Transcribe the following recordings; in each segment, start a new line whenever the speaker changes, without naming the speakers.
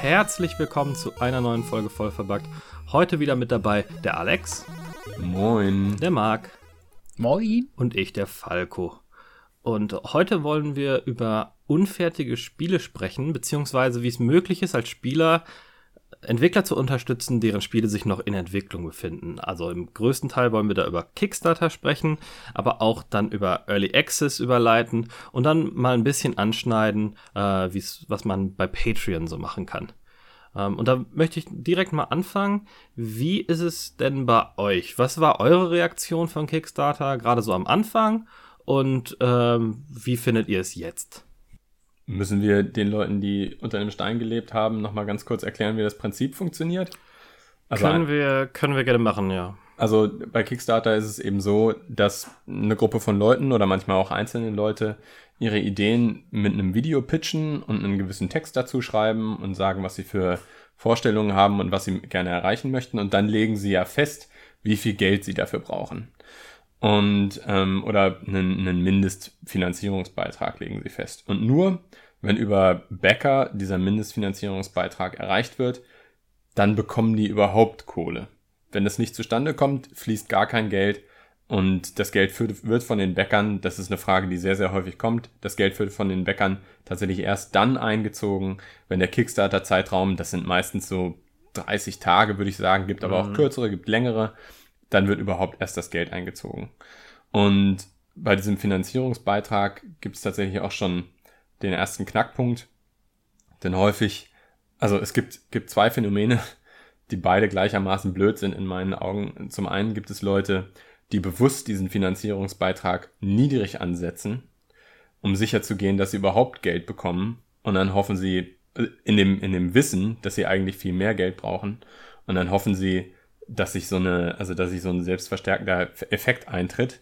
Herzlich willkommen zu einer neuen Folge Vollverbackt. Heute wieder mit dabei der Alex.
Moin.
Der Marc.
Moin.
Und ich, der Falco. Und heute wollen wir über unfertige Spiele sprechen, beziehungsweise wie es möglich ist, als Spieler Entwickler zu unterstützen, deren Spiele sich noch in Entwicklung befinden. Also im größten Teil wollen wir da über Kickstarter sprechen, aber auch dann über Early Access überleiten und dann mal ein bisschen anschneiden, äh, was man bei Patreon so machen kann. Ähm, und da möchte ich direkt mal anfangen. Wie ist es denn bei euch? Was war eure Reaktion von Kickstarter, gerade so am Anfang? Und ähm, wie findet ihr es jetzt?
Müssen wir den Leuten, die unter einem Stein gelebt haben, nochmal ganz kurz erklären, wie das Prinzip funktioniert?
Also können, wir, können wir gerne machen, ja.
Also bei Kickstarter ist es eben so, dass eine Gruppe von Leuten oder manchmal auch einzelne Leute ihre Ideen mit einem Video pitchen und einen gewissen Text dazu schreiben und sagen, was sie für Vorstellungen haben und was sie gerne erreichen möchten. Und dann legen sie ja fest, wie viel Geld sie dafür brauchen und ähm, oder einen, einen Mindestfinanzierungsbeitrag legen sie fest. Und nur wenn über Bäcker dieser Mindestfinanzierungsbeitrag erreicht wird, dann bekommen die überhaupt Kohle. Wenn das nicht zustande kommt, fließt gar kein Geld und das Geld wird von den Bäckern, das ist eine Frage, die sehr, sehr häufig kommt, das Geld wird von den Bäckern tatsächlich erst dann eingezogen, wenn der Kickstarter-Zeitraum, das sind meistens so 30 Tage, würde ich sagen, gibt aber auch mhm. kürzere, gibt längere, dann wird überhaupt erst das Geld eingezogen. Und bei diesem Finanzierungsbeitrag gibt es tatsächlich auch schon den ersten Knackpunkt. Denn häufig, also es gibt, gibt zwei Phänomene, die beide gleichermaßen blöd sind in meinen Augen. Zum einen gibt es Leute, die bewusst diesen Finanzierungsbeitrag niedrig ansetzen, um sicherzugehen, dass sie überhaupt Geld bekommen. Und dann hoffen sie, in dem, in dem Wissen, dass sie eigentlich viel mehr Geld brauchen. Und dann hoffen sie, dass sich so eine, also dass sich so ein selbstverstärkender Effekt eintritt.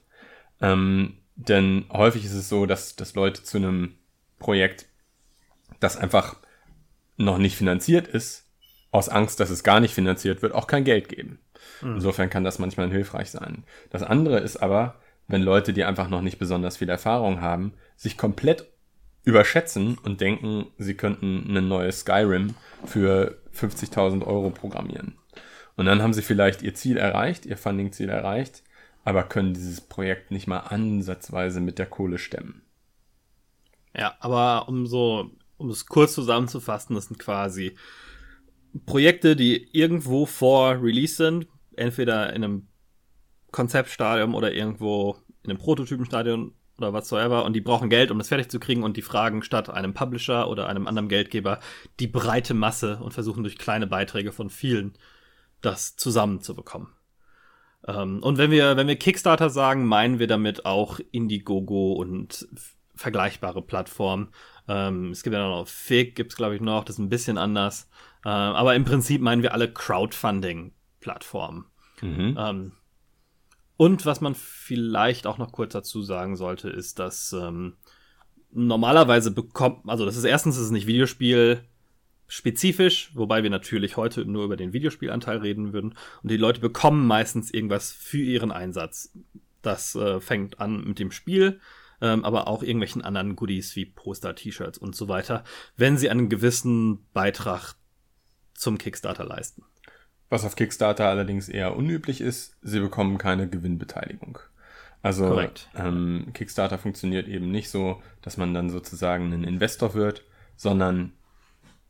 Ähm, denn häufig ist es so, dass, dass Leute zu einem Projekt, das einfach noch nicht finanziert ist, aus Angst, dass es gar nicht finanziert wird, auch kein Geld geben. Mhm. Insofern kann das manchmal hilfreich sein. Das andere ist aber, wenn Leute, die einfach noch nicht besonders viel Erfahrung haben, sich komplett überschätzen und denken, sie könnten ein neues Skyrim für 50.000 Euro programmieren. Und dann haben sie vielleicht ihr Ziel erreicht, ihr Funding-Ziel erreicht, aber können dieses Projekt nicht mal ansatzweise mit der Kohle stemmen.
Ja, aber um so, um es kurz zusammenzufassen, das sind quasi Projekte, die irgendwo vor Release sind, entweder in einem Konzeptstadium oder irgendwo in einem Prototypenstadium oder whatsoever und die brauchen Geld, um das fertig zu kriegen und die fragen statt einem Publisher oder einem anderen Geldgeber die breite Masse und versuchen durch kleine Beiträge von vielen das zusammenzubekommen. Ähm, und wenn wir, wenn wir Kickstarter sagen, meinen wir damit auch Indiegogo und vergleichbare Plattformen. Ähm, es gibt ja noch Fig, gibt es glaube ich noch, das ist ein bisschen anders. Äh, aber im Prinzip meinen wir alle Crowdfunding-Plattformen. Mhm. Ähm, und was man vielleicht auch noch kurz dazu sagen sollte, ist, dass ähm, normalerweise bekommt, also das ist erstens, ist nicht Videospiel spezifisch, wobei wir natürlich heute nur über den Videospielanteil reden würden. Und die Leute bekommen meistens irgendwas für ihren Einsatz. Das äh, fängt an mit dem Spiel, ähm, aber auch irgendwelchen anderen Goodies wie Poster, T-Shirts und so weiter, wenn sie einen gewissen Beitrag zum Kickstarter leisten.
Was auf Kickstarter allerdings eher unüblich ist, sie bekommen keine Gewinnbeteiligung. Also ähm, Kickstarter funktioniert eben nicht so, dass man dann sozusagen ein Investor wird, sondern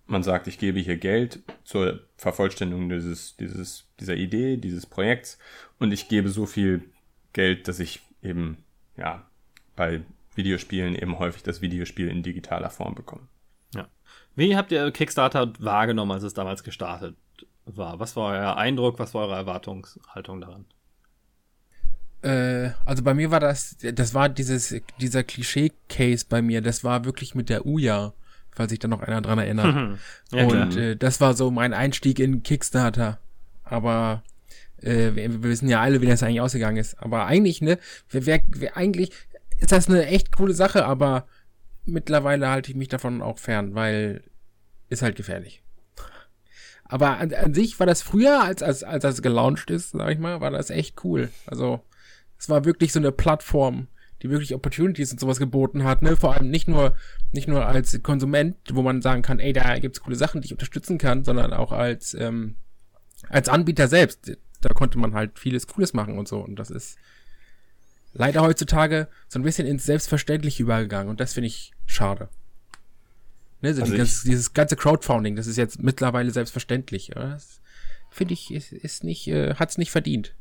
man sagt, ich gebe hier Geld zur Vervollständigung dieses, dieses, dieser Idee, dieses Projekts und ich gebe so viel Geld, dass ich eben, ja, bei Videospielen eben häufig das Videospiel in digitaler Form bekomme.
Ja. Wie habt ihr Kickstarter wahrgenommen, als es damals gestartet war? Was war euer Eindruck? Was war eure Erwartungshaltung daran?
Äh, also bei mir war das, das war dieses, dieser Klischee-Case bei mir, das war wirklich mit der Uja falls sich da noch einer dran erinnert. ja, und äh, das war so mein Einstieg in Kickstarter. Aber äh, wir, wir, wissen ja alle, wie das eigentlich ausgegangen ist. Aber eigentlich, ne, wer, wer, wer eigentlich ist das eine echt coole Sache, aber mittlerweile halte ich mich davon auch fern, weil ist halt gefährlich. Aber an, an sich war das früher, als, als, als das gelauncht ist, sag ich mal, war das echt cool. Also, es war wirklich so eine Plattform, die wirklich Opportunities und sowas geboten hat, ne? Vor allem nicht nur, nicht nur als Konsument, wo man sagen kann, ey, da gibt's coole Sachen, die ich unterstützen kann, sondern auch als, ähm, als Anbieter selbst. Da konnte man halt vieles Cooles machen und so. Und das ist leider heutzutage so ein bisschen ins Selbstverständliche übergegangen. Und das finde ich schade. Ne, so also die, das, dieses ganze Crowdfunding, das ist jetzt mittlerweile selbstverständlich. Finde ich, ist, ist nicht, äh, hat's nicht verdient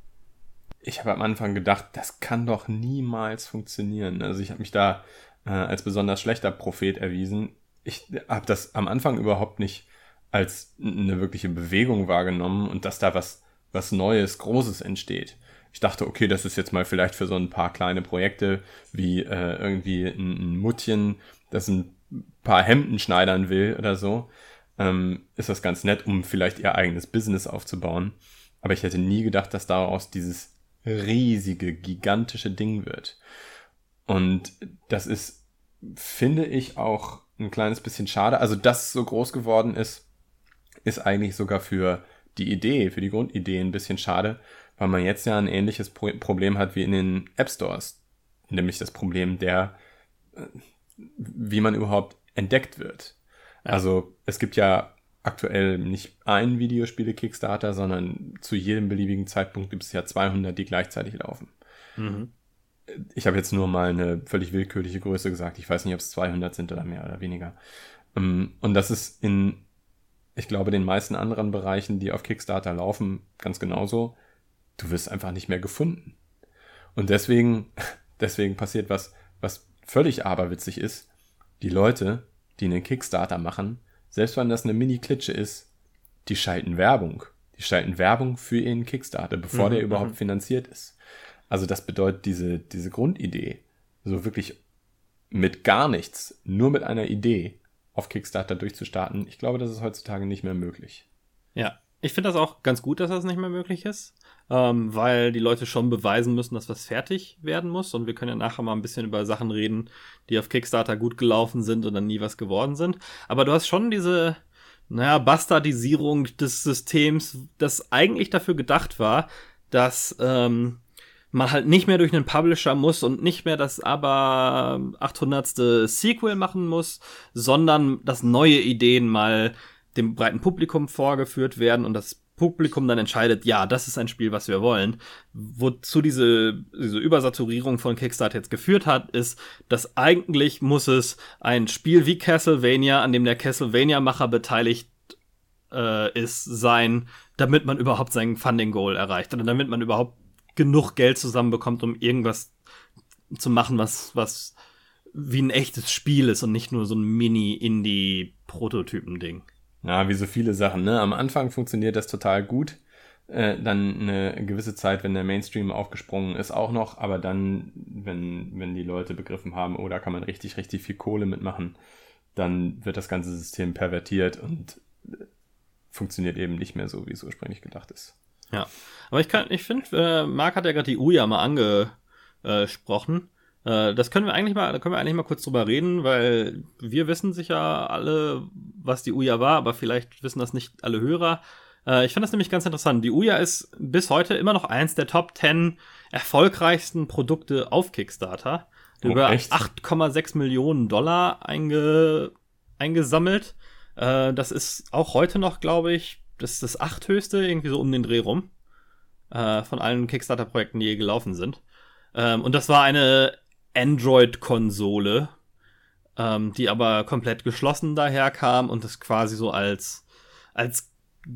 ich habe am Anfang gedacht, das kann doch niemals funktionieren. Also ich habe mich da äh, als besonders schlechter Prophet erwiesen. Ich habe das am Anfang überhaupt nicht als eine wirkliche Bewegung wahrgenommen und dass da was, was Neues, Großes entsteht. Ich dachte, okay, das ist jetzt mal vielleicht für so ein paar kleine Projekte wie äh, irgendwie ein, ein Muttchen, das ein paar Hemden schneidern will oder so, ähm, ist das ganz nett, um vielleicht ihr eigenes Business aufzubauen. Aber ich hätte nie gedacht, dass daraus dieses riesige, gigantische Ding wird. Und das ist, finde ich, auch ein kleines bisschen schade. Also, dass so groß geworden ist, ist eigentlich sogar für die Idee, für die Grundidee ein bisschen schade, weil man jetzt ja ein ähnliches Pro Problem hat wie in den App Stores. Nämlich das Problem der, äh, wie man überhaupt entdeckt wird. Also, es gibt ja aktuell nicht ein Videospiele-Kickstarter, sondern zu jedem beliebigen Zeitpunkt gibt es ja 200, die gleichzeitig laufen. Mhm. Ich habe jetzt nur mal eine völlig willkürliche Größe gesagt. Ich weiß nicht, ob es 200 sind oder mehr oder weniger. Ähm, und das ist in, ich glaube, den meisten anderen Bereichen, die auf Kickstarter laufen, ganz genauso. Du wirst einfach nicht mehr gefunden. Und deswegen, deswegen passiert was, was völlig aberwitzig ist. Die Leute, die einen Kickstarter machen, selbst wenn das eine Mini-Klitsche ist, die schalten Werbung. Die schalten Werbung für ihren Kickstarter, bevor mhm, der überhaupt mhm. finanziert ist. Also das bedeutet diese, diese Grundidee, so wirklich mit gar nichts, nur mit einer Idee auf Kickstarter durchzustarten, ich glaube, das ist heutzutage nicht mehr möglich.
Ja, ich finde das auch ganz gut, dass das nicht mehr möglich ist, ähm, weil die Leute schon beweisen müssen, dass was fertig werden muss. Und wir können ja nachher mal ein bisschen über Sachen reden, die auf Kickstarter gut gelaufen sind und dann nie was geworden sind. Aber du hast schon diese, naja, Bastardisierung des Systems, das eigentlich dafür gedacht war, dass ähm, man halt nicht mehr durch einen Publisher muss und nicht mehr das aber 800. Sequel machen muss, sondern dass neue Ideen mal dem breiten Publikum vorgeführt werden und das Publikum dann entscheidet, ja, das ist ein Spiel, was wir wollen. Wozu diese, diese Übersaturierung von Kickstarter jetzt geführt hat, ist, dass eigentlich muss es ein Spiel wie Castlevania, an dem der Castlevania-Macher beteiligt äh, ist, sein, damit man überhaupt sein Funding-Goal erreicht oder damit man überhaupt genug Geld zusammenbekommt, um irgendwas zu machen, was, was wie ein echtes Spiel ist und nicht nur so ein Mini-Indie-Prototypen-Ding.
Ja, wie so viele Sachen, ne? Am Anfang funktioniert das total gut. Äh, dann eine gewisse Zeit, wenn der Mainstream aufgesprungen ist, auch noch, aber dann, wenn, wenn die Leute begriffen haben, oh, da kann man richtig, richtig viel Kohle mitmachen, dann wird das ganze System pervertiert und äh, funktioniert eben nicht mehr so, wie es ursprünglich gedacht ist.
Ja, aber ich kann, ich finde, äh, Marc hat ja gerade die Uja mal angesprochen. Äh, das können wir eigentlich mal, da können wir eigentlich mal kurz drüber reden, weil wir wissen sicher alle, was die Uja war, aber vielleicht wissen das nicht alle Hörer. Äh, ich fand das nämlich ganz interessant. Die Uja ist bis heute immer noch eins der Top 10 erfolgreichsten Produkte auf Kickstarter. Oh, über 8,6 Millionen Dollar einge, eingesammelt. Äh, das ist auch heute noch, glaube ich, das ist das achthöchste, irgendwie so um den Dreh rum. Von allen Kickstarter-Projekten, die je gelaufen sind. Ähm, und das war eine Android-Konsole, ähm, die aber komplett geschlossen daherkam und das quasi so als, als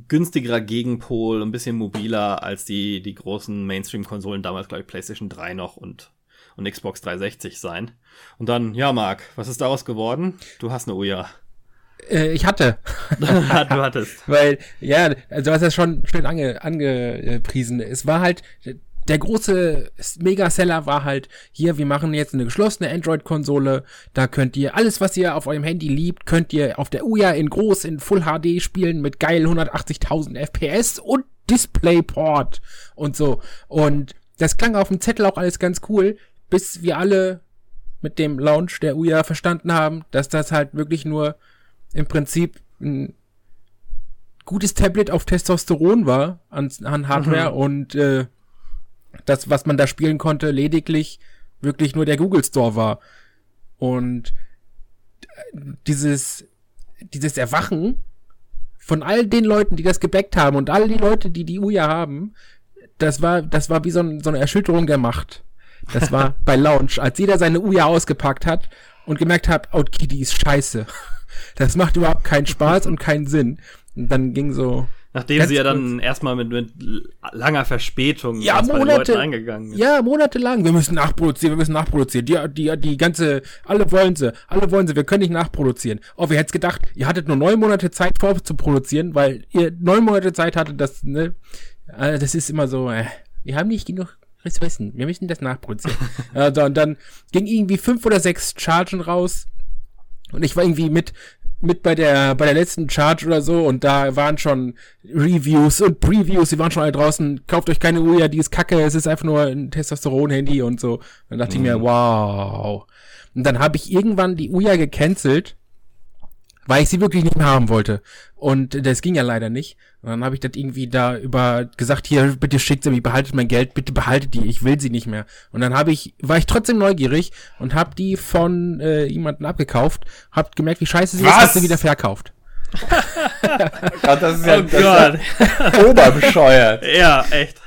günstigerer Gegenpol, ein bisschen mobiler als die, die großen Mainstream-Konsolen damals, glaube ich, PlayStation 3 noch und, und Xbox 360 sein. Und dann, ja, Marc, was ist daraus geworden? Du hast eine Uja.
Äh, ich hatte.
du hattest.
Weil, ja, also du hast das schon schön ange, angepriesen. Es war halt, der große Mega-Seller war halt, hier, wir machen jetzt eine geschlossene Android-Konsole, da könnt ihr alles, was ihr auf eurem Handy liebt, könnt ihr auf der Uja in groß, in Full HD spielen mit geil 180.000 FPS und Displayport und so. Und das klang auf dem Zettel auch alles ganz cool, bis wir alle mit dem Launch der Uja verstanden haben, dass das halt wirklich nur im Prinzip ein gutes Tablet auf Testosteron war an, an Hardware mhm. und äh, das, was man da spielen konnte, lediglich wirklich nur der Google Store war. Und dieses, dieses Erwachen von all den Leuten, die das gebackt haben und all die Leute, die die Uja haben, das war, das war wie so, ein, so eine Erschütterung der Macht. Das war bei Launch, als jeder seine Uja ausgepackt hat und gemerkt hat, okay, die ist scheiße. Das macht überhaupt keinen Spaß und keinen Sinn. Und dann ging so.
Nachdem sie ja dann erstmal mit, mit langer Verspätung
ja, Monate, eingegangen ist. Ja, monatelang. Wir müssen nachproduzieren, wir müssen nachproduzieren. Die, die, die ganze, alle wollen sie, alle wollen sie, wir können nicht nachproduzieren. Oh, wer hätte gedacht, ihr hattet nur neun Monate Zeit vor zu produzieren, weil ihr neun Monate Zeit hattet, das, ne, also das ist immer so, äh, wir haben nicht genug Ressourcen, wir müssen das nachproduzieren. also, und dann ging irgendwie fünf oder sechs Chargen raus. Und ich war irgendwie mit, mit bei der, bei der letzten Charge oder so und da waren schon Reviews und Previews, die waren schon alle draußen. Kauft euch keine Uhr, die ist kacke, es ist einfach nur ein Testosteron-Handy und so. Dann dachte mhm. ich mir, mhm. wow. Und dann habe ich irgendwann die Uja gecancelt weil ich sie wirklich nicht mehr haben wollte. Und das ging ja leider nicht. Und dann habe ich das irgendwie da über gesagt, hier, bitte schickt sie mir, behaltet mein Geld, bitte behaltet die, ich will sie nicht mehr. Und dann habe ich, war ich trotzdem neugierig und habe die von äh, jemanden abgekauft, hab gemerkt, wie scheiße sie Was? ist, hab sie wieder verkauft.
Gott, das ist ja, oh das Ist oberbescheuert.
Ja, echt.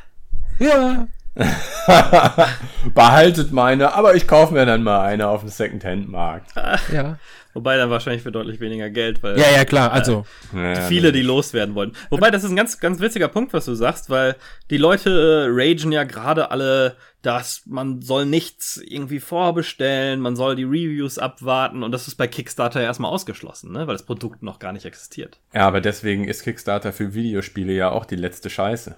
Ja.
Behaltet meine, aber ich kaufe mir dann mal eine auf dem Second-Hand-Markt.
Ja.
Wobei dann wahrscheinlich für deutlich weniger Geld, weil.
Ja, ja, klar, also.
Äh, viele, die loswerden wollen. Wobei, das ist ein ganz, ganz witziger Punkt, was du sagst, weil die Leute äh, ragen ja gerade alle, dass man soll nichts irgendwie vorbestellen, man soll die Reviews abwarten und das ist bei Kickstarter erstmal ausgeschlossen, ne? weil das Produkt noch gar nicht existiert.
Ja, aber deswegen ist Kickstarter für Videospiele ja auch die letzte Scheiße.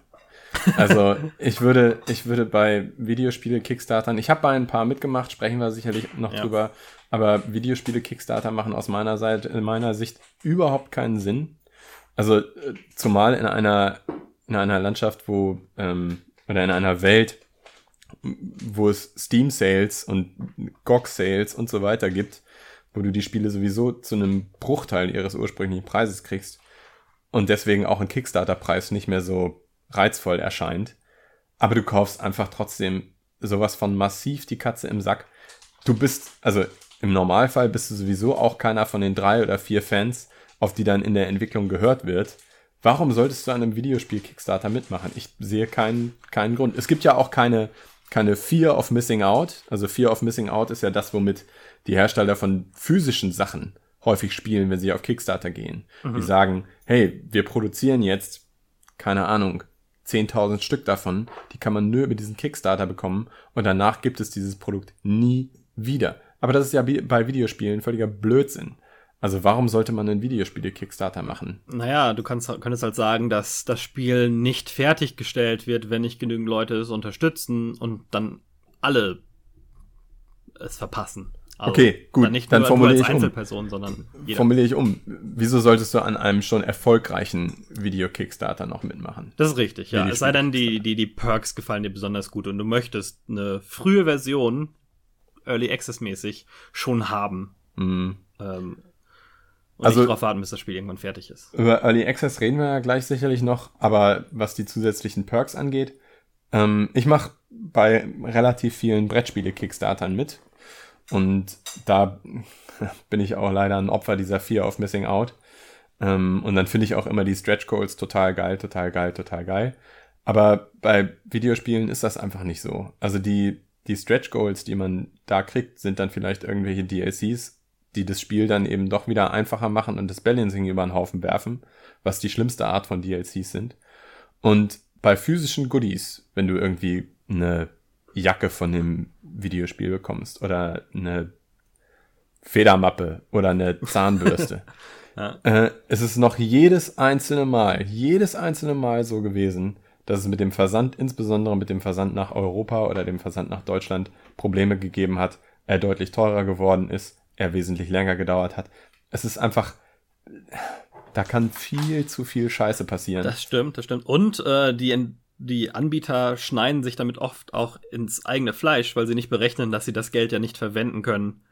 Also ich würde, ich würde bei Videospiele Kickstartern, ich habe bei ein paar mitgemacht, sprechen wir sicherlich noch ja. drüber, aber Videospiele Kickstarter machen aus meiner Seite, in meiner Sicht überhaupt keinen Sinn. Also äh, zumal in einer in einer Landschaft, wo ähm, oder in einer Welt, wo es Steam Sales und GOG Sales und so weiter gibt, wo du die Spiele sowieso zu einem Bruchteil ihres ursprünglichen Preises kriegst und deswegen auch ein Kickstarter-Preis nicht mehr so reizvoll erscheint. Aber du kaufst einfach trotzdem sowas von massiv die Katze im Sack. Du bist, also im Normalfall bist du sowieso auch keiner von den drei oder vier Fans, auf die dann in der Entwicklung gehört wird. Warum solltest du an einem Videospiel Kickstarter mitmachen? Ich sehe keinen, keinen Grund. Es gibt ja auch keine, keine Fear of Missing Out. Also Fear of Missing Out ist ja das, womit die Hersteller von physischen Sachen häufig spielen, wenn sie auf Kickstarter gehen. Mhm. Die sagen, hey, wir produzieren jetzt, keine Ahnung, 10.000 Stück davon, die kann man nur über diesen Kickstarter bekommen und danach gibt es dieses Produkt nie wieder. Aber das ist ja bei Videospielen völliger Blödsinn. Also warum sollte man ein Videospiele Kickstarter machen?
Naja, du kannst, könntest halt sagen, dass das Spiel nicht fertiggestellt wird, wenn nicht genügend Leute es unterstützen und dann alle es verpassen.
Also okay, gut.
Dann nicht dann nur formuliere als Einzelperson,
um.
sondern
jeder. Formuliere ich um. Wieso solltest du an einem schon erfolgreichen Video-Kickstarter noch mitmachen?
Das ist richtig, ja. Es sei denn, die, die, die Perks gefallen dir besonders gut und du möchtest eine frühe Version Early Access mäßig schon haben. Mhm. Ähm, und also, nicht darauf warten, bis das Spiel irgendwann fertig ist.
Über Early Access reden wir ja gleich sicherlich noch, aber was die zusätzlichen Perks angeht, ähm, ich mache bei relativ vielen Brettspiele-Kickstartern mit. Und da bin ich auch leider ein Opfer dieser Fear of Missing Out. Ähm, und dann finde ich auch immer die Stretch Goals total geil, total geil, total geil. Aber bei Videospielen ist das einfach nicht so. Also die die Stretch Goals, die man da kriegt, sind dann vielleicht irgendwelche DLCs, die das Spiel dann eben doch wieder einfacher machen und das Balancing über den Haufen werfen, was die schlimmste Art von DLCs sind. Und bei physischen Goodies, wenn du irgendwie eine Jacke von dem Videospiel bekommst oder eine Federmappe oder eine Zahnbürste, ja. äh, es ist noch jedes einzelne Mal, jedes einzelne Mal so gewesen, dass es mit dem Versand, insbesondere mit dem Versand nach Europa oder dem Versand nach Deutschland, Probleme gegeben hat, er deutlich teurer geworden ist, er wesentlich länger gedauert hat. Es ist einfach, da kann viel zu viel Scheiße passieren.
Das stimmt, das stimmt. Und äh, die, die Anbieter schneiden sich damit oft auch ins eigene Fleisch, weil sie nicht berechnen, dass sie das Geld ja nicht verwenden können,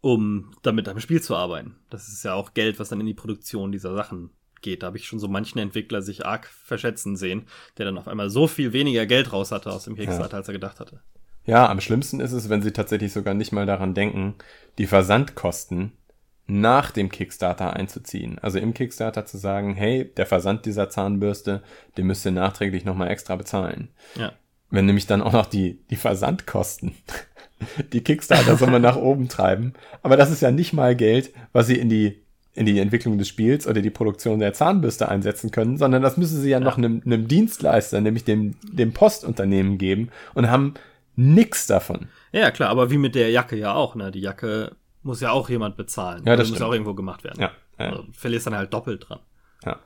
um damit am Spiel zu arbeiten. Das ist ja auch Geld, was dann in die Produktion dieser Sachen geht. Da habe ich schon so manchen Entwickler sich arg verschätzen sehen, der dann auf einmal so viel weniger Geld raus hatte aus dem Kickstarter, ja. als er gedacht hatte.
Ja, am schlimmsten ist es, wenn sie tatsächlich sogar nicht mal daran denken, die Versandkosten nach dem Kickstarter einzuziehen. Also im Kickstarter zu sagen, hey, der Versand dieser Zahnbürste, den müsst ihr nachträglich nochmal extra bezahlen.
Ja.
Wenn nämlich dann auch noch die, die Versandkosten die Kickstarter-Summe nach oben treiben. Aber das ist ja nicht mal Geld, was sie in die, in die Entwicklung des Spiels oder die Produktion der Zahnbürste einsetzen können, sondern das müssen sie ja, ja. noch einem, einem Dienstleister, nämlich dem, dem Postunternehmen geben und haben nix davon.
Ja, klar, aber wie mit der Jacke ja auch, ne? Die Jacke muss ja auch jemand bezahlen.
Ja, das
muss auch irgendwo gemacht werden.
Ja.
ja. Also, verlierst dann halt doppelt dran.
Ja.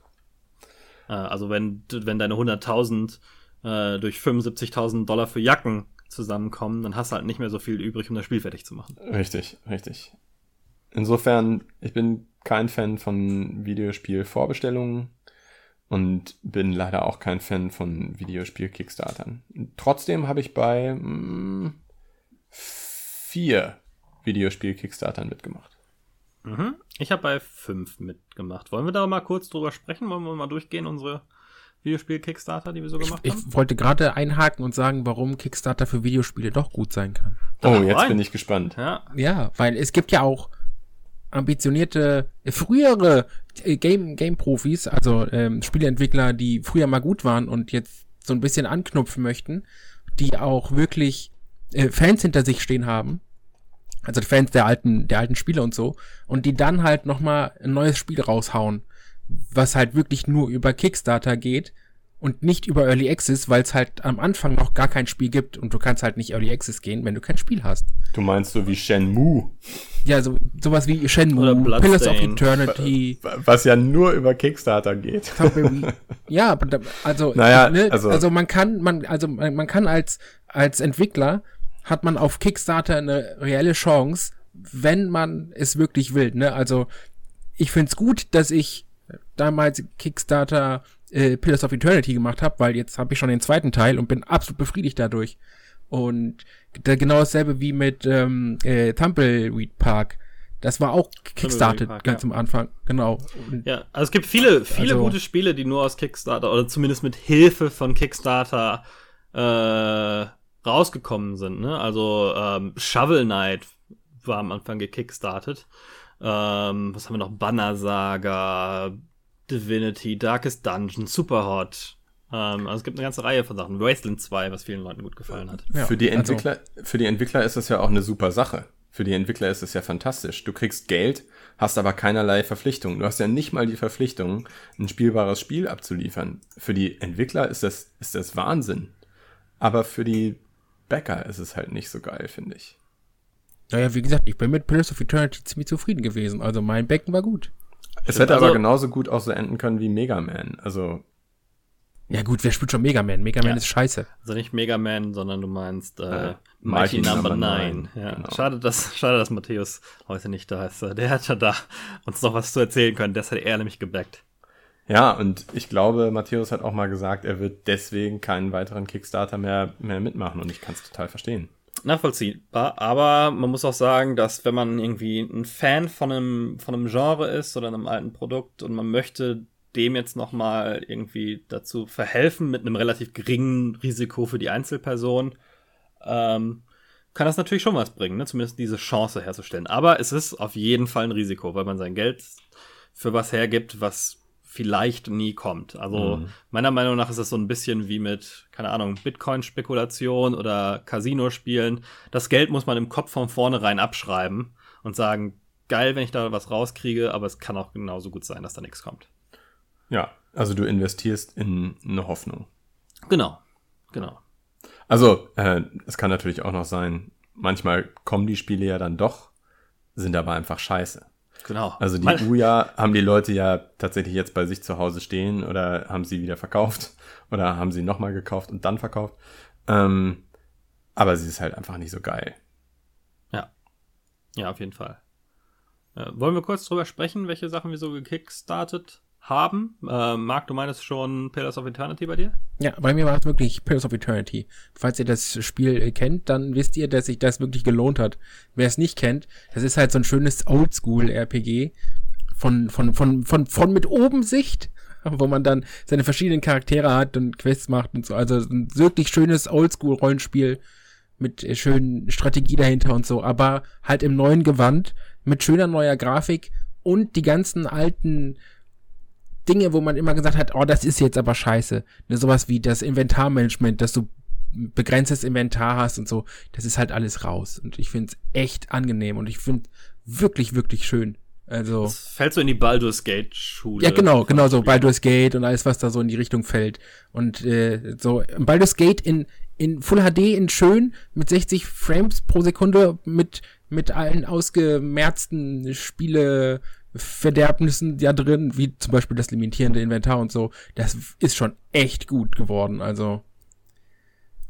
Äh, also wenn, wenn deine 100.000 äh, durch 75.000 Dollar für Jacken zusammenkommen, dann hast du halt nicht mehr so viel übrig, um das Spiel fertig zu machen.
Richtig, richtig. Insofern, ich bin kein Fan von Videospiel-Vorbestellungen und bin leider auch kein Fan von Videospiel-Kickstartern. Trotzdem habe ich bei mh, mm, vier Videospiel-Kickstartern mitgemacht.
Mhm. Ich habe bei fünf mitgemacht. Wollen wir da mal kurz drüber sprechen? Wollen wir mal durchgehen, unsere Videospiel-Kickstarter, die wir so gemacht
ich,
haben?
Ich wollte gerade einhaken und sagen, warum Kickstarter für Videospiele doch gut sein kann.
Oh, jetzt rein. bin ich gespannt.
Ja. ja, weil es gibt ja auch ambitionierte, äh, frühere äh, Game, Game-Profis, also ähm, Spieleentwickler, die früher mal gut waren und jetzt so ein bisschen anknüpfen möchten, die auch wirklich äh, Fans hinter sich stehen haben, also Fans der alten, der alten Spiele und so, und die dann halt nochmal ein neues Spiel raushauen, was halt wirklich nur über Kickstarter geht und nicht über Early Access, weil es halt am Anfang noch gar kein Spiel gibt und du kannst halt nicht Early Access gehen, wenn du kein Spiel hast.
Du meinst so wie Shenmue?
Ja, so sowas wie Shenmue, Pillars of Eternity.
Was ja nur über Kickstarter geht.
ja, also,
naja,
ne, also, also man kann, man, also man kann als, als Entwickler hat man auf Kickstarter eine reelle Chance, wenn man es wirklich will. Ne? Also ich find's gut, dass ich damals Kickstarter äh, Pillars of Eternity gemacht habe, weil jetzt habe ich schon den zweiten Teil und bin absolut befriedigt dadurch. Und da genau dasselbe wie mit ähm, äh, Tumbleweed Park. Das war auch Kickstarter ganz ja. am Anfang, genau.
Ja, also es gibt viele, viele also, gute Spiele, die nur aus Kickstarter oder zumindest mit Hilfe von Kickstarter äh, rausgekommen sind. Ne? Also ähm, Shovel Knight war am Anfang gekickstartet. Ähm, was haben wir noch? Banner Saga, Divinity, Darkest Dungeon, Superhot. Ähm, also es gibt eine ganze Reihe von Sachen. Wasteland 2, was vielen Leuten gut gefallen hat.
Ja, für, die also Entwickler, also. für die Entwickler ist das ja auch eine super Sache. Für die Entwickler ist es ja fantastisch. Du kriegst Geld, hast aber keinerlei Verpflichtungen. Du hast ja nicht mal die Verpflichtung, ein spielbares Spiel abzuliefern. Für die Entwickler ist das, ist das Wahnsinn. Aber für die Bäcker ist es halt nicht so geil, finde ich.
Naja, wie gesagt, ich bin mit Pillars of Eternity ziemlich zufrieden gewesen. Also mein Becken war gut.
Es hätte also, aber genauso gut auch so enden können wie Mega Man. Also.
Ja gut, wer spielt schon Mega Man? Mega Man ja. ist scheiße.
Also nicht Mega Man, sondern du meinst äh, äh, Mighty, Mighty Number 9. Ja. Genau. Schade, dass, schade, dass Matthäus heute nicht da ist. Der hat ja da uns noch was zu erzählen können. Das hat er nämlich gebackt.
Ja, und ich glaube, Matthäus hat auch mal gesagt, er wird deswegen keinen weiteren Kickstarter mehr, mehr mitmachen und ich kann es total verstehen.
Nachvollziehbar, aber man muss auch sagen, dass wenn man irgendwie ein Fan von einem, von einem Genre ist oder einem alten Produkt und man möchte dem jetzt nochmal irgendwie dazu verhelfen mit einem relativ geringen Risiko für die Einzelperson, ähm, kann das natürlich schon was bringen, ne? zumindest diese Chance herzustellen. Aber es ist auf jeden Fall ein Risiko, weil man sein Geld für was hergibt, was vielleicht nie kommt. Also mhm. meiner Meinung nach ist es so ein bisschen wie mit, keine Ahnung, Bitcoin-Spekulation oder Casino-Spielen. Das Geld muss man im Kopf von vornherein abschreiben und sagen, geil, wenn ich da was rauskriege, aber es kann auch genauso gut sein, dass da nichts kommt.
Ja, also du investierst in eine Hoffnung.
Genau, genau.
Also, äh, es kann natürlich auch noch sein, manchmal kommen die Spiele ja dann doch, sind aber einfach scheiße.
Genau.
Also die Uja haben die Leute ja tatsächlich jetzt bei sich zu Hause stehen oder haben sie wieder verkauft oder haben sie nochmal gekauft und dann verkauft. Ähm, aber sie ist halt einfach nicht so geil.
Ja. Ja, auf jeden Fall. Äh, wollen wir kurz drüber sprechen, welche Sachen wir so gekickstartet haben. Äh, Marc, du meinst schon Pillars of Eternity bei dir?
Ja, bei mir war es wirklich Pillars of Eternity. Falls ihr das Spiel äh, kennt, dann wisst ihr, dass sich das wirklich gelohnt hat. Wer es nicht kennt, das ist halt so ein schönes Oldschool-RPG. von, von, von, von, von mit oben Sicht, wo man dann seine verschiedenen Charaktere hat und Quests macht und so. Also ein wirklich schönes Oldschool-Rollenspiel mit äh, schönen Strategie dahinter und so, aber halt im neuen Gewand mit schöner neuer Grafik und die ganzen alten Dinge, wo man immer gesagt hat, oh, das ist jetzt aber scheiße. Ne, sowas wie das Inventarmanagement, dass du begrenztes Inventar hast und so, das ist halt alles raus. Und ich finde es echt angenehm und ich finde wirklich, wirklich schön. Also. Das
fällt so in die Baldur's Gate Schule.
Ja, genau, genau so. Baldur's Gate und alles, was da so in die Richtung fällt. Und äh, so Baldur's Gate in, in Full HD in schön mit 60 Frames pro Sekunde mit, mit allen ausgemerzten Spiele Verderbnissen ja drin, wie zum Beispiel das limitierende Inventar und so. Das ist schon echt gut geworden. Also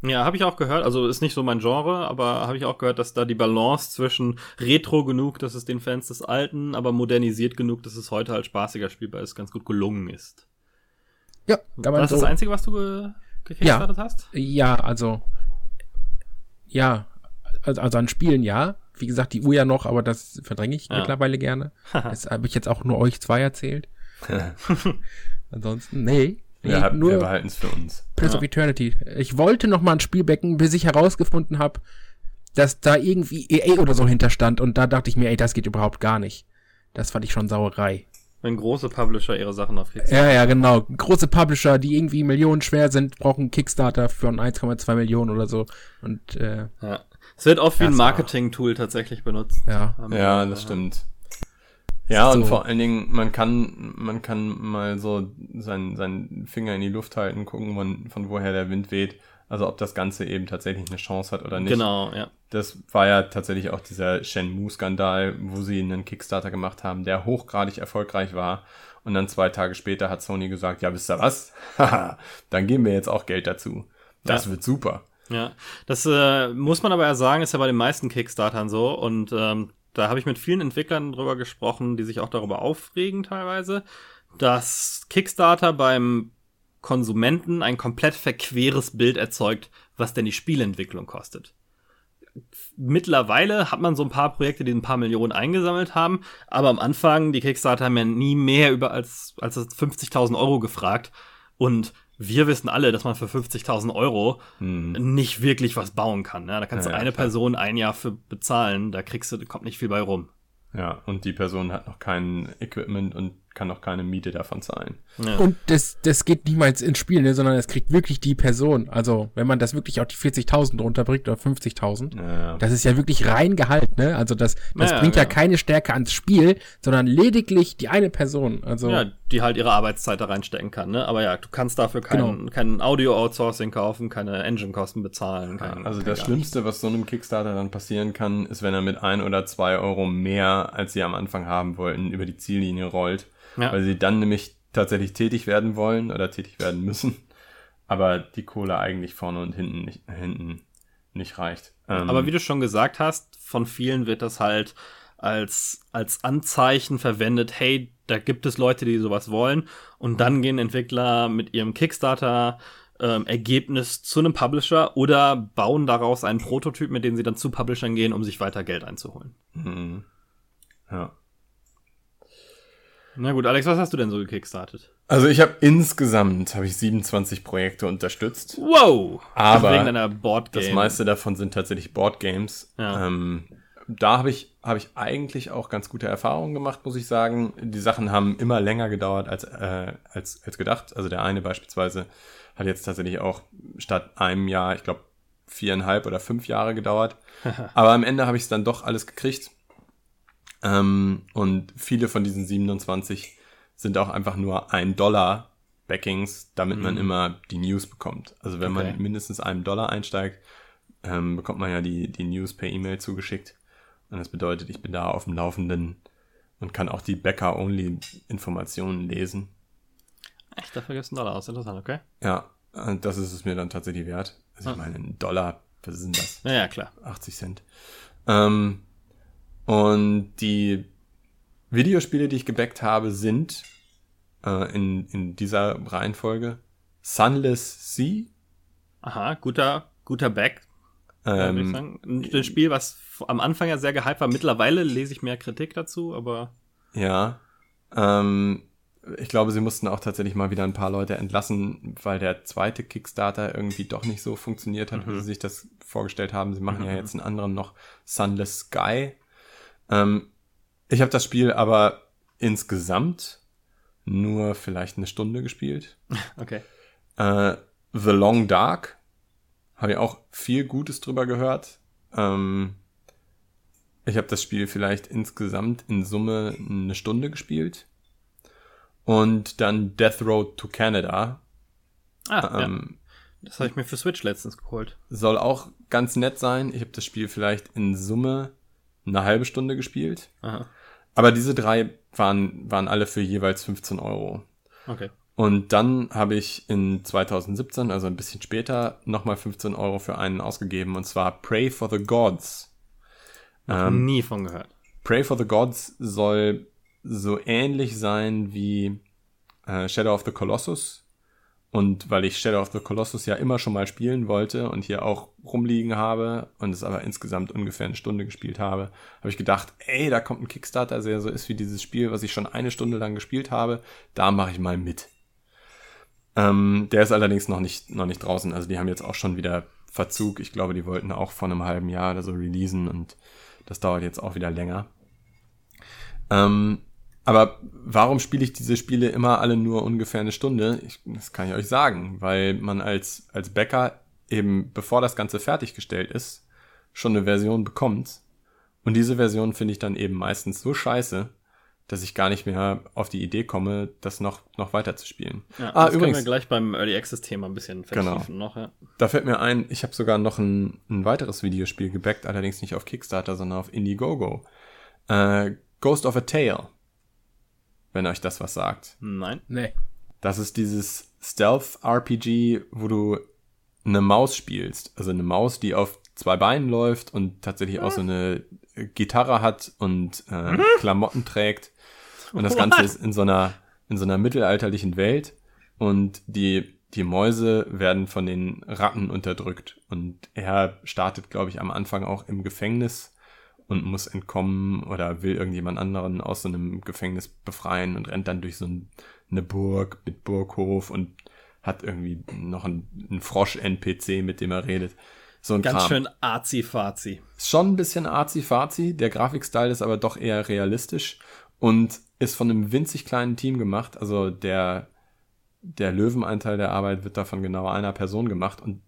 ja, habe ich auch gehört. Also ist nicht so mein Genre, aber habe ich auch gehört, dass da die Balance zwischen Retro genug, dass es den Fans des Alten, aber modernisiert genug, dass es heute halt spaßiger spielbar ist, ganz gut gelungen ist.
Ja,
kann man Das ist so das Einzige, was du ge
ja, hast? Ja, also ja, also an Spielen ja. Wie gesagt, die Uhr ja noch, aber das verdränge ich ja. mittlerweile gerne. das habe ich jetzt auch nur euch zwei erzählt. Ansonsten, nee,
wir, ja, nur wir behalten es für uns.
Prince ja. of Eternity. Ich wollte noch mal ein Spielbecken, bis ich herausgefunden habe, dass da irgendwie EA oder so hinterstand und da dachte ich mir, ey, das geht überhaupt gar nicht. Das fand ich schon Sauerei.
Wenn große Publisher ihre Sachen auf
Kickstarter. Ja, ja, genau. Große Publisher, die irgendwie Millionen schwer sind, brauchen Kickstarter für 1,2 Millionen oder so. Und äh,
ja. Es wird oft wie ein Marketing-Tool tatsächlich benutzt.
Ja, ja das stimmt. Ja, und so. vor allen Dingen, man kann, man kann mal so seinen, seinen Finger in die Luft halten, gucken, von, von woher der Wind weht. Also ob das Ganze eben tatsächlich eine Chance hat oder nicht.
Genau, ja.
Das war ja tatsächlich auch dieser Shenmue-Skandal, wo sie einen Kickstarter gemacht haben, der hochgradig erfolgreich war. Und dann zwei Tage später hat Sony gesagt, ja, wisst ihr was? Haha, dann geben wir jetzt auch Geld dazu. Das ja. wird super.
Ja, das äh, muss man aber ja sagen, ist ja bei den meisten Kickstartern so. Und ähm, da habe ich mit vielen Entwicklern drüber gesprochen, die sich auch darüber aufregen teilweise, dass Kickstarter beim Konsumenten ein komplett verqueres Bild erzeugt, was denn die Spielentwicklung kostet. Mittlerweile hat man so ein paar Projekte, die ein paar Millionen eingesammelt haben, aber am Anfang, die Kickstarter haben ja nie mehr über als, als 50.000 Euro gefragt und wir wissen alle, dass man für 50.000 Euro hm. nicht wirklich was bauen kann. Ne? Da kannst ja, du eine ja, Person ein Jahr für bezahlen, da kriegst du, kommt nicht viel bei rum.
Ja, und die Person hat noch kein Equipment und kann noch keine Miete davon zahlen.
Ja. Und das, das geht niemals ins Spiel, ne, sondern es kriegt wirklich die Person. Also, wenn man das wirklich auf die 40.000 runterbringt oder 50.000, ja. das ist ja wirklich rein Gehalt, ne? Also, das, das ja, bringt ja keine Stärke ans Spiel, sondern lediglich die eine Person. Also,
ja, die halt ihre Arbeitszeit da reinstecken kann, ne? Aber ja, du kannst dafür kein, genau. kein Audio-Outsourcing kaufen, keine Engine-Kosten bezahlen. Kein,
also, das Schlimmste, was so einem Kickstarter dann passieren kann, ist, wenn er mit ein oder zwei Euro mehr, als sie am Anfang haben wollten, über die Ziellinie rollt ja. Weil sie dann nämlich tatsächlich tätig werden wollen oder tätig werden müssen. Aber die Kohle eigentlich vorne und hinten nicht, hinten nicht reicht.
Ähm, aber wie du schon gesagt hast, von vielen wird das halt als, als Anzeichen verwendet, hey, da gibt es Leute, die sowas wollen. Und dann gehen Entwickler mit ihrem Kickstarter ähm, Ergebnis zu einem Publisher oder bauen daraus einen Prototyp, mit dem sie dann zu Publishern gehen, um sich weiter Geld einzuholen. Mhm.
Ja.
Na gut, Alex, was hast du denn so gekickstartet?
Also ich habe insgesamt habe ich 27 Projekte unterstützt.
Wow!
Aber das meiste davon sind tatsächlich Boardgames.
Ja.
Ähm, da habe ich habe ich eigentlich auch ganz gute Erfahrungen gemacht, muss ich sagen. Die Sachen haben immer länger gedauert als äh, als als gedacht. Also der eine beispielsweise hat jetzt tatsächlich auch statt einem Jahr, ich glaube viereinhalb oder fünf Jahre gedauert. Aber am Ende habe ich es dann doch alles gekriegt. Ähm, und viele von diesen 27 sind auch einfach nur ein Dollar Backings, damit mhm. man immer die News bekommt. Also wenn okay. man mindestens einen Dollar einsteigt, ähm, bekommt man ja die, die News per E-Mail zugeschickt. Und das bedeutet, ich bin da auf dem Laufenden und kann auch die Bäcker-Only-Informationen lesen.
Echt, dafür gibst du einen Dollar aus, interessant, okay?
Ja, das ist es mir dann tatsächlich wert. Also ich ah. meine, ein Dollar, was sind das?
Ja, ja klar.
80 Cent. Ähm, und die Videospiele, die ich gebackt habe, sind äh, in, in dieser Reihenfolge Sunless Sea.
Aha, guter, guter Back. Ähm, Ein Spiel, was am Anfang ja sehr gehypt war. Mittlerweile lese ich mehr Kritik dazu, aber.
Ja. Ähm, ich glaube, sie mussten auch tatsächlich mal wieder ein paar Leute entlassen, weil der zweite Kickstarter irgendwie doch nicht so funktioniert hat, mhm. wie sie sich das vorgestellt haben. Sie machen mhm. ja jetzt einen anderen noch, Sunless Sky. Ähm, ich habe das Spiel aber insgesamt nur vielleicht eine Stunde gespielt.
Okay.
Äh, The Long Dark habe ich auch viel Gutes drüber gehört. Ähm, ich habe das Spiel vielleicht insgesamt in Summe eine Stunde gespielt. Und dann Death Road to Canada.
Ah, ähm, ja. Das habe ich mir für Switch letztens geholt.
Soll auch ganz nett sein. Ich habe das Spiel vielleicht in Summe eine halbe Stunde gespielt.
Aha.
Aber diese drei waren, waren alle für jeweils 15 Euro.
Okay.
Und dann habe ich in 2017, also ein bisschen später, nochmal 15 Euro für einen ausgegeben, und zwar Pray for the Gods.
Noch ähm, nie von gehört.
Pray for the Gods soll so ähnlich sein wie äh, Shadow of the Colossus. Und weil ich Shadow of the Colossus ja immer schon mal spielen wollte und hier auch rumliegen habe und es aber insgesamt ungefähr eine Stunde gespielt habe, habe ich gedacht, ey, da kommt ein Kickstarter, der so ist wie dieses Spiel, was ich schon eine Stunde lang gespielt habe, da mache ich mal mit. Ähm, der ist allerdings noch nicht, noch nicht draußen, also die haben jetzt auch schon wieder Verzug. Ich glaube, die wollten auch vor einem halben Jahr oder so releasen und das dauert jetzt auch wieder länger. Ähm, aber warum spiele ich diese Spiele immer alle nur ungefähr eine Stunde? Ich, das kann ich euch sagen, weil man als, als Bäcker eben, bevor das Ganze fertiggestellt ist, schon eine Version bekommt. Und diese Version finde ich dann eben meistens so scheiße, dass ich gar nicht mehr auf die Idee komme, das noch, noch weiter zu spielen.
Ja, ah, das übrigens, können wir gleich beim Early Access Thema ein bisschen
vertiefen genau. noch, ja. Da fällt mir ein, ich habe sogar noch ein, ein weiteres Videospiel gebackt, allerdings nicht auf Kickstarter, sondern auf Indiegogo. Äh, Ghost of a Tale wenn euch das was sagt.
Nein.
Nee.
Das ist dieses Stealth-RPG, wo du eine Maus spielst. Also eine Maus, die auf zwei Beinen läuft und tatsächlich auch so eine Gitarre hat und äh, mhm. Klamotten trägt. Und das Ganze ist in so einer, in so einer mittelalterlichen Welt. Und die, die Mäuse werden von den Ratten unterdrückt. Und er startet, glaube ich, am Anfang auch im Gefängnis und muss entkommen oder will irgendjemand anderen aus so einem Gefängnis befreien und rennt dann durch so eine Burg mit Burghof und hat irgendwie noch einen, einen Frosch-NPC, mit dem er redet. So ein
Ganz
Kram.
schön arzi-fazi.
Schon ein bisschen arzi-fazi. Der Grafikstil ist aber doch eher realistisch und ist von einem winzig kleinen Team gemacht. Also der, der Löwenanteil der Arbeit wird da von genau einer Person gemacht und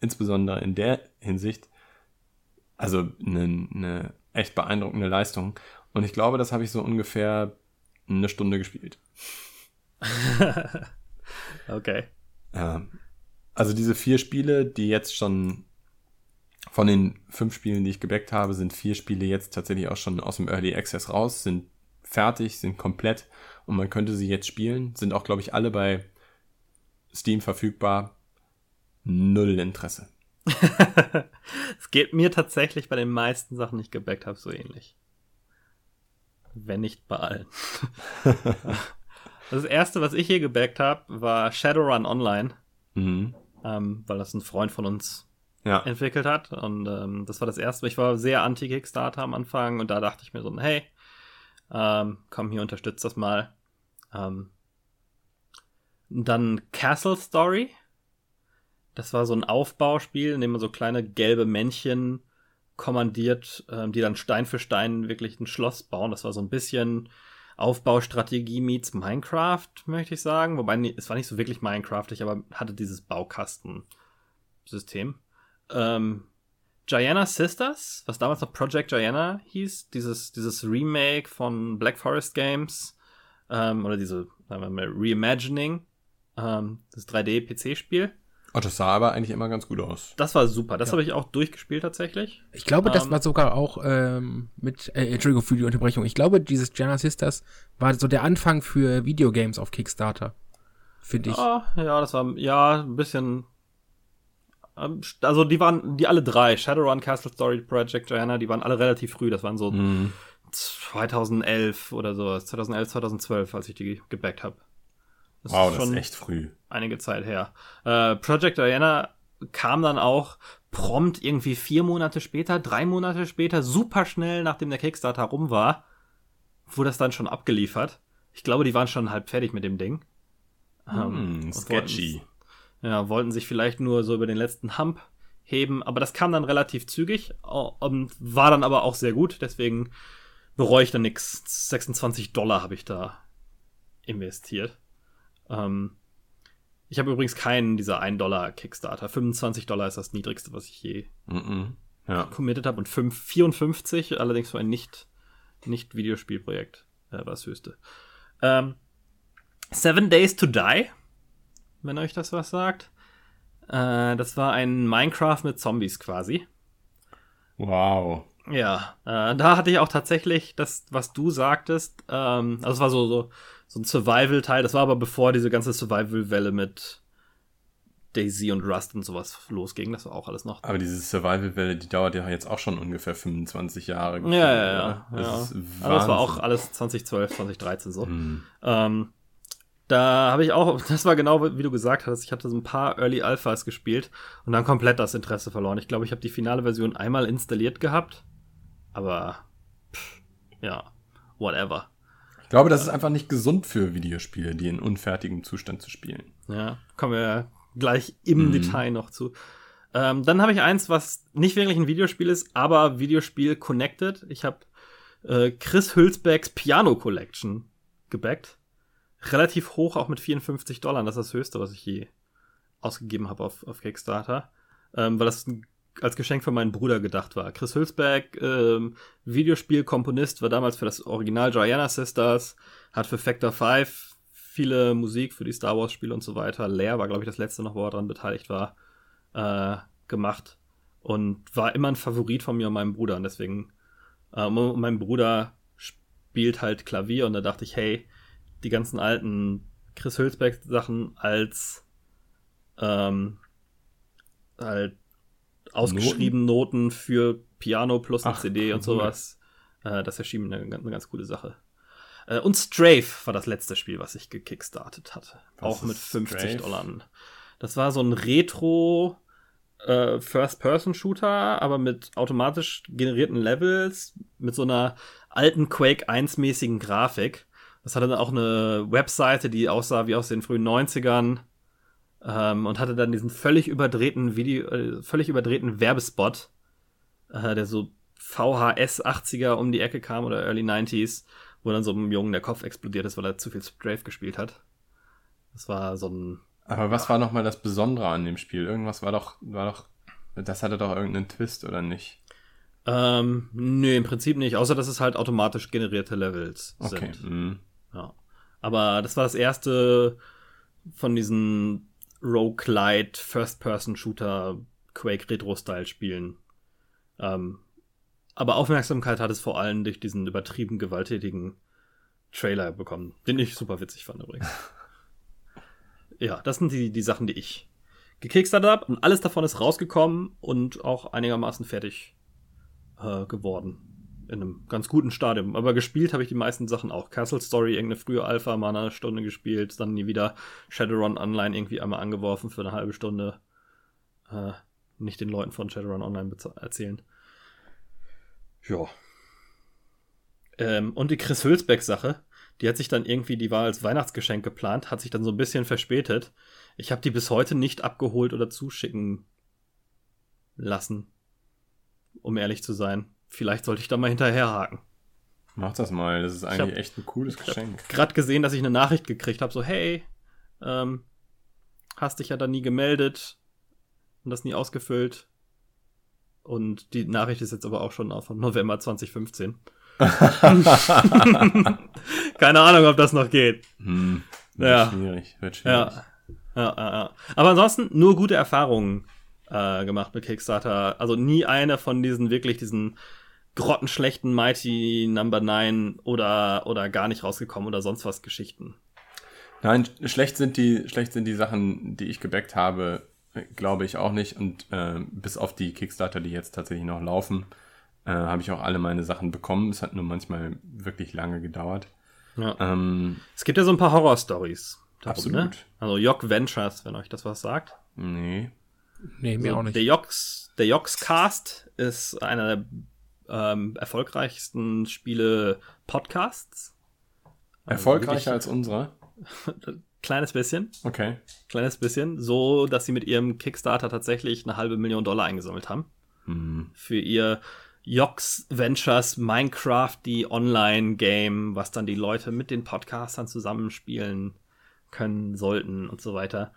insbesondere in der Hinsicht, also eine, eine echt beeindruckende Leistung. Und ich glaube, das habe ich so ungefähr eine Stunde gespielt.
okay.
Ja. Also diese vier Spiele, die jetzt schon von den fünf Spielen, die ich gebackt habe, sind vier Spiele jetzt tatsächlich auch schon aus dem Early Access raus, sind fertig, sind komplett und man könnte sie jetzt spielen, sind auch, glaube ich, alle bei Steam verfügbar. Null Interesse.
es geht mir tatsächlich bei den meisten Sachen, die ich gebackt habe, so ähnlich. Wenn nicht bei allen. das erste, was ich hier gebackt habe, war Shadowrun Online.
Mhm.
Ähm, weil das ein Freund von uns
ja.
entwickelt hat. Und ähm, das war das erste. Ich war sehr anti-Kickstarter am Anfang und da dachte ich mir so, hey, ähm, komm hier, unterstützt das mal. Ähm, dann Castle Story. Das war so ein Aufbauspiel, in dem man so kleine gelbe Männchen kommandiert, ähm, die dann Stein für Stein wirklich ein Schloss bauen. Das war so ein bisschen Aufbaustrategie meets Minecraft, möchte ich sagen. Wobei, es war nicht so wirklich Minecraftig, aber hatte dieses Baukastensystem. Ähm, Gianna Sisters, was damals noch Project Gianna hieß, dieses, dieses Remake von Black Forest Games, ähm, oder diese, sagen wir mal, Reimagining, ähm, das 3D-PC-Spiel.
Oh, das sah aber eigentlich immer ganz gut aus.
Das war super. Das ja. habe ich auch durchgespielt tatsächlich.
Ich glaube, das ähm, war sogar auch ähm, mit, äh, Entschuldigung für die Unterbrechung. Ich glaube, dieses Jana Sisters war so der Anfang für Videogames auf Kickstarter. Finde ich.
Ja, ja, das war, ja, ein bisschen. Ähm, also, die waren, die alle drei, Shadowrun, Castle Story, Project Joanna, die waren alle relativ früh. Das waren so
mhm.
2011 oder so. 2011, 2012, als ich die gebackt habe.
Das wow, ist das ist echt früh.
Einige Zeit her. Äh, Project Diana kam dann auch prompt irgendwie vier Monate später, drei Monate später, super schnell, nachdem der Kickstarter rum war, wurde das dann schon abgeliefert. Ich glaube, die waren schon halb fertig mit dem Ding.
Hm, sketchy.
Wollten, ja, wollten sich vielleicht nur so über den letzten Hump heben, aber das kam dann relativ zügig und war dann aber auch sehr gut, deswegen bereue ich da nix. 26 Dollar habe ich da investiert. Ähm, ich habe übrigens keinen dieser 1 Dollar Kickstarter. 25 Dollar ist das niedrigste, was ich je
mm -mm. Ja.
committed habe und 5, 54 allerdings für ein nicht, nicht Videospielprojekt äh, war das höchste. Ähm, Seven Days to Die, wenn euch das was sagt. Äh, das war ein Minecraft mit Zombies quasi.
Wow.
Ja, äh, da hatte ich auch tatsächlich das, was du sagtest. Ähm, also es war so, so, so ein Survival-Teil. Das war aber bevor diese ganze Survival-Welle mit Daisy und Rust und sowas losging. Das war auch alles noch.
Aber diese Survival-Welle, die dauert ja jetzt auch schon ungefähr 25 Jahre.
Ja, ja, ja. Das, ja. Aber das war auch alles 2012, 2013 so. Hm. Ähm, da habe ich auch, das war genau wie du gesagt hast, ich hatte so ein paar Early Alphas gespielt und dann komplett das Interesse verloren. Ich glaube, ich habe die finale Version einmal installiert gehabt, aber pff, ja, whatever.
Ich glaube, das ist einfach nicht gesund für Videospiele, die in unfertigem Zustand zu spielen.
Ja, kommen wir gleich im mhm. Detail noch zu. Ähm, dann habe ich eins, was nicht wirklich ein Videospiel ist, aber Videospiel connected. Ich habe äh, Chris Hülsbergs Piano Collection gebackt relativ hoch, auch mit 54 Dollar. Das ist das höchste, was ich je ausgegeben habe auf, auf Kickstarter. Ähm, weil das als Geschenk für meinen Bruder gedacht war. Chris Hülsberg, ähm, Videospielkomponist, war damals für das Original Gianna Sisters, hat für Factor 5 viele Musik für die Star Wars Spiele und so weiter. Leer war, glaube ich, das letzte noch, wo er daran beteiligt war, äh, gemacht. Und war immer ein Favorit von mir und meinem Bruder. Und deswegen, äh, mein Bruder spielt halt Klavier und da dachte ich, hey, die ganzen alten Chris Hülsbeck Sachen als ähm, halt ausgeschrieben Noten? Noten für Piano plus eine Ach, CD und sowas. Äh, das erschien eine, eine, ganz coole Sache. Äh, und Strafe war das letzte Spiel, was ich gekickstartet hatte. Was auch mit 50 Strafe? Dollar. Das war so ein Retro äh, First-Person-Shooter, aber mit automatisch generierten Levels, mit so einer alten Quake 1-mäßigen Grafik. Das hatte dann auch eine Webseite, die aussah wie aus den frühen 90ern ähm, und hatte dann diesen völlig überdrehten Video, äh, völlig überdrehten Werbespot, äh, der so VHS 80er um die Ecke kam oder Early 90s, wo dann so einem Jungen der Kopf explodiert ist, weil er zu viel Strafe gespielt hat. Das war so ein.
Aber was war nochmal das Besondere an dem Spiel? Irgendwas war doch, war doch, das hatte doch irgendeinen Twist, oder nicht?
Ähm, nö, im Prinzip nicht, außer dass es halt automatisch generierte Levels okay. sind. Mm. Ja. Aber das war das erste von diesen Roguelite First-Person-Shooter Quake Retro-Style-Spielen. Ähm, aber Aufmerksamkeit hat es vor allem durch diesen übertrieben gewalttätigen Trailer bekommen, den ich super witzig fand übrigens. ja, das sind die, die Sachen, die ich gekickstartet habe und alles davon ist rausgekommen und auch einigermaßen fertig äh, geworden in einem ganz guten Stadium. Aber gespielt habe ich die meisten Sachen auch. Castle Story, irgendeine frühe Alpha, mal eine Stunde gespielt, dann nie wieder Shadowrun Online irgendwie einmal angeworfen für eine halbe Stunde. Äh, nicht den Leuten von Shadowrun Online erzählen. Ja. Ähm, und die Chris Hülsbeck-Sache, die hat sich dann irgendwie, die war als Weihnachtsgeschenk geplant, hat sich dann so ein bisschen verspätet. Ich habe die bis heute nicht abgeholt oder zuschicken lassen. Um ehrlich zu sein. Vielleicht sollte ich da mal hinterherhaken.
Mach das mal, das ist eigentlich hab, echt ein cooles Geschenk.
Ich gerade gesehen, dass ich eine Nachricht gekriegt habe, so hey, ähm, hast dich ja dann nie gemeldet und das nie ausgefüllt. Und die Nachricht ist jetzt aber auch schon von November 2015. Keine Ahnung, ob das noch geht.
Hm, wird ja. schwierig, wird schwierig.
Ja. Ja, ja, ja. Aber ansonsten nur gute Erfahrungen äh, gemacht mit Kickstarter. Also nie eine von diesen wirklich diesen grottenschlechten Mighty Number 9 oder, oder gar nicht rausgekommen oder sonst was Geschichten.
Nein, schlecht sind die, schlecht sind die Sachen, die ich gebackt habe, glaube ich auch nicht. Und äh, bis auf die Kickstarter, die jetzt tatsächlich noch laufen, äh, habe ich auch alle meine Sachen bekommen. Es hat nur manchmal wirklich lange gedauert.
Ja. Ähm, es gibt ja so ein paar Horror-Stories.
Absolut. Ne?
Also Jock Ventures, wenn euch das was sagt.
Nee.
Nee, mir
so,
auch nicht.
Der Jocks, der Jocks Cast ist einer der ähm, erfolgreichsten Spiele Podcasts.
Erfolgreicher als unsere?
Kleines bisschen.
Okay.
Kleines bisschen. So, dass sie mit ihrem Kickstarter tatsächlich eine halbe Million Dollar eingesammelt haben.
Hm.
Für ihr Yox Ventures Minecraft, die Online-Game, was dann die Leute mit den Podcastern zusammenspielen können sollten und so weiter.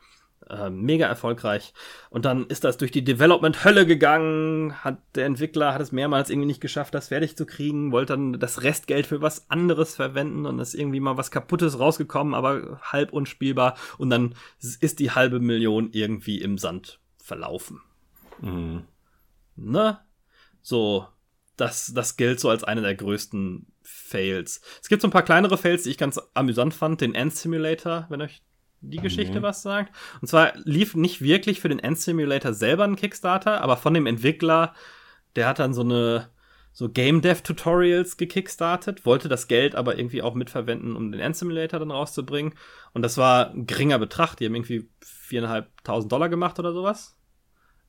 Äh, mega erfolgreich. Und dann ist das durch die Development-Hölle gegangen, hat der Entwickler hat es mehrmals irgendwie nicht geschafft, das fertig zu kriegen, wollte dann das Restgeld für was anderes verwenden und ist irgendwie mal was Kaputtes rausgekommen, aber halb unspielbar. Und dann ist die halbe Million irgendwie im Sand verlaufen.
Mhm.
Ne? So, das, das gilt so als einer der größten Fails. Es gibt so ein paar kleinere Fails, die ich ganz amüsant fand. Den End Simulator, wenn euch die Geschichte mhm. was sagt. Und zwar lief nicht wirklich für den End Simulator selber ein Kickstarter, aber von dem Entwickler, der hat dann so eine so Game Dev Tutorials gekickstartet, wollte das Geld aber irgendwie auch mitverwenden, um den End Simulator dann rauszubringen. Und das war ein geringer Betrag. Die haben irgendwie viereinhalbtausend Dollar gemacht oder sowas.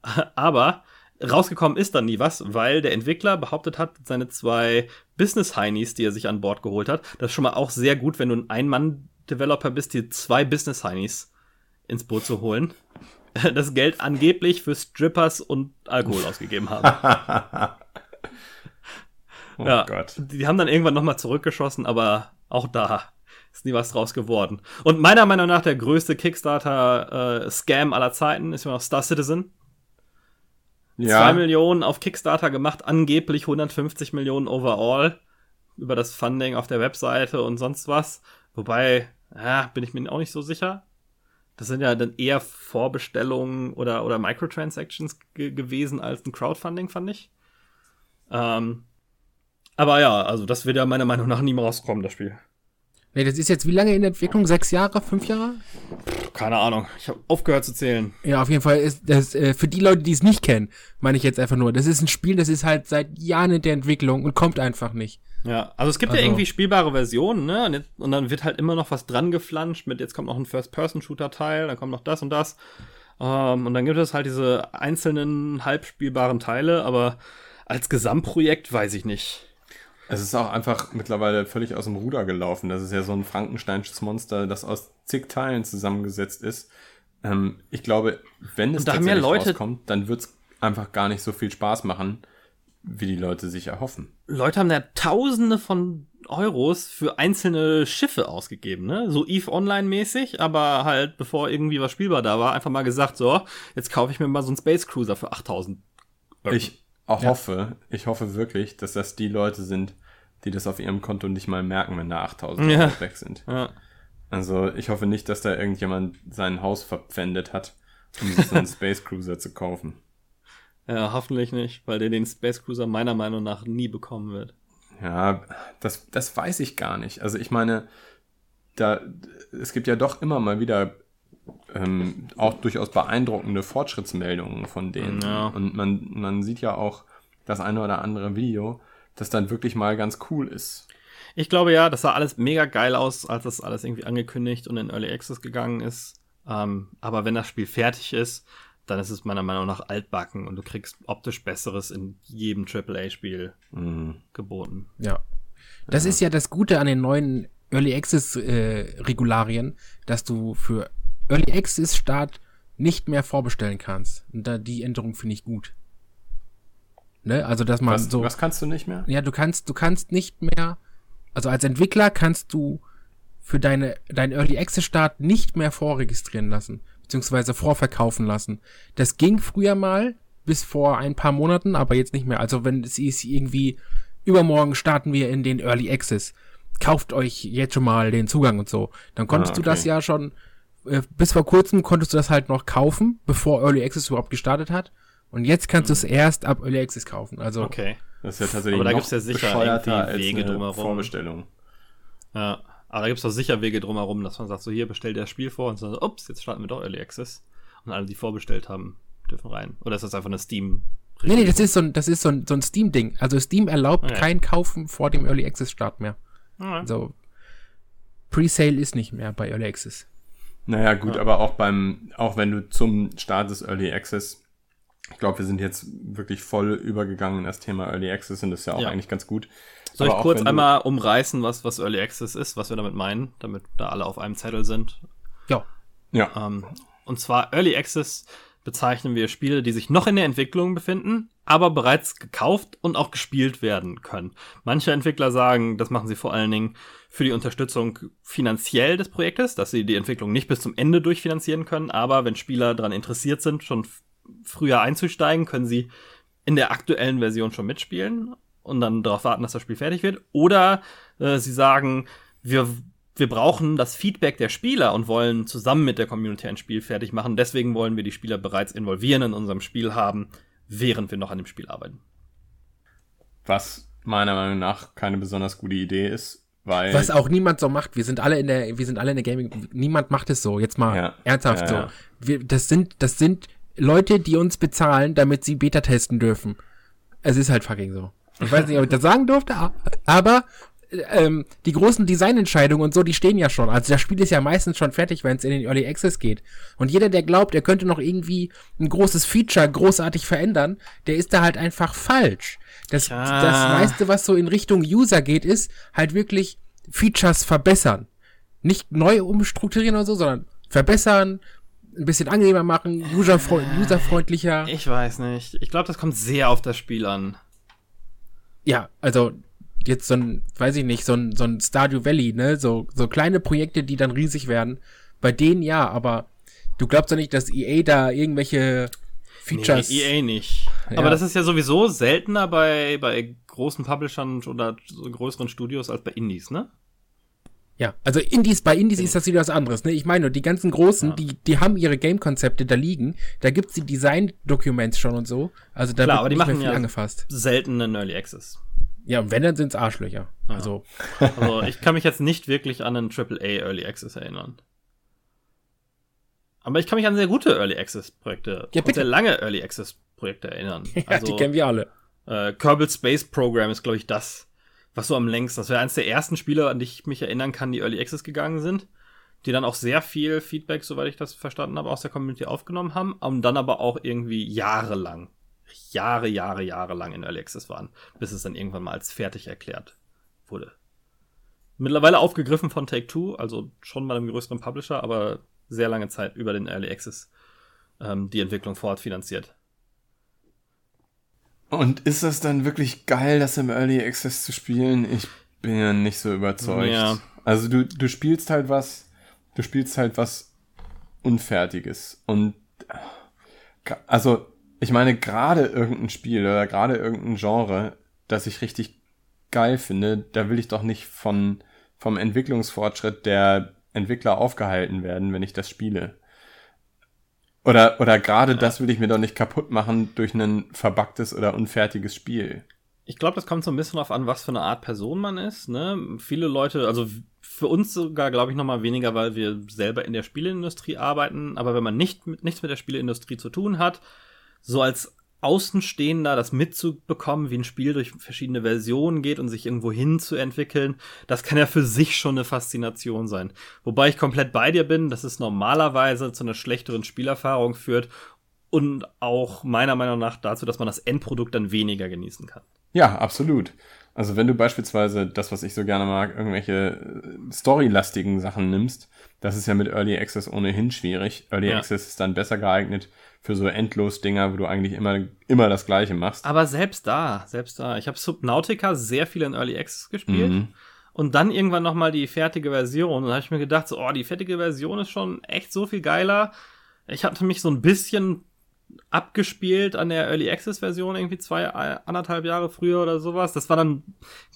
aber rausgekommen ist dann nie was, weil der Entwickler behauptet hat, seine zwei Business Heinies, die er sich an Bord geholt hat, das ist schon mal auch sehr gut, wenn du ein Ein-Mann Developer bist, dir zwei Business Heinies ins Boot zu holen, das Geld angeblich für Strippers und Alkohol ausgegeben haben. oh ja, Gott. Die haben dann irgendwann nochmal zurückgeschossen, aber auch da ist nie was draus geworden. Und meiner Meinung nach der größte Kickstarter-Scam äh, aller Zeiten ist immer noch Star Citizen. Ja. Zwei Millionen auf Kickstarter gemacht, angeblich 150 Millionen overall über das Funding auf der Webseite und sonst was. Wobei, ja, bin ich mir auch nicht so sicher. Das sind ja dann eher Vorbestellungen oder, oder Microtransactions gewesen als ein Crowdfunding, fand ich. Ähm, aber ja, also das wird ja meiner Meinung nach nie mehr rauskommen, das Spiel.
Nee, das ist jetzt wie lange in Entwicklung? Sechs Jahre? Fünf Jahre?
Keine Ahnung. Ich habe aufgehört zu zählen.
Ja, auf jeden Fall ist das äh, für die Leute, die es nicht kennen, meine ich jetzt einfach nur. Das ist ein Spiel, das ist halt seit Jahren in der Entwicklung und kommt einfach nicht.
Ja, also es gibt also. ja irgendwie spielbare Versionen, ne? Und, jetzt, und, dann wird halt immer noch was dran geflanscht mit, jetzt kommt noch ein First-Person-Shooter-Teil, dann kommt noch das und das. Ähm, und dann gibt es halt diese einzelnen halbspielbaren Teile, aber als Gesamtprojekt weiß ich nicht.
Es ist auch einfach mittlerweile völlig aus dem Ruder gelaufen. Das ist ja so ein Frankensteinsches Monster, das aus zig Teilen zusammengesetzt ist. Ähm, ich glaube, wenn es
da tatsächlich Leute
rauskommt, dann wird es einfach gar nicht so viel Spaß machen wie die Leute sich erhoffen.
Leute haben ja Tausende von Euros für einzelne Schiffe ausgegeben, ne? So Eve Online-mäßig, aber halt, bevor irgendwie was spielbar da war, einfach mal gesagt, so, jetzt kaufe ich mir mal so einen Space Cruiser für 8000
Euro. Ich ja. hoffe, ich hoffe wirklich, dass das die Leute sind, die das auf ihrem Konto nicht mal merken, wenn da 8000
ja.
Euro weg sind.
Ja.
Also, ich hoffe nicht, dass da irgendjemand sein Haus verpfändet hat, um sich so einen Space Cruiser zu kaufen.
Ja, hoffentlich nicht, weil der den Space Cruiser meiner Meinung nach nie bekommen wird.
Ja, das, das weiß ich gar nicht. Also ich meine, da, es gibt ja doch immer mal wieder ähm, auch durchaus beeindruckende Fortschrittsmeldungen von denen.
Ja.
Und man, man sieht ja auch das eine oder andere Video, das dann wirklich mal ganz cool ist.
Ich glaube ja, das sah alles mega geil aus, als das alles irgendwie angekündigt und in Early Access gegangen ist. Ähm, aber wenn das Spiel fertig ist, dann ist es meiner Meinung nach altbacken und du kriegst optisch Besseres in jedem AAA-Spiel
mhm.
geboten.
Ja. Das ja. ist ja das Gute an den neuen Early Access-Regularien, äh, dass du für Early Access-Start nicht mehr vorbestellen kannst. Und da die Änderung finde ich gut. Ne? Also, dass man
was,
so.
Was kannst du nicht mehr?
Ja, du kannst, du kannst nicht mehr. Also als Entwickler kannst du für deine, deinen Early Access Start nicht mehr vorregistrieren lassen beziehungsweise vorverkaufen lassen. Das ging früher mal, bis vor ein paar Monaten, aber jetzt nicht mehr. Also wenn es ist irgendwie, übermorgen starten wir in den Early Access. Kauft euch jetzt schon mal den Zugang und so. Dann konntest ah, okay. du das ja schon, äh, bis vor kurzem konntest du das halt noch kaufen, bevor Early Access überhaupt gestartet hat. Und jetzt kannst mhm. du es erst ab Early Access kaufen. Also
okay.
Das ist ja tatsächlich
aber da gibt's ja sicher irgendwie Wege drumherum.
Vorbestellung.
Ja. Aber da gibt es doch sicher Wege drumherum, dass man sagt, so hier bestellt das Spiel vor und so, ups, jetzt starten wir doch Early Access. Und alle, die vorbestellt haben, dürfen rein. Oder ist das einfach eine Steam?
Nee, nee, das ist so ein, das ist so ein, so ein Steam-Ding. Also Steam erlaubt okay. kein Kaufen vor dem Early Access Start mehr. Okay. Also Pre-Sale ist nicht mehr bei Early Access.
Naja, gut, ja. aber auch beim, auch wenn du zum Start des Early Access Ich glaube, wir sind jetzt wirklich voll übergegangen in das Thema Early Access und das ist ja auch ja. eigentlich ganz gut.
Soll Aber ich kurz einmal umreißen, was, was Early Access ist, was wir damit meinen, damit da alle auf einem Zettel sind?
Ja.
Ja. Ähm, und zwar Early Access bezeichnen wir Spiele, die sich noch in der Entwicklung befinden, aber bereits gekauft und auch gespielt werden können. Manche Entwickler sagen, das machen sie vor allen Dingen für die Unterstützung finanziell des Projektes, dass sie die Entwicklung nicht bis zum Ende durchfinanzieren können, aber wenn Spieler daran interessiert sind, schon früher einzusteigen, können sie in der aktuellen Version schon mitspielen und dann darauf warten, dass das Spiel fertig wird. Oder äh, sie sagen, wir wir brauchen das Feedback der Spieler und wollen zusammen mit der Community ein Spiel fertig machen. Deswegen wollen wir die Spieler bereits involvieren in unserem Spiel haben, während wir noch an dem Spiel arbeiten.
Was meiner Meinung nach keine besonders gute Idee ist, weil
was auch niemand so macht. Wir sind alle in der, wir sind alle in der Gaming. Niemand macht es so. Jetzt mal ja, ernsthaft ja, ja. so. Wir, das sind, das sind Leute, die uns bezahlen, damit sie Beta testen dürfen. Es ist halt fucking so. Ich weiß nicht, ob ich das sagen durfte, aber ähm, die großen Designentscheidungen und so, die stehen ja schon. Also das Spiel ist ja meistens schon fertig, wenn es in den Early Access geht. Und jeder, der glaubt, er könnte noch irgendwie ein großes Feature großartig verändern, der ist da halt einfach falsch. Das, ja. das meiste, was so in Richtung User geht, ist halt wirklich Features verbessern. Nicht neu umstrukturieren oder so, sondern verbessern, ein bisschen angenehmer machen, userfreundlicher.
Ich weiß nicht. Ich glaube, das kommt sehr auf das Spiel an.
Ja, also jetzt so ein, weiß ich nicht, so ein, so ein Stardew Valley, ne? So, so kleine Projekte, die dann riesig werden. Bei denen ja, aber du glaubst doch nicht, dass EA da irgendwelche Features.
Nee, EA nicht. Ja. Aber das ist ja sowieso seltener bei, bei großen Publishern oder so größeren Studios als bei Indies, ne?
Ja, also Indies, bei Indies ist das wieder was anderes, ne? Ich meine, die ganzen Großen, ja. die, die haben ihre Game-Konzepte da liegen. Da gibt's die Design-Documents schon und so. Also da
Klar, wird aber die nicht machen mehr viel ja angefasst. selten einen Early Access.
Ja, und wenn, dann sind's Arschlöcher. Ja. Also.
also, ich kann mich jetzt nicht wirklich an einen AAA Early Access erinnern. Aber ich kann mich an sehr gute Early Access Projekte ja, sehr lange Early Access Projekte erinnern.
ja, also, die kennen wir alle.
Äh, Kerbal Space Program ist, glaube ich, das, was so am längsten. Das wäre eines der ersten Spiele, an die ich mich erinnern kann, die Early Access gegangen sind. Die dann auch sehr viel Feedback, soweit ich das verstanden habe, aus der Community aufgenommen haben. Und dann aber auch irgendwie jahrelang Jahre, Jahre, Jahre lang in Early Access waren, bis es dann irgendwann mal als fertig erklärt wurde. Mittlerweile aufgegriffen von Take-Two, also schon mal einem größeren Publisher, aber sehr lange Zeit über den Early Access ähm, die Entwicklung fortfinanziert.
Und ist das dann wirklich geil, das im Early Access zu spielen? Ich bin ja nicht so überzeugt. Ja. Also du, du spielst halt was, du spielst halt was Unfertiges. Und also ich meine, gerade irgendein Spiel oder gerade irgendein Genre, das ich richtig geil finde, da will ich doch nicht von, vom Entwicklungsfortschritt der Entwickler aufgehalten werden, wenn ich das spiele. Oder, oder gerade ja. das will ich mir doch nicht kaputt machen durch ein verbuggtes oder unfertiges Spiel.
Ich glaube, das kommt so ein bisschen darauf an, was für eine Art Person man ist. Ne? Viele Leute, also für uns sogar, glaube ich, noch mal weniger, weil wir selber in der Spieleindustrie arbeiten. Aber wenn man nicht nichts mit der Spieleindustrie zu tun hat, so als Außenstehender das mitzubekommen, wie ein Spiel durch verschiedene Versionen geht und sich irgendwo hin zu entwickeln, das kann ja für sich schon eine Faszination sein. Wobei ich komplett bei dir bin, dass es normalerweise zu einer schlechteren Spielerfahrung führt und auch meiner Meinung nach dazu, dass man das Endprodukt dann weniger genießen kann.
Ja, absolut. Also wenn du beispielsweise das, was ich so gerne mag, irgendwelche äh, storylastigen Sachen nimmst, das ist ja mit Early Access ohnehin schwierig. Early ja. Access ist dann besser geeignet für so endlos Dinger, wo du eigentlich immer, immer das Gleiche machst.
Aber selbst da, selbst da. Ich habe Subnautica sehr viel in Early Access gespielt. Mhm. Und dann irgendwann nochmal die fertige Version. Und da habe ich mir gedacht, so, oh, die fertige Version ist schon echt so viel geiler. Ich hatte mich so ein bisschen abgespielt an der Early Access Version irgendwie zwei, äh, anderthalb Jahre früher oder sowas. Das war dann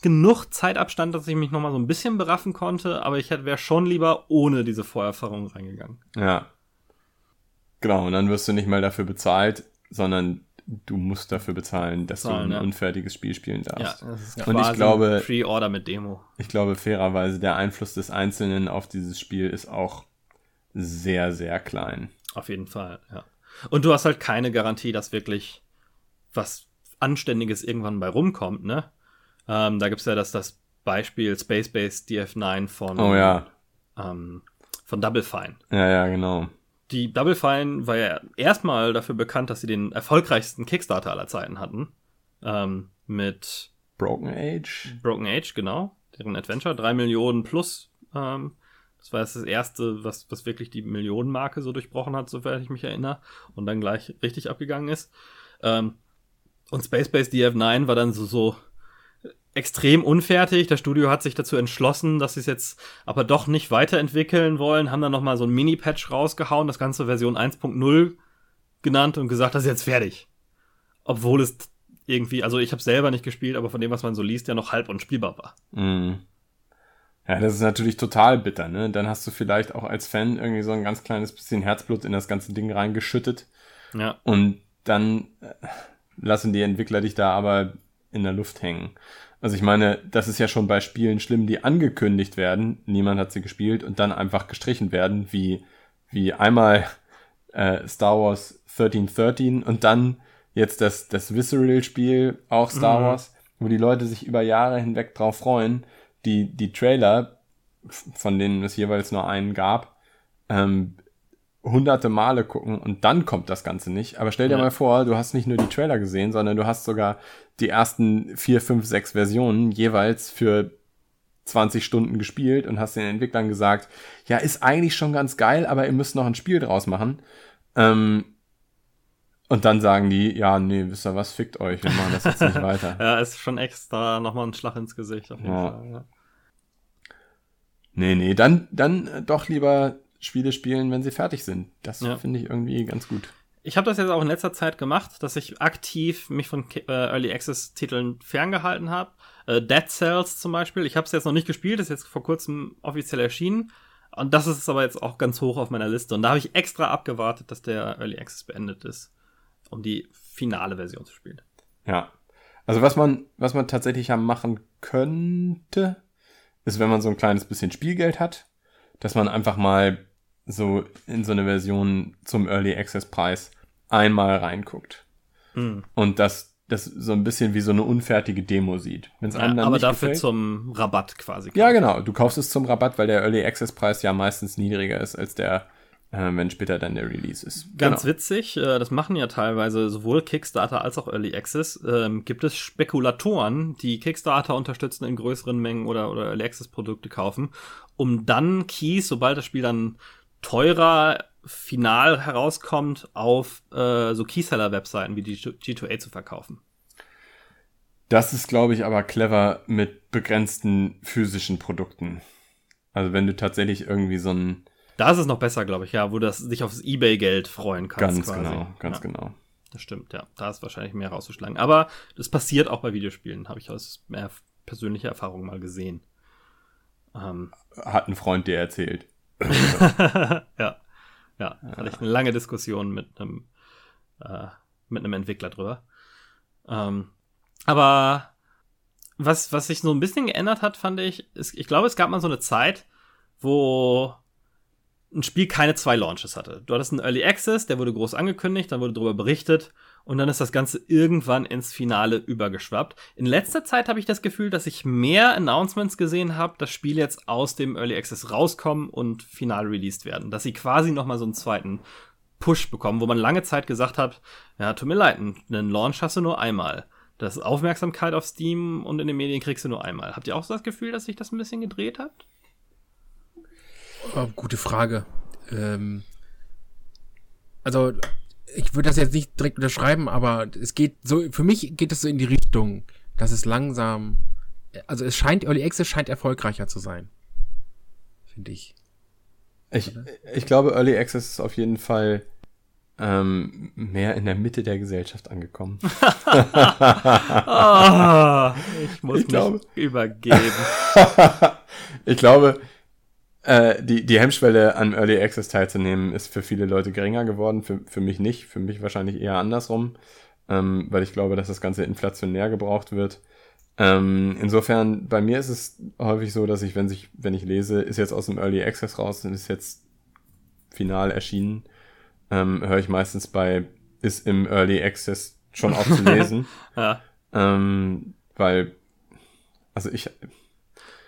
genug Zeitabstand, dass ich mich nochmal so ein bisschen beraffen konnte, aber ich wäre schon lieber ohne diese Vorerfahrung reingegangen.
Ja, Genau, und dann wirst du nicht mal dafür bezahlt, sondern du musst dafür bezahlen, dass Zahlen, du ein ja. unfertiges Spiel spielen darfst. Ja, das ist
und ich glaube, Pre-Order mit Demo.
Ich glaube fairerweise, der Einfluss des Einzelnen auf dieses Spiel ist auch sehr, sehr klein.
Auf jeden Fall, ja. Und du hast halt keine Garantie, dass wirklich was Anständiges irgendwann bei rumkommt, ne? Ähm, da gibt's ja das, das Beispiel Space Base DF9 von,
oh, ja.
ähm, von Double Fine.
Ja, ja, genau
die Double Fine war ja erstmal dafür bekannt, dass sie den erfolgreichsten Kickstarter aller Zeiten hatten. Ähm, mit
Broken Age.
Broken Age, genau. Deren Adventure. Drei Millionen plus. Ähm, das war jetzt das erste, was, was wirklich die Millionenmarke so durchbrochen hat, soweit ich mich erinnere. Und dann gleich richtig abgegangen ist. Ähm, und Space Base DF9 war dann so, so extrem unfertig. Das Studio hat sich dazu entschlossen, dass sie es jetzt aber doch nicht weiterentwickeln wollen, haben dann nochmal so ein Mini-Patch rausgehauen, das ganze Version 1.0 genannt und gesagt, das ist jetzt fertig. Obwohl es irgendwie, also ich habe selber nicht gespielt, aber von dem, was man so liest, ja noch halb unspielbar war.
Mm. Ja, das ist natürlich total bitter, ne? Dann hast du vielleicht auch als Fan irgendwie so ein ganz kleines bisschen Herzblut in das ganze Ding reingeschüttet.
Ja.
Und dann äh, lassen die Entwickler dich da aber in der Luft hängen. Also ich meine, das ist ja schon bei Spielen schlimm, die angekündigt werden, niemand hat sie gespielt und dann einfach gestrichen werden, wie, wie einmal äh, Star Wars 1313 und dann jetzt das, das Visceral-Spiel, auch Star mhm. Wars, wo die Leute sich über Jahre hinweg drauf freuen, die, die Trailer, von denen es jeweils nur einen gab, ähm, hunderte Male gucken und dann kommt das Ganze nicht. Aber stell dir ja. mal vor, du hast nicht nur die Trailer gesehen, sondern du hast sogar die ersten vier, fünf, sechs Versionen jeweils für 20 Stunden gespielt und hast den Entwicklern gesagt, ja, ist eigentlich schon ganz geil, aber ihr müsst noch ein Spiel draus machen. Ähm, und dann sagen die, ja, nee, wisst ihr was, fickt euch, wir machen das jetzt nicht weiter.
ja, ist schon extra nochmal ein Schlag ins Gesicht auf jeden ja. Fall. Ja.
Nee, nee, dann, dann doch lieber Spiele spielen, wenn sie fertig sind. Das ja. finde ich irgendwie ganz gut.
Ich habe das jetzt auch in letzter Zeit gemacht, dass ich aktiv mich von äh, Early Access Titeln ferngehalten habe. Äh, Dead Cells zum Beispiel. Ich habe es jetzt noch nicht gespielt, ist jetzt vor kurzem offiziell erschienen. Und das ist aber jetzt auch ganz hoch auf meiner Liste. Und da habe ich extra abgewartet, dass der Early Access beendet ist, um die finale Version zu spielen.
Ja. Also was man, was man tatsächlich ja machen könnte, ist, wenn man so ein kleines bisschen Spielgeld hat, dass man einfach mal so in so eine Version zum Early Access Preis einmal reinguckt. Mhm. Und das, das so ein bisschen wie so eine unfertige Demo sieht.
Wenn's ja, aber dafür gefällt, zum Rabatt quasi.
Ja, genau. Du kaufst es zum Rabatt, weil der Early Access Preis ja meistens niedriger ist als der äh, wenn später dann der Release ist.
Ganz genau. witzig, äh, das machen ja teilweise sowohl Kickstarter als auch Early Access. Ähm, gibt es Spekulatoren, die Kickstarter unterstützen in größeren Mengen oder, oder Early Access Produkte kaufen, um dann Keys, sobald das Spiel dann teurer final herauskommt, auf äh, so Keyseller-Webseiten wie die G2A zu verkaufen.
Das ist, glaube ich, aber clever mit begrenzten physischen Produkten. Also wenn du tatsächlich irgendwie so ein.
Da ist es noch besser, glaube ich, ja, wo du dich aufs Ebay-Geld freuen kannst.
Ganz quasi. genau, ganz ja. genau.
Das stimmt, ja. Da ist wahrscheinlich mehr rauszuschlagen. Aber das passiert auch bei Videospielen, habe ich aus mehr persönlicher Erfahrung mal gesehen.
Ähm, Hat ein Freund dir erzählt.
ja. Ja, hatte ich eine lange Diskussion mit einem, äh, mit einem Entwickler drüber. Ähm, aber was, was sich so ein bisschen geändert hat, fand ich, ist, ich glaube, es gab mal so eine Zeit, wo ein Spiel keine zwei Launches hatte. Du hattest einen Early Access, der wurde groß angekündigt, dann wurde darüber berichtet und dann ist das Ganze irgendwann ins Finale übergeschwappt. In letzter Zeit habe ich das Gefühl, dass ich mehr Announcements gesehen habe, dass Spiele jetzt aus dem Early Access rauskommen und final released werden. Dass sie quasi nochmal so einen zweiten Push bekommen, wo man lange Zeit gesagt hat, ja, tut mir leid, einen Launch hast du nur einmal. Das Aufmerksamkeit auf Steam und in den Medien kriegst du nur einmal. Habt ihr auch so das Gefühl, dass sich das ein bisschen gedreht hat?
Oh, gute Frage. Ähm, also ich würde das jetzt nicht direkt unterschreiben, aber es geht so, für mich geht es so in die Richtung, dass es langsam, also es scheint, Early Access scheint erfolgreicher zu sein. Finde ich.
Ich, ich glaube, Early Access ist auf jeden Fall ähm, mehr in der Mitte der Gesellschaft angekommen.
oh, ich muss ich mich glaube, übergeben.
ich glaube, äh, die, die Hemmschwelle an Early Access teilzunehmen ist für viele Leute geringer geworden, für, für mich nicht, für mich wahrscheinlich eher andersrum, ähm, weil ich glaube, dass das Ganze inflationär gebraucht wird. Ähm, insofern, bei mir ist es häufig so, dass ich, wenn ich, wenn ich lese, ist jetzt aus dem Early Access raus und ist jetzt final erschienen, ähm, höre ich meistens bei, ist im Early Access schon aufzulesen. ja. ähm, weil, also ich,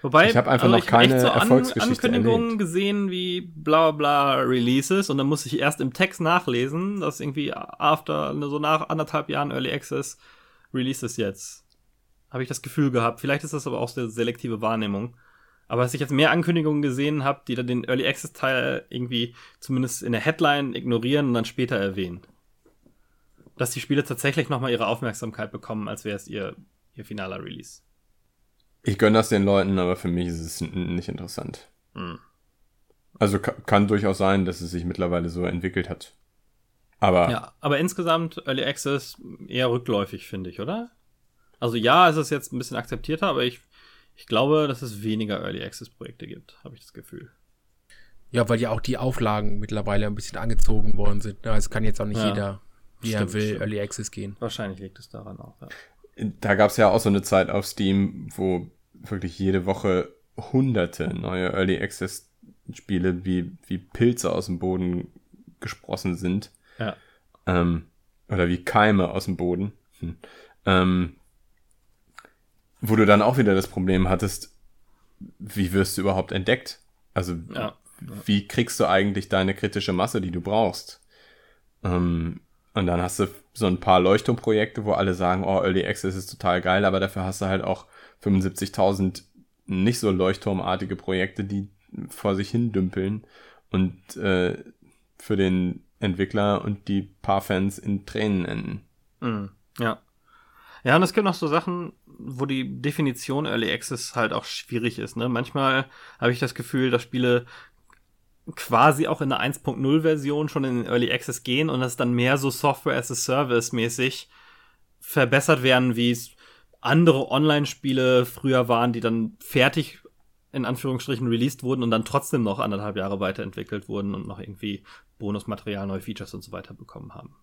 Wobei,
ich habe einfach also noch keine so
Erfolgsgeschichte Ankündigungen erlebt. gesehen wie bla bla Releases und dann muss ich erst im Text nachlesen, dass irgendwie after so nach anderthalb Jahren Early Access Releases jetzt. Habe ich das Gefühl gehabt. Vielleicht ist das aber auch eine selektive Wahrnehmung. Aber dass ich jetzt mehr Ankündigungen gesehen habe, die dann den Early Access Teil irgendwie zumindest in der Headline ignorieren und dann später erwähnen. Dass die Spiele tatsächlich nochmal ihre Aufmerksamkeit bekommen, als wäre es ihr, ihr finaler Release.
Ich gönne das den Leuten, aber für mich ist es nicht interessant. Hm. Also kann durchaus sein, dass es sich mittlerweile so entwickelt hat. Aber.
Ja, aber insgesamt Early Access eher rückläufig, finde ich, oder? Also ja, es ist jetzt ein bisschen akzeptierter, aber ich, ich glaube, dass es weniger Early Access Projekte gibt, habe ich das Gefühl.
Ja, weil ja auch die Auflagen mittlerweile ein bisschen angezogen worden sind. Es kann jetzt auch nicht ja, jeder, wie stimmt, er will, stimmt. Early Access gehen.
Wahrscheinlich liegt es daran auch, ja
da gab es ja auch so eine Zeit auf Steam, wo wirklich jede Woche hunderte neue Early Access Spiele wie, wie Pilze aus dem Boden gesprossen sind.
Ja.
Ähm, oder wie Keime aus dem Boden. Hm. Ähm, wo du dann auch wieder das Problem hattest, wie wirst du überhaupt entdeckt? Also, ja. wie kriegst du eigentlich deine kritische Masse, die du brauchst? Ähm, und dann hast du so ein paar Leuchtturmprojekte, wo alle sagen, oh, Early Access ist total geil, aber dafür hast du halt auch 75.000 nicht so leuchtturmartige Projekte, die vor sich hin dümpeln und äh, für den Entwickler und die paar Fans in Tränen enden.
Mm, ja. Ja, und es gibt noch so Sachen, wo die Definition Early Access halt auch schwierig ist. Ne? Manchmal habe ich das Gefühl, dass Spiele quasi auch in der 1.0 Version schon in den Early Access gehen und das dann mehr so Software as a Service mäßig verbessert werden, wie es andere Online-Spiele früher waren, die dann fertig in Anführungsstrichen released wurden und dann trotzdem noch anderthalb Jahre weiterentwickelt wurden und noch irgendwie Bonusmaterial, neue Features und so weiter bekommen haben.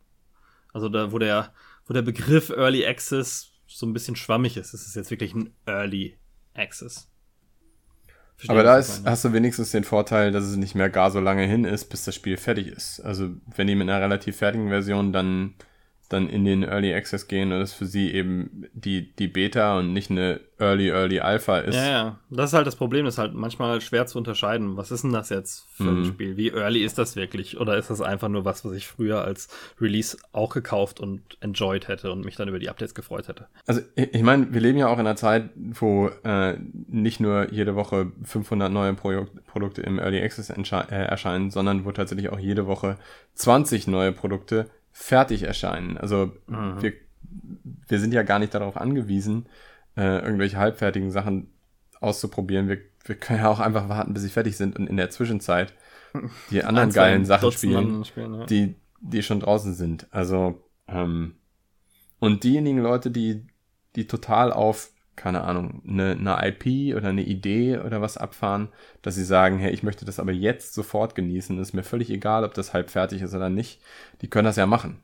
Also da, wo der, wo der Begriff Early Access so ein bisschen schwammig ist, ist es jetzt wirklich ein Early Access.
Verstehe, Aber da ist, hast du wenigstens den Vorteil, dass es nicht mehr gar so lange hin ist, bis das Spiel fertig ist. Also wenn die mit einer relativ fertigen Version dann dann in den Early Access gehen und das für sie eben die, die Beta und nicht eine Early, Early Alpha ist.
Ja, ja. Das ist halt das Problem, das ist halt manchmal schwer zu unterscheiden. Was ist denn das jetzt für mhm. ein Spiel? Wie early ist das wirklich? Oder ist das einfach nur was, was ich früher als Release auch gekauft und enjoyed hätte und mich dann über die Updates gefreut hätte?
Also, ich meine, wir leben ja auch in einer Zeit, wo äh, nicht nur jede Woche 500 neue Pro Produkte im Early Access äh, erscheinen, sondern wo tatsächlich auch jede Woche 20 neue Produkte fertig erscheinen. Also mhm. wir, wir sind ja gar nicht darauf angewiesen, äh, irgendwelche halbfertigen Sachen auszuprobieren. Wir, wir können ja auch einfach warten, bis sie fertig sind und in der Zwischenzeit die anderen Ein, geilen Sachen spielen, spielen ja. die, die schon draußen sind. Also, ähm, und diejenigen Leute, die, die total auf keine Ahnung, eine, eine IP oder eine Idee oder was abfahren, dass sie sagen, hey, ich möchte das aber jetzt sofort genießen, ist mir völlig egal, ob das halb fertig ist oder nicht, die können das ja machen.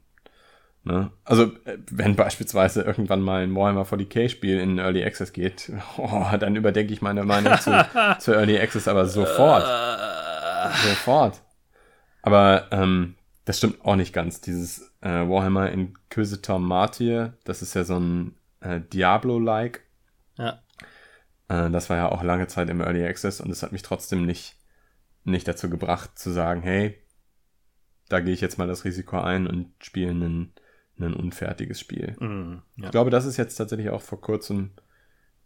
Ne? Also, äh, wenn beispielsweise irgendwann mal ein Warhammer 40k-Spiel in Early Access geht, oh, dann überdenke ich meine Meinung zu, zu Early Access aber sofort. sofort. Aber ähm, das stimmt auch nicht ganz. Dieses äh, Warhammer Inquisitor Martyr, das ist ja so ein äh, Diablo-like. Äh, das war ja auch lange Zeit im Early Access und es hat mich trotzdem nicht, nicht dazu gebracht zu sagen, hey, da gehe ich jetzt mal das Risiko ein und spiele ein, ein unfertiges Spiel.
Mm, ja.
Ich glaube, das ist jetzt tatsächlich auch vor kurzem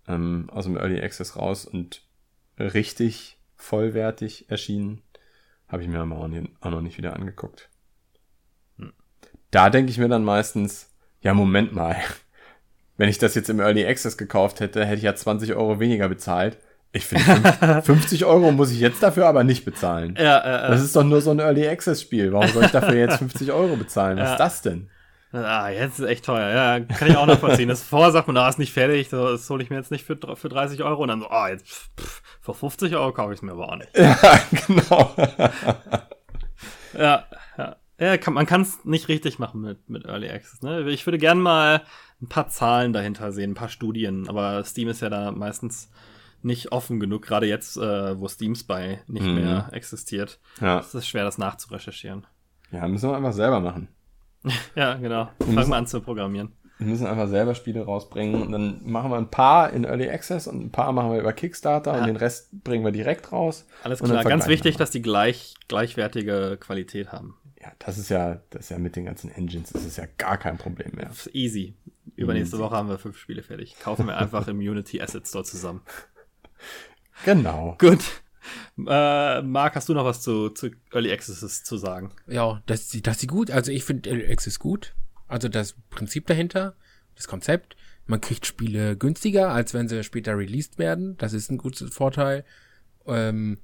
ähm, aus dem Early Access raus und richtig vollwertig erschienen. Habe ich mir aber auch noch nicht wieder angeguckt. Hm. Da denke ich mir dann meistens, ja, Moment mal, wenn ich das jetzt im Early Access gekauft hätte, hätte ich ja 20 Euro weniger bezahlt. Ich finde, 50 Euro muss ich jetzt dafür aber nicht bezahlen.
Ja, äh,
das ist doch nur so ein Early Access Spiel. Warum soll ich dafür jetzt 50 Euro bezahlen? Was ja. ist das denn?
Ah, jetzt ist echt teuer. Ja, kann ich auch nachvollziehen. Das vorher sagt man, da ist nicht fertig, das hole ich mir jetzt nicht für, für 30 Euro. Und dann so, ah, jetzt pff, für 50 Euro kaufe ich es mir aber auch nicht.
Ja, genau.
ja, ja. Kann, man kann es nicht richtig machen mit, mit Early Access. Ne? Ich würde gern mal ein paar Zahlen dahinter sehen, ein paar Studien, aber Steam ist ja da meistens nicht offen genug, gerade jetzt, äh, wo Steam Spy nicht mhm. mehr existiert.
Ja.
Es ist schwer, das nachzurecherchieren.
Ja, müssen wir einfach selber machen.
ja, genau. Fangen wir an zu programmieren.
Wir müssen einfach selber Spiele rausbringen und dann machen wir ein paar in Early Access und ein paar machen wir über Kickstarter ja. und den Rest bringen wir direkt raus.
Alles klar, ganz wichtig, dass die gleich, gleichwertige Qualität haben.
Ja, das ist ja, das ist ja mit den ganzen Engines, das ist ja gar kein Problem mehr.
Easy. Übernächste. Woche haben wir fünf Spiele fertig. Kaufen wir einfach im Unity Asset Store zusammen.
Genau.
Gut. Äh, Marc, hast du noch was zu, zu Early Access zu sagen?
Ja, dass sie, dass sie gut, also ich finde Early Access gut. Also das Prinzip dahinter, das Konzept. Man kriegt Spiele günstiger, als wenn sie später released werden. Das ist ein guter Vorteil. Ähm,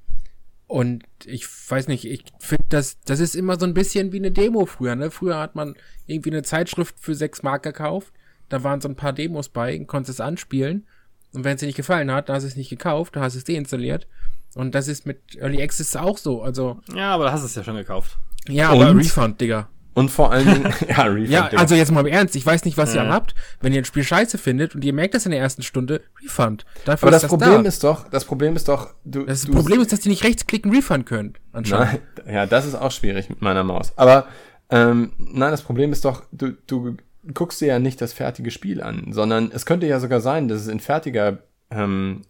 und ich weiß nicht, ich finde, das, das ist immer so ein bisschen wie eine Demo früher, ne? Früher hat man irgendwie eine Zeitschrift für sechs Mark gekauft. Da waren so ein paar Demos bei, konntest es anspielen. Und wenn es dir nicht gefallen hat, dann hast du es nicht gekauft, dann hast du es deinstalliert. Und das ist mit Early Access auch so. Also.
Ja, aber du hast es ja schon gekauft.
Ja, aber und? Refund, Digga.
Und vor allen Dingen, ja,
Refund. Ja, also jetzt mal im Ernst, ich weiß nicht, was ihr habt. Wenn ihr ein Spiel scheiße findet und ihr merkt das in der ersten Stunde, Refund.
Dafür Aber das, das Problem da. ist doch, das Problem ist doch,
du. Das du Problem ist, dass ihr nicht rechtsklicken Refund könnt,
anscheinend. Nein, ja, das ist auch schwierig mit meiner Maus. Aber, ähm, nein, das Problem ist doch, du, du guckst dir ja nicht das fertige Spiel an, sondern es könnte ja sogar sein, dass es in fertiger ähm,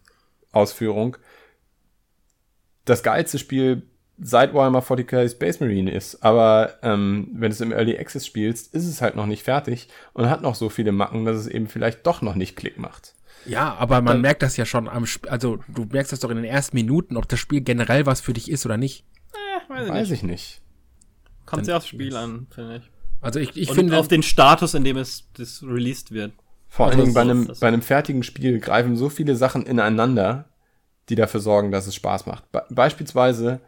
Ausführung das geilste Spiel seit Warhammer 40k Space Marine ist. Aber ähm, wenn du es im Early Access spielst, ist es halt noch nicht fertig und hat noch so viele Macken, dass es eben vielleicht doch noch nicht Klick macht.
Ja, aber man Dann, merkt das ja schon am Sp also du merkst das doch in den ersten Minuten, ob das Spiel generell was für dich ist oder nicht.
Äh, weiß, weiß ich nicht.
Kommt sehr aufs Spiel an, finde ich.
Also ich, ich
und
finde
auf den Status, in dem es das released wird.
Vor also allen Dingen bei einem, bei einem fertigen Spiel greifen so viele Sachen ineinander, die dafür sorgen, dass es Spaß macht. Be beispielsweise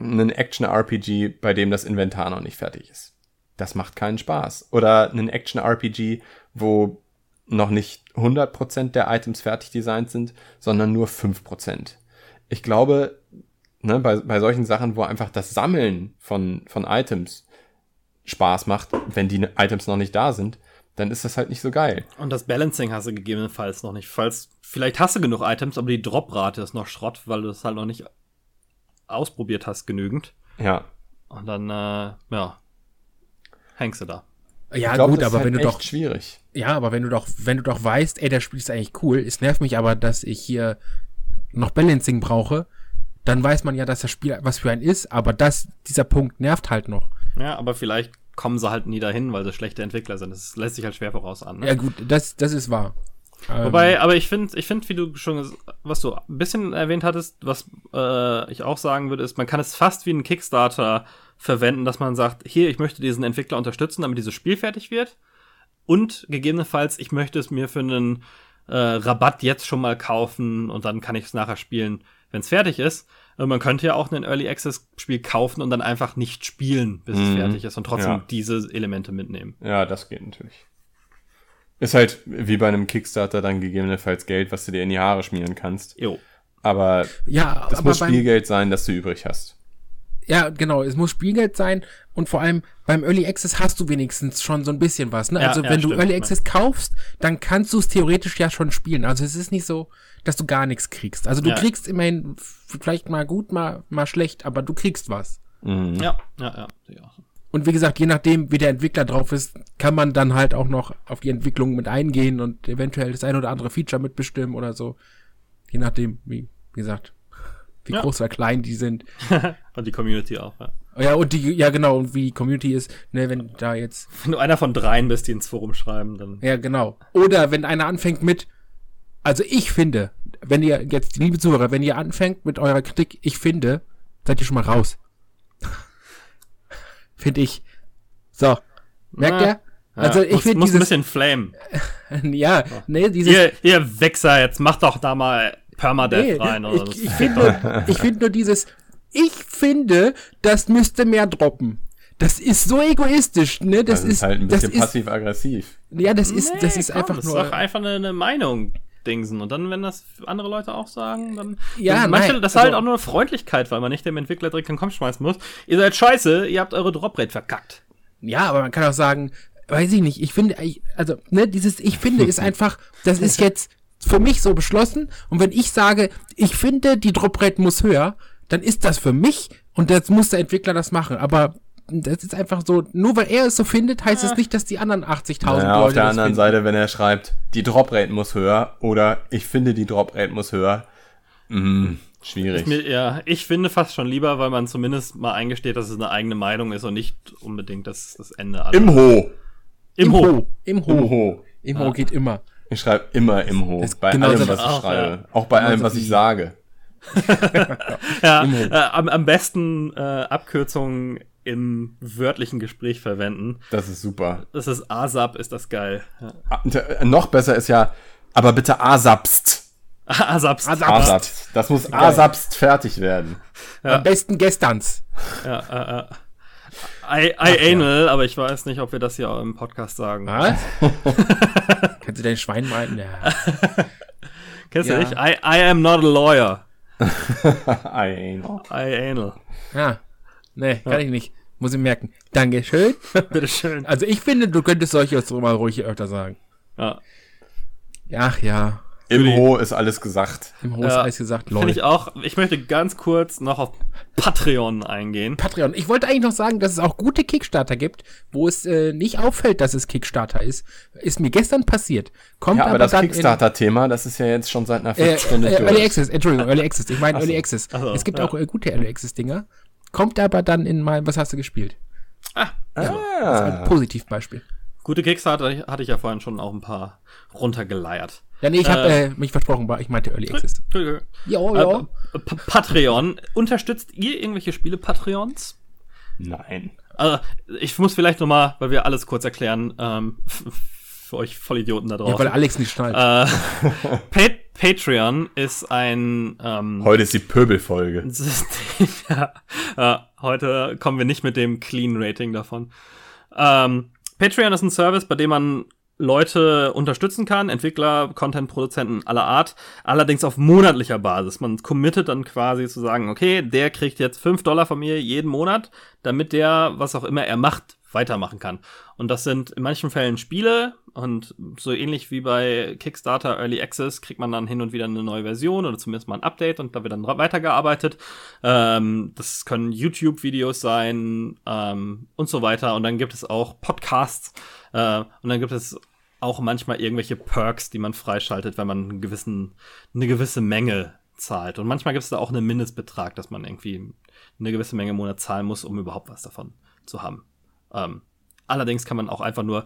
ein Action-RPG, bei dem das Inventar noch nicht fertig ist. Das macht keinen Spaß. Oder ein Action-RPG, wo noch nicht 100% der Items fertig designt sind, sondern nur 5%. Ich glaube, ne, bei, bei solchen Sachen, wo einfach das Sammeln von, von Items Spaß macht, wenn die Items noch nicht da sind, dann ist das halt nicht so geil.
Und das Balancing hast du gegebenenfalls noch nicht. Falls, vielleicht hast du genug Items, aber die Droprate ist noch Schrott, weil du das halt noch nicht ausprobiert hast genügend.
Ja.
Und dann, äh, ja, hängst du da.
Ja, glaub, gut, aber halt wenn du doch.
schwierig.
Ja, aber wenn du doch, wenn du doch weißt, ey, der Spiel ist eigentlich cool, es nervt mich aber, dass ich hier noch Balancing brauche, dann weiß man ja, dass das Spiel was für ein ist, aber das, dieser Punkt nervt halt noch.
Ja, aber vielleicht kommen sie halt nie dahin, weil sie schlechte Entwickler sind. Das lässt sich halt schwer voraus an.
Ne? Ja, gut, das, das ist wahr.
Wobei, ähm, aber ich finde, ich finde, wie du schon, was du ein bisschen erwähnt hattest, was äh, ich auch sagen würde, ist, man kann es fast wie einen Kickstarter verwenden, dass man sagt, hier, ich möchte diesen Entwickler unterstützen, damit dieses Spiel fertig wird. Und gegebenenfalls, ich möchte es mir für einen äh, Rabatt jetzt schon mal kaufen und dann kann ich es nachher spielen, wenn es fertig ist. Und man könnte ja auch ein Early Access Spiel kaufen und dann einfach nicht spielen, bis mhm. es fertig ist und trotzdem ja. diese Elemente mitnehmen.
Ja, das geht natürlich. Ist halt wie bei einem Kickstarter dann gegebenenfalls Geld, was du dir in die Haare schmieren kannst.
Jo.
Aber
ja,
das aber muss Spielgeld sein, das du übrig hast.
Ja, genau, es muss Spielgeld sein und vor allem beim Early Access hast du wenigstens schon so ein bisschen was. Ne? Ja, also ja, wenn stimmt, du Early Access kaufst, dann kannst du es theoretisch ja schon spielen. Also es ist nicht so, dass du gar nichts kriegst. Also du ja. kriegst immerhin vielleicht mal gut, mal, mal schlecht, aber du kriegst was.
Mhm. Ja, ja, ja.
Und wie gesagt, je nachdem, wie der Entwickler drauf ist, kann man dann halt auch noch auf die Entwicklung mit eingehen und eventuell das ein oder andere Feature mitbestimmen oder so. Je nachdem, wie, wie gesagt, wie ja. groß oder klein die sind.
und die Community auch, ja.
Ja, und die, ja genau, und wie die Community ist, ne, wenn da jetzt.
Wenn du einer von dreien bist, die ins Forum schreiben, dann.
Ja, genau. Oder wenn einer anfängt mit, also ich finde, wenn ihr jetzt, liebe Zuhörer, wenn ihr anfängt mit eurer Kritik, ich finde, seid ihr schon mal raus. Finde ich. So. Merkt
ihr? Also ich finde dieses... ein bisschen Flame.
ja, nee, dieses...
Ihr, ihr Wichser, jetzt macht doch da mal Permadeath nee, rein.
Oder ich, ich finde ich find nur dieses... Ich finde, das müsste mehr droppen. Das ist so egoistisch, ne? Das, das ist, ist
halt ein bisschen passiv-aggressiv.
Ja, das ist, nee, das ist komm, einfach
das
nur.
Das ist doch einfach eine, eine Meinung. Dingsen. Und dann, wenn das andere Leute auch sagen, dann.
Ja,
manche, nein, das ist halt also, auch nur eine Freundlichkeit, weil man nicht dem Entwickler direkt den Kopf schmeißen muss. Ihr seid scheiße, ihr habt eure Droprate verkackt.
Ja, aber man kann auch sagen, weiß ich nicht, ich finde, also, ne, dieses Ich finde ist einfach, das ist jetzt für mich so beschlossen. Und wenn ich sage, ich finde, die Droprate muss höher, dann ist das für mich und jetzt muss der Entwickler das machen. Aber das ist einfach so, nur weil er es so findet, heißt es
Ja.
nicht, dass die anderen 80.000
Naja,
Leute
auf der anderen
finden.
Seite, wenn er schreibt, die Droprate muss höher oder ich finde, die Droprate muss höher, mh, schwierig.
Ich, mir, ja, ich finde fast schon lieber, weil man zumindest mal eingesteht, dass es eine eigene Meinung ist und nicht unbedingt das, das Ende aller.
Imho.
Im
Ho.
Ho. Im Ho.
Imho.
Im Ho geht immer.
Ich schreibe immer Imho.
Das-
Bei
genau
allem, was ich
auch,
schreibe. Auch bei allem,
so
was ich sage.
Ja, äh, am, am besten äh, Abkürzungen im wörtlichen Gespräch verwenden.
Das ist super.
Das ist ASAP, ist das geil. Ja.
Ah, äh, noch besser ist ja, aber bitte asapst.
ASAPst.
ASAP.
Asapst. Das muss asapst fertig werden.
Am besten gesterns.
Ja, äh, äh. I, I anal, aber ich weiß nicht, ob wir das hier auch im Podcast sagen.
Was? Kannst du dein Schwein meinen? Ja.
Kennst
Ja.
du nicht? I, I am not a lawyer.
I ain't.
I anal.
Ah, nee, kann ich nicht. Muss ich merken. Dankeschön.
Bitteschön.
Also ich finde, du könntest solche so mal ruhig öfter sagen.
Ja.
Ach ja,
Imho ist alles gesagt.
im Host
Ja,
Eis gesagt,
Finde
lol.
ich auch. Ich möchte ganz kurz noch auf Patreon eingehen.
Patreon. Ich wollte eigentlich noch sagen, dass es auch gute Kickstarter gibt, wo es äh, nicht auffällt, dass es Kickstarter ist. Ist mir gestern passiert. Kommt
Ja, aber das
dann in-
Kickstarter-Thema, das ist ja jetzt schon seit einer
Äh,
Viertelstunde
äh, Early
durch.
Access, Entschuldigung, Early Access. Ich meine
so.
Early Access.
So,
es gibt
ja.
auch äh, gute Early Access-Dinger. Kommt aber dann in mein, was hast du gespielt? Ein
Ah,
Positivbeispiel.
Gute Kickstarter hatte ich ja vorhin schon auch ein paar runtergeleiert.
Ja, nee, ich habe
Äh.
äh, mich versprochen, ich meinte Early Access. Jo,
Äh,
jo.
P- Patreon. Unterstützt ihr irgendwelche Spiele Patreons?
nein.
Also, ich muss vielleicht noch mal, weil wir alles kurz erklären, ähm, für euch Vollidioten da
Ja, weil
draußen.
Alex nicht schnallt.
äh, Patreon ist ein ähm,
Heute ist die Pöbelfolge.
Ja, äh, heute kommen wir nicht mit dem Clean Rating davon. Ähm, Patreon ist ein Service, bei dem man Leute unterstützen kann, Entwickler, Content-Produzenten aller Art, allerdings auf monatlicher Basis. Man committet dann quasi zu sagen, okay, der kriegt jetzt 5 Dollar von mir jeden Monat, damit der, was auch immer er macht, weitermachen kann. Und das sind in manchen Fällen Spiele und so ähnlich wie bei Kickstarter Early Access kriegt man dann hin und wieder eine neue Version oder zumindest mal ein Update und da wird dann weitergearbeitet. Ähm, das können YouTube-Videos sein ähm, und so weiter. Und dann gibt es auch Podcasts äh, und dann gibt es auch manchmal irgendwelche Perks, die man freischaltet, wenn man einen gewissen, eine gewisse Menge zahlt. Und manchmal gibt es da auch einen Mindestbetrag, dass man irgendwie eine gewisse Menge im Monat zahlen muss, um überhaupt was davon zu haben. Ähm, allerdings kann man auch einfach nur,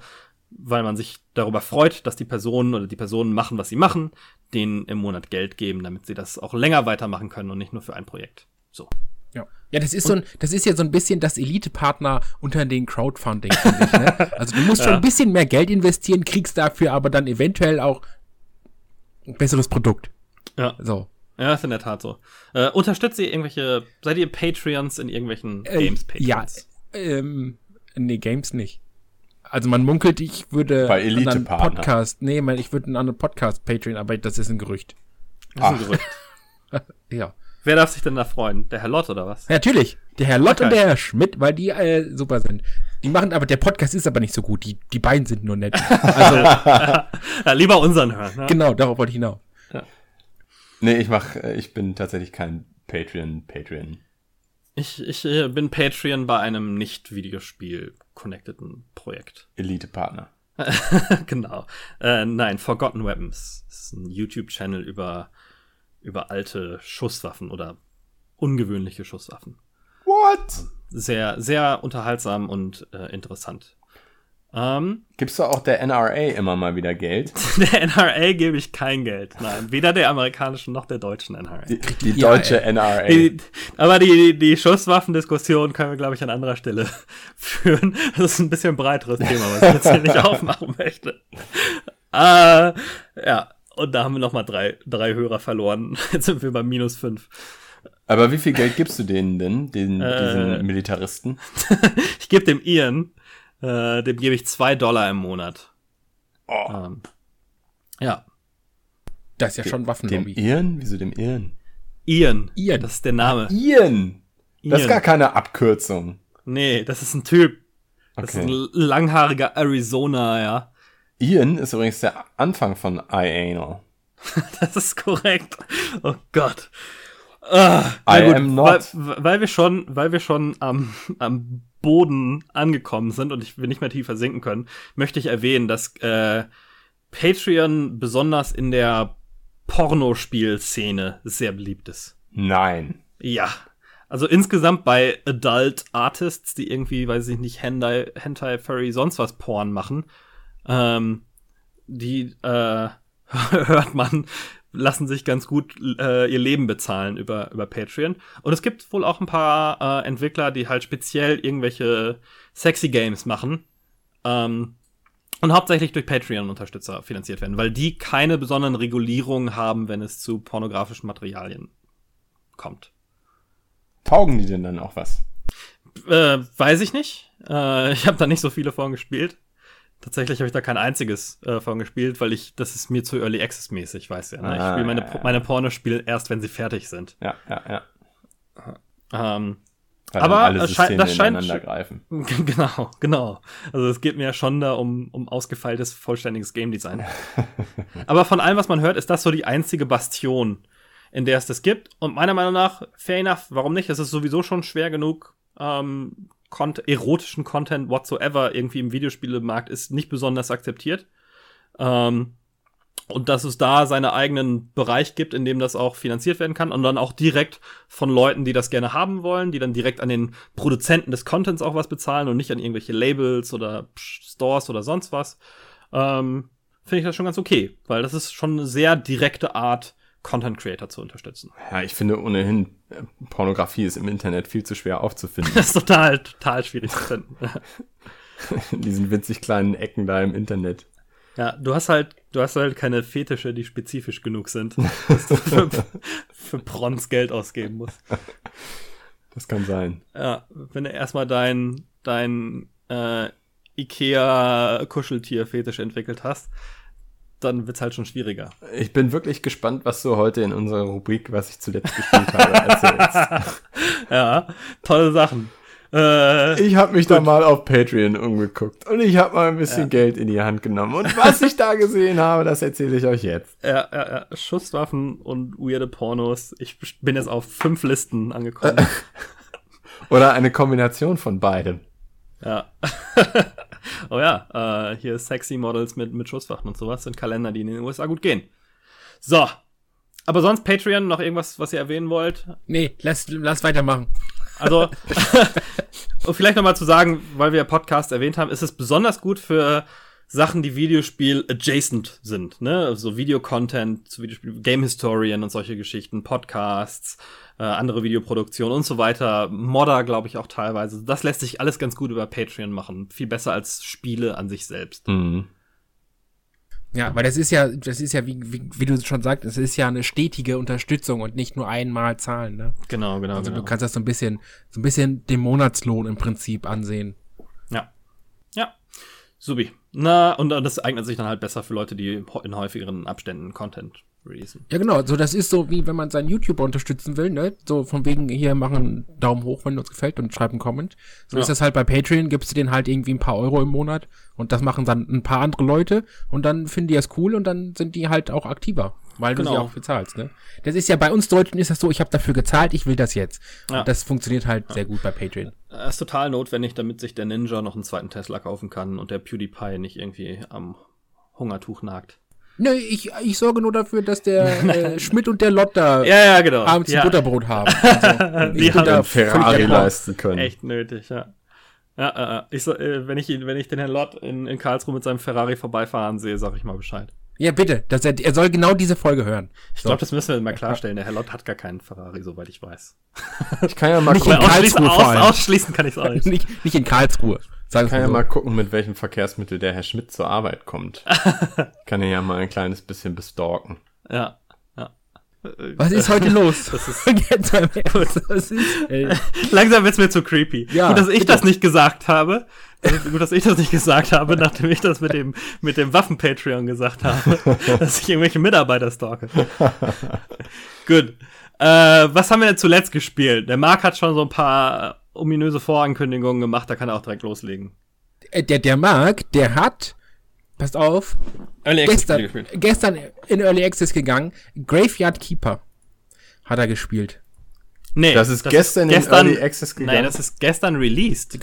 weil man sich darüber freut, dass die Personen oder die Personen machen, was sie machen, denen im Monat Geld geben, damit sie das auch länger weitermachen können und nicht nur für ein Projekt. So.
Ja. Ja, das ist so ein, das ist ja so ein bisschen das Elite-Partner unter den Crowdfunding, finde ich, ne? Also du musst schon ein bisschen mehr Geld investieren, kriegst dafür aber dann eventuell auch ein besseres Produkt.
Ja.
So.
Ja, ist in der Tat so. Äh, unterstützt ihr irgendwelche, seid ihr Patreons in irgendwelchen
Äh,
Games
ja,
Patreons?
ähm, nee, Games nicht. Also man munkelt, ich würde
Bei
einen anderen
Elite-Partner.
Podcast, nee, man, ich würde einen anderen Podcast Patreon, aber das ist ein Gerücht.
Das ist ein
Ach.
Gerücht.
Ja.
Wer darf sich denn da freuen? Der Herr Lott oder was?
Natürlich. Der Herr Lott
Okay.
und der Herr Schmidt, weil die äh, super sind. Die machen aber, der Podcast ist aber nicht so gut. Die, die beiden sind nur nett. Also,
Ja, lieber unseren hören. Ne?
genau, darauf wollte ich hinaus.
Nee, ich mach, äh, ich bin tatsächlich kein Patreon, Patreon.
Ich, ich äh, bin Patreon bei einem nicht Videospiel-connecteden Projekt.
Elite-Partner.
genau. Äh, nein, Forgotten Weapons. Das ist ein YouTube-Channel über, über alte Schusswaffen oder ungewöhnliche Schusswaffen.
What?
Sehr, sehr unterhaltsam und äh, interessant. Ähm,
Gibst du auch der NRA immer mal wieder Geld?
der NRA gebe ich kein Geld. Nein, weder der amerikanischen noch der deutschen NRA.
Die, die
Ja,
deutsche NRA.
Die, aber die, die Schusswaffendiskussion können wir, glaube ich, an anderer Stelle führen. Das ist ein bisschen ein breiteres Thema, was ich jetzt hier nicht aufmachen möchte. Äh, ja, und da haben wir noch mal drei, drei Hörer verloren. Jetzt sind wir bei minus fünf.
Aber wie viel Geld gibst du denen denn, den,
Äh.
diesen Militaristen?
Ich gebe dem Ian, äh, dem gebe ich zwei Dollar im Monat.
Oh,
Ähm, ja,
Das ist ja schon
dem
Waffenlobby.
Ian? Wieso dem Ian?
Ian.
Ian.
Das ist der Name.
Ian! Das ist gar keine Abkürzung.
Nee, das ist ein Typ. Das
Okay.
ist ein langhaariger Arizona, ja.
Ian ist übrigens der Anfang von iAnal.
Das ist korrekt. Oh Gott. Ah,
I
na
am not.
Weil, weil wir schon, weil wir schon am, am Boden angekommen sind und ich will nicht mehr tiefer sinken können, möchte ich erwähnen, dass äh, Patreon besonders in der Pornospielszene sehr beliebt ist.
Nein.
Ja. Also insgesamt bei Adult Artists, die irgendwie, weiß ich nicht, Hentai, Hentai Furry, sonst was Porn machen, ähm, die äh, hört man, lassen sich ganz gut äh, ihr Leben bezahlen über, über Patreon. Und es gibt wohl auch ein paar äh, Entwickler, die halt speziell irgendwelche sexy Games machen. Ähm, und hauptsächlich durch Patreon-Unterstützer finanziert werden, weil die keine besonderen Regulierungen haben, wenn es zu pornografischen Materialien kommt.
Taugen die denn dann auch was?
Äh, weiß ich nicht. Äh, ich habe da nicht so viele von gespielt. Tatsächlich habe ich da kein einziges äh, von gespielt, weil ich, das ist mir zu Early Access mäßig, weißt du ja. Ne? ich
Ah,
spiele meine,
ja,
meine Pornospiele erst, wenn sie fertig sind.
Ja, ja, ja.
Ähm, Aber
alle Systeme
das scheint-
greifen.
genau, genau. Also es geht mir ja schon da um, um ausgefeiltes, vollständiges Game Design. Aber von allem, was man hört, ist das so die einzige Bastion, in der es das gibt. Und meiner Meinung nach, fair enough, warum nicht? Es ist sowieso schon schwer genug, ähm, Cont erotischen Content whatsoever irgendwie im Videospielemarkt ist nicht besonders akzeptiert. Ähm, und dass es da seinen eigenen Bereich gibt, in dem das auch finanziert werden kann und dann auch direkt von Leuten, die das gerne haben wollen, die dann direkt an den Produzenten des Contents auch was bezahlen und nicht an irgendwelche Labels oder Stores oder sonst was, ähm, finde ich das schon ganz okay, weil das ist schon eine sehr direkte Art, Content Creator zu unterstützen.
Ja, ich finde ohnehin, äh, Pornografie ist im Internet viel zu schwer aufzufinden.
Das ist total, total schwierig zu finden.
In diesen winzig kleinen Ecken da im Internet.
Ja, du hast halt, du hast halt keine Fetische, die spezifisch genug sind, dass du für, für Prons Geld ausgeben musst.
Das kann sein.
Ja, wenn du erstmal dein, dein äh, Ikea-Kuscheltier-Fetisch entwickelt hast, dann wird's halt schon schwieriger.
Ich bin wirklich gespannt, was du heute in unserer Rubrik, was ich zuletzt gespielt habe, erzählst.
Ja, tolle Sachen. Äh,
Ich habe mich da mal auf Patreon umgeguckt und ich habe mal ein bisschen Geld in die Hand genommen. Und was ich da gesehen habe, das erzähle ich euch jetzt.
ja, ja, ja, Schusswaffen und weirde Pornos. Ich bin jetzt auf fünf Listen angekommen.
Oder eine Kombination von beidem.
Ja. oh ja, äh, hier sexy Models mit, mit Schusswaffen und sowas sind Kalender, die in den USA gut gehen. So. Aber sonst Patreon, noch irgendwas, was ihr erwähnen wollt?
Nee, lass, lass weitermachen.
Also, um vielleicht nochmal zu sagen, weil wir Podcast erwähnt haben, ist es besonders gut für Sachen, die Videospiel adjacent sind, ne? Also Videocontent zu Videospiel, Game Historian und solche Geschichten, Podcasts, äh, andere Videoproduktionen und so weiter. Modder, glaube ich, auch teilweise. Das lässt sich alles ganz gut über Patreon machen. Viel besser als Spiele an sich selbst.
Mhm.
Ja, weil das ist ja, das ist ja, wie, wie, wie du schon sagst, es ist ja eine stetige Unterstützung und nicht nur einmal zahlen, ne?
Genau, genau,
Also
genau.
du kannst das so ein bisschen, so ein bisschen den Monatslohn im Prinzip ansehen.
Ja. Ja. Subi. Na, und, und das eignet sich dann halt besser für Leute, die in häufigeren Abständen Content releasen.
Ja, genau. So, das ist so, wie wenn man seinen YouTuber unterstützen will, ne? So von wegen, hier machen einen Daumen hoch, wenn uns gefällt und schreib einen Comment. So
Ja.
ist das halt bei Patreon, gibst du denen halt irgendwie ein paar Euro im Monat und das machen dann ein paar andere Leute und dann finden die das cool und dann sind die halt auch aktiver, weil du sie
Genau.
auch bezahlst, ne? Das ist ja bei uns Deutschen ist das so, ich habe dafür gezahlt, ich will das jetzt.
Ja.
Und das funktioniert halt sehr gut bei Patreon.
Das ist total notwendig, damit sich der Ninja noch einen zweiten Tesla kaufen kann und der PewDiePie nicht irgendwie am Hungertuch nagt.
Ne, ich, ich sorge nur dafür, dass der äh, Schmidt und der Lott da
Ja, ja, genau.
abends
ja,
ein Butterbrot haben. Also,
Die
ich
haben
da
Ferrari leisten können.
Echt nötig, ja. Ja, äh, ich, so- äh, wenn ich ihn, wenn ich den Herrn Lott in, in Karlsruhe mit seinem Ferrari vorbeifahren sehe, sag ich mal Bescheid.
Ja, bitte. Dass er, er soll genau diese Folge hören.
Ich glaube, das müssen wir mal klarstellen. Der Herr Lott hat gar keinen Ferrari, soweit ich weiß.
Ich kann ja mal
Nicht
gucken,
in Karlsruhe
aus, ausschließen kann ich es auch nicht.
nicht, nicht in Karlsruhe. Sagen
kann
wir
ja
so.
mal gucken, mit welchem Verkehrsmittel der Herr Schmidt zur Arbeit kommt. kann er ja mal ein kleines bisschen bestalken.
Ja, ja.
Was ist heute los?
Das ist-
Jetzt mal ist, ey.
Langsam wird's mir zu creepy.
Ja,
gut, dass ich
bitte.
das nicht gesagt habe. Also, Gut, dass ich das nicht gesagt habe, nachdem ich das mit dem, mit dem Waffen-Patreon gesagt habe, dass ich irgendwelche Mitarbeiter stalke. gut. Äh, was haben wir denn zuletzt gespielt? Der Marc hat schon so ein paar äh, ominöse Vorankündigungen gemacht, da kann er auch direkt loslegen.
Äh, Der, der Marc, der hat, passt auf,
Early Access
gestern, gestern in Early Access gegangen. Graveyard Keeper hat er gespielt.
Nee,
Das ist gestern in Early Access gegangen?
Nein, das ist gestern released.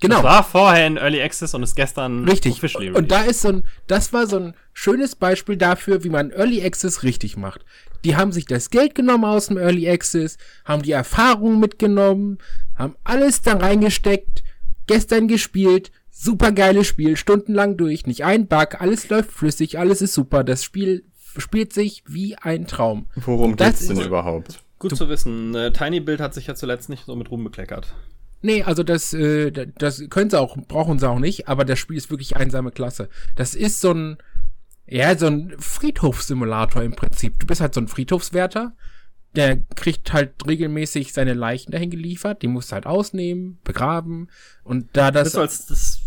Gen-
Genau. Das war vorher in Early Access und ist gestern
richtig. Und da ist so ein, das war so ein schönes Beispiel dafür, wie man Early Access richtig macht. Die haben sich das Geld genommen aus dem Early Access, haben die Erfahrungen mitgenommen, haben alles da reingesteckt, gestern gespielt, super geiles Spiel, stundenlang durch, nicht ein Bug, alles läuft flüssig, alles ist super, das Spiel spielt sich wie ein Traum.
Worum geht's denn überhaupt?
Gut zu, zu wissen. Äh, Tiny Build hat sich ja zuletzt nicht so mit Ruhm bekleckert.
Nee, also das, äh, das können sie auch, brauchen sie auch nicht, aber das Spiel ist wirklich einsame Klasse. Das ist so ein, ja, so ein Friedhofssimulator im Prinzip. Du bist halt so ein Friedhofswärter, der kriegt halt regelmäßig seine Leichen dahin geliefert, die musst du halt ausnehmen, begraben und da das.
Das als das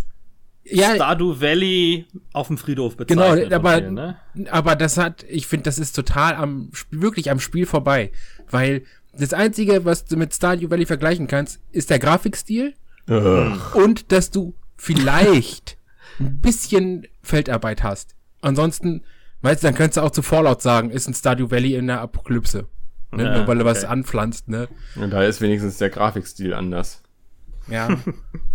ja, Stardew Valley auf dem Friedhof bezeichnet.
Genau, aber, vielen, ne? aber das hat, ich finde, das ist total am, wirklich am Spiel vorbei, weil das Einzige, was du mit Stardew Valley vergleichen kannst, ist der Grafikstil Ugh. und dass du vielleicht ein bisschen Feldarbeit hast. Ansonsten, weißt du, dann könntest du auch zu Fallout sagen, ist ein Stardew Valley in der Apokalypse. Ne? Ja, Nur weil du was anpflanzt, ne?
Und da ist wenigstens der Grafikstil anders.
Ja,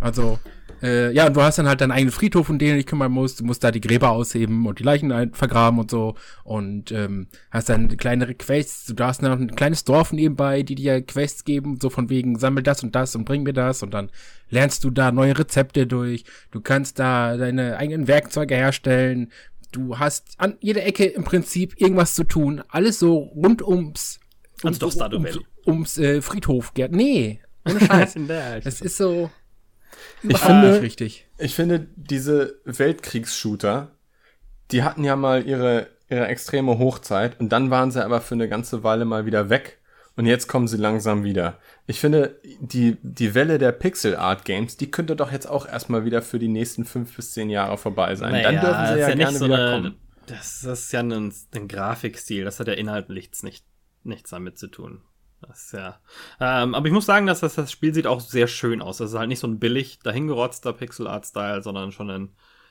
also äh, ja, und du hast dann halt deinen eigenen Friedhof, um den du dich kümmern musst. Du musst da die Gräber ausheben und die Leichen vergraben und so. Und ähm, hast dann kleinere Quests. Du hast noch ein kleines Dorf nebenbei, die dir Quests geben, so von wegen, sammel das und das und bring mir das. Und dann lernst du da neue Rezepte durch. Du kannst da deine eigenen Werkzeuge herstellen. Du hast an jeder Ecke im Prinzip irgendwas zu tun. Alles so rund ums
ums, ums, ums,
ums äh, Friedhof. Nee, ohne Scheiß. das ist so,
ich finde, richtig. ich finde, diese Weltkriegsshooter, die hatten ja mal ihre, ihre extreme Hochzeit und dann waren sie aber für eine ganze Weile mal wieder weg und jetzt kommen sie langsam wieder. Ich finde, die, die Welle der Pixel Art Games, die könnte doch jetzt auch erstmal wieder für die nächsten fünf bis zehn Jahre vorbei sein. Naja, dann dürfen sie ja, ja gerne so wieder eine, kommen.
Das, das ist ja ein, ein Grafikstil, das hat ja inhaltlich nicht, nichts damit zu tun. Das ist ja. Ähm, aber ich muss sagen, dass das, das Spiel sieht auch sehr schön aus. Das ist halt nicht so ein billig dahingerotzter Pixel Art Style, sondern schon ein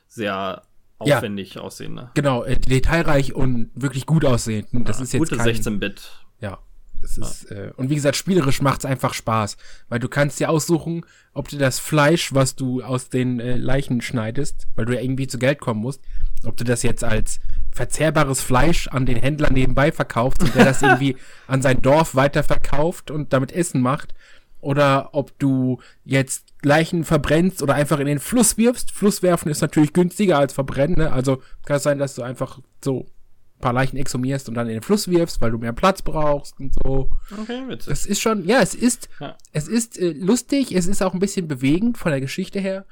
sehr aufwendig ja, aussehender.
Genau, äh, detailreich und wirklich gut aussehend. Das ja, ist jetzt
gute 16-Bit.
Ja. Das ist, ja. äh, und wie gesagt, spielerisch macht es einfach Spaß, weil du kannst dir aussuchen, ob du das Fleisch, was du aus den äh, Leichen schneidest, weil du ja irgendwie zu Geld kommen musst, ob du das jetzt als verzehrbares Fleisch an den Händler nebenbei verkaufst und der das irgendwie an sein Dorf weiterverkauft und damit Essen macht. Oder ob du jetzt Leichen verbrennst oder einfach in den Fluss wirfst. Fluss werfen ist natürlich günstiger als verbrennen. Ne? Also kann es sein, dass du einfach so ein paar Leichen exhumierst und dann in den Fluss wirfst, weil du mehr Platz brauchst und so. Okay, witzig. Das ist schon, ja, es ist, ja. es ist äh, lustig, es ist auch ein bisschen bewegend von der Geschichte her.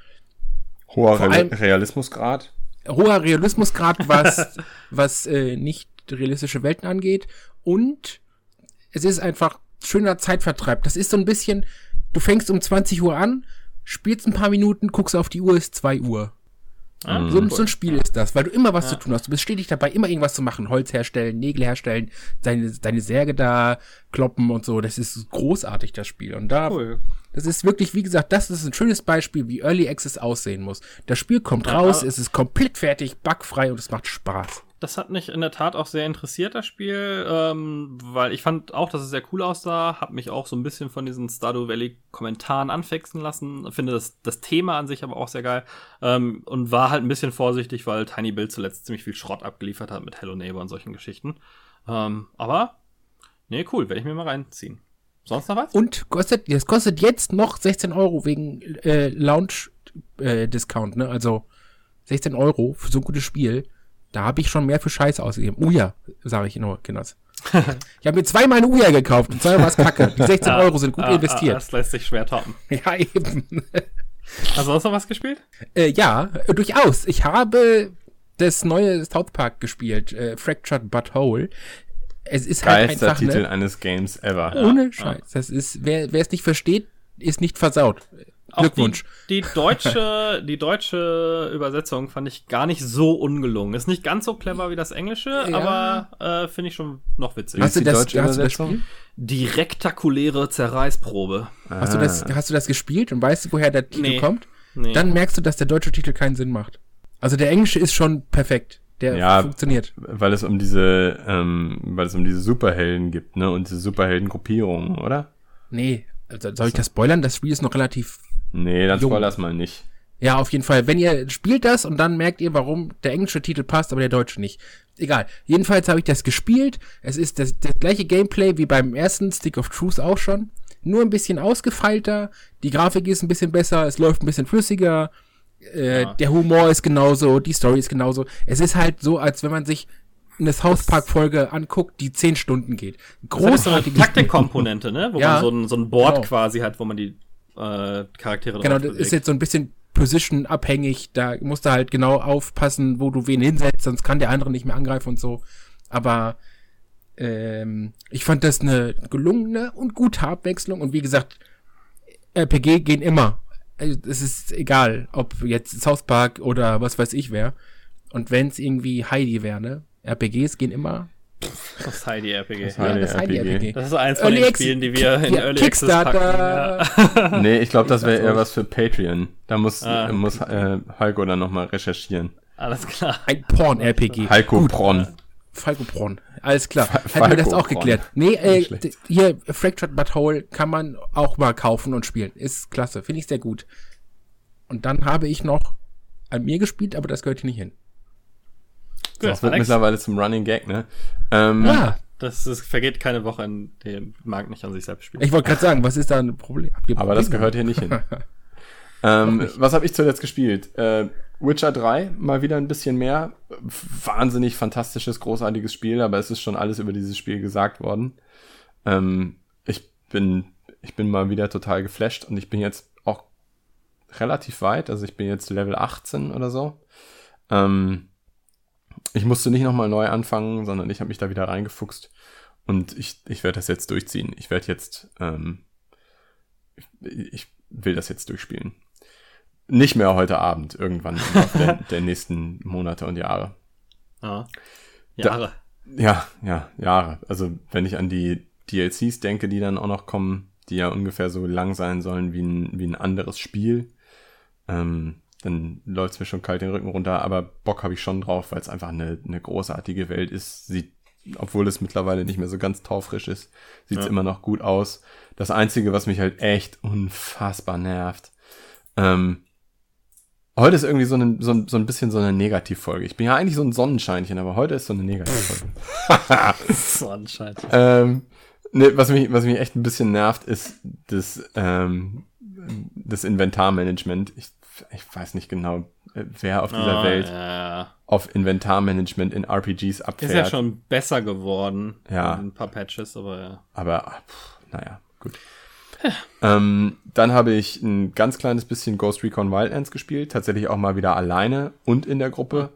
Hoher Re Realismusgrad
hoher Realismusgrad, was, was äh, nicht realistische Welten angeht. Und es ist einfach schöner Zeitvertreib. Das ist so ein bisschen, du fängst um 20 Uhr an, spielst ein paar Minuten, guckst auf die Uhr, ist 2 Uhr. Ah, so, so, ein Spiel ist das, weil du immer was ja. zu tun hast. Du bist stetig dabei, immer irgendwas zu machen. Holz herstellen, Nägel herstellen, deine, deine Särge da kloppen und so. Das ist großartig, das Spiel. Und da, cool. Das ist wirklich, wie gesagt, das ist ein schönes Beispiel, wie Early Access aussehen muss. Das Spiel kommt ja, raus, es ist komplett fertig, bugfrei und es macht Spaß
das hat mich in der Tat auch sehr interessiert, das Spiel, ähm, weil ich fand auch, dass es sehr cool aussah, hab mich auch so ein bisschen von diesen Stardew Valley Kommentaren anfixen lassen, finde das, das Thema an sich aber auch sehr geil ähm, und war halt ein bisschen vorsichtig, weil Tiny Build zuletzt ziemlich viel Schrott abgeliefert hat mit Hello Neighbor und solchen Geschichten. Ähm, aber, nee, cool, werde ich mir mal reinziehen. Sonst noch was?
Und kostet, das kostet jetzt noch 16 Euro wegen äh, Launch-Discount, äh, ne? Also 16 Euro für so ein gutes Spiel. Da habe ich schon mehr für Scheiße ausgegeben. Uja, sage ich nur, Kinders. ich habe mir zweimal eine Uja gekauft und zweimal was kacke. Die 16 Euro sind gut ah, investiert. Ah,
das lässt sich schwer toppen.
Ja, eben.
Hast du auch noch was gespielt?
Äh, ja, durchaus. Ich habe das neue South Park gespielt, äh, Fractured But Whole. Es ist halt einfach
Titel ne, eines Games ever.
Ohne ja. Scheiß. Das ist, wer, wer es nicht versteht, ist nicht versaut. Glückwunsch.
Die, die, deutsche, die deutsche Übersetzung fand ich gar nicht so ungelungen. Ist nicht ganz so clever wie das Englische, ja. aber äh, finde ich schon noch witzig.
Hast du das, deutsche hast Übersetzung?
Die rektakuläre Zerreißprobe.
Ah. Hast, du das, hast du das gespielt und weißt du, woher der Titel nee. kommt? Nee. Dann merkst du, dass der deutsche Titel keinen Sinn macht. Also der englische ist schon perfekt. Der ja, funktioniert.
Weil es um diese, ähm, weil es um diese Superhelden gibt, ne? Und diese Superheldengruppierungen, oder?
Nee, also soll ich das spoilern? Das Spiel ist noch relativ
Nee, dann spoil das mal nicht.
Ja, auf jeden Fall. Wenn ihr spielt das und dann merkt ihr, warum der englische Titel passt, aber der deutsche nicht. Egal. Jedenfalls habe ich das gespielt. Es ist das, das gleiche Gameplay wie beim ersten Stick of Truth auch schon. Nur ein bisschen ausgefeilter. Die Grafik ist ein bisschen besser. Es läuft ein bisschen flüssiger. Äh, ja. Der Humor ist genauso. Die Story ist genauso. Es ist halt so, als wenn man sich eine South Park Folge anguckt, die zehn Stunden geht.
Großartige so Taktikkomponente, ne? Wo ja, man so ein, so ein Board genau. quasi hat, wo man die äh, Charaktere
Genau, das bewegt. ist jetzt so ein bisschen Position abhängig. Da musst du halt genau aufpassen, wo du wen hinsetzt, sonst kann der andere nicht mehr angreifen und so. Aber ähm, ich fand das eine gelungene und gute Abwechslung. Und wie gesagt, RPG gehen immer. Es ist egal, ob jetzt South Park oder was weiß ich wer. Und wenn es irgendwie Heidi wäre, ne? RPGs gehen immer.
Das Heidi RPG.
Das, Heidi, ja, das Heidi RPG.
Das ist eins von Early den Spielen, die wir in
ja, Early Kickstarter.
Access packen. Ja. nee, ich glaube, das wäre eher was für Patreon. Da muss, ah, muss äh, Heiko dann nochmal recherchieren.
Alles klar.
Ein Porn-RPG.
Heiko Gut. Bronn.
Falco Bronn. Alles klar. Hätten wir das auch geklärt. Nee, äh, hier, Fractured But Whole kann man auch mal kaufen und spielen. Ist klasse. Finde ich sehr gut. Und dann habe ich noch an mir gespielt, aber das gehört hier nicht hin.
So, das wird Alex. mittlerweile zum Running Gag, ne? Ähm,
ja. Das ist, vergeht keine Woche, in der Marc nicht an sich selbst spielt.
Ich wollte gerade sagen, was ist da ein Problem?
Aber das gehört hier nicht hin. ähm, nicht. Was habe ich zuletzt gespielt? Äh, Witcher 3, mal wieder ein bisschen mehr. Wahnsinnig fantastisches, großartiges Spiel, aber es ist schon alles über dieses Spiel gesagt worden. Ähm, ich bin, ich bin mal wieder total geflasht und ich bin jetzt auch relativ weit. Also ich bin jetzt Level 18 oder so. Ähm, ich musste nicht nochmal neu anfangen, sondern ich habe mich da wieder reingefuchst. Und ich, ich werde das jetzt durchziehen. Ich werde jetzt, ähm, ich, ich, will das jetzt durchspielen. Nicht mehr heute Abend, irgendwann der, der, nächsten Monate und Jahre.
Ah, Jahre.
Da, ja, ja, Jahre. Also wenn ich an die DLCs denke, die dann auch noch kommen, die ja ungefähr so lang sein sollen wie ein, wie ein anderes Spiel, ähm, dann läuft es mir schon kalt den Rücken runter, aber Bock habe ich schon drauf, weil es einfach eine, eine großartige Welt ist. Sieht, obwohl es mittlerweile nicht mehr so ganz taufrisch ist, sieht es ja. immer noch gut aus. Das Einzige, was mich halt echt unfassbar nervt, ähm, Heute ist irgendwie so, eine, so, so ein bisschen so eine Negativfolge. Ich bin ja eigentlich so ein Sonnenscheinchen, aber heute ist so eine Negativfolge.
Sonnenscheinchen.
ähm, ne, was, mich, was mich echt ein bisschen nervt, ist das, ähm, das Inventarmanagement. Ich ich weiß nicht genau, äh, wer auf dieser oh, Welt ja. auf Inventarmanagement in RPGs abfährt. Ist
ja schon besser geworden.
Ja.
Ein paar Patches, aber ja.
Aber, pff, naja, gut. ähm, dann habe ich ein ganz kleines bisschen Ghost Recon Wildlands gespielt, tatsächlich auch mal wieder alleine und in der Gruppe.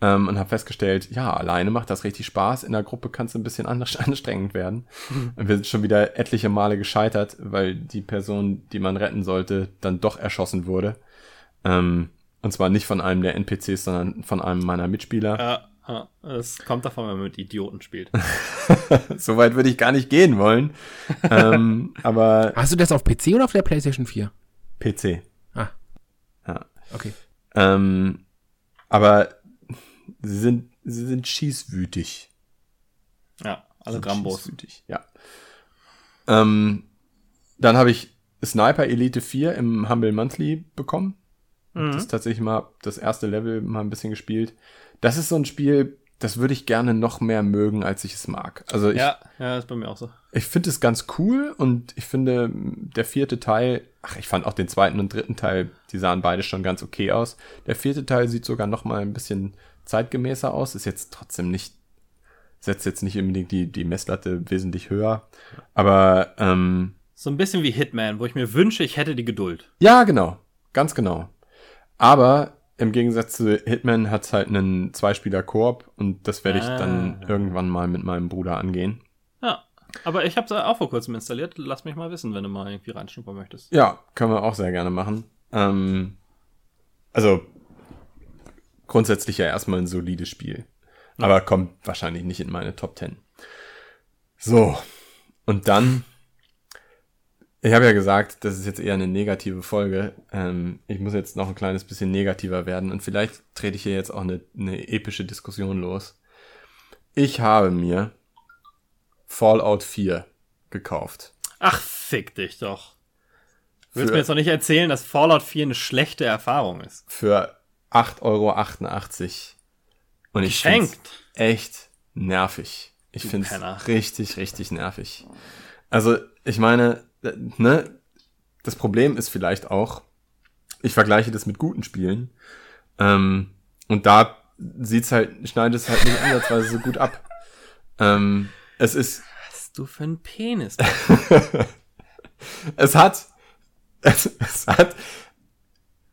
Ähm, und habe festgestellt, ja, alleine macht das richtig Spaß, in der Gruppe kann es ein bisschen anstrengend werden. Und wir sind schon wieder etliche Male gescheitert, weil die Person, die man retten sollte, dann doch erschossen wurde. Ähm, und zwar nicht von einem der NPCs, sondern von einem meiner Mitspieler.
Ja, ja es kommt davon, wenn man mit Idioten spielt.
Soweit würde ich gar nicht gehen wollen. ähm, aber
Hast du das auf PC oder auf der PlayStation 4?
PC.
Ah.
Ja.
Okay.
Ähm, aber sie sind, sie sind schießwütig.
Ja, alle Grambos. Schießwütig,
ja. Ähm, dann habe ich Sniper Elite 4 im Humble Monthly bekommen. Mhm. Das ist tatsächlich mal das erste Level mal ein bisschen gespielt. Das ist so ein Spiel, das würde ich gerne noch mehr mögen, als ich es mag. Also ich,
ja, ja, ist bei mir auch so.
Ich finde es ganz cool und ich finde der vierte Teil, ach, ich fand auch den zweiten und dritten Teil, die sahen beide schon ganz okay aus. Der vierte Teil sieht sogar noch mal ein bisschen zeitgemäßer aus, ist jetzt trotzdem nicht setzt jetzt nicht unbedingt die, die Messlatte wesentlich höher. Aber ähm,
so ein bisschen wie Hitman, wo ich mir wünsche, ich hätte die Geduld.
Ja, genau. Ganz genau. Aber im Gegensatz zu Hitman hat es halt einen Zweispieler-Koop und das werde ich ah. dann irgendwann mal mit meinem Bruder angehen.
Ja, aber ich habe es auch vor kurzem installiert. Lass mich mal wissen, wenn du mal irgendwie reinschnuppern möchtest.
Ja, können wir auch sehr gerne machen. Ähm, also grundsätzlich ja erstmal ein solides Spiel. Ja. Aber kommt wahrscheinlich nicht in meine Top 10. So, und dann ich habe ja gesagt, das ist jetzt eher eine negative Folge. Ähm, ich muss jetzt noch ein kleines bisschen negativer werden und vielleicht trete ich hier jetzt auch eine, eine epische Diskussion los. Ich habe mir Fallout 4 gekauft.
Ach, fick dich doch. Du willst mir jetzt noch nicht erzählen, dass Fallout 4 eine schlechte Erfahrung ist.
Für 8,88 Euro. Und ich finde
Geschenkt.
echt nervig. Ich finde es richtig, richtig nervig. Also, ich meine, ne, das Problem ist vielleicht auch, ich vergleiche das mit guten Spielen. Ähm, und da sieht's halt, schneidet es halt nicht ansatzweise so gut ab. Ähm, es ist,
Was du für ein Penis.
es hat, es, es hat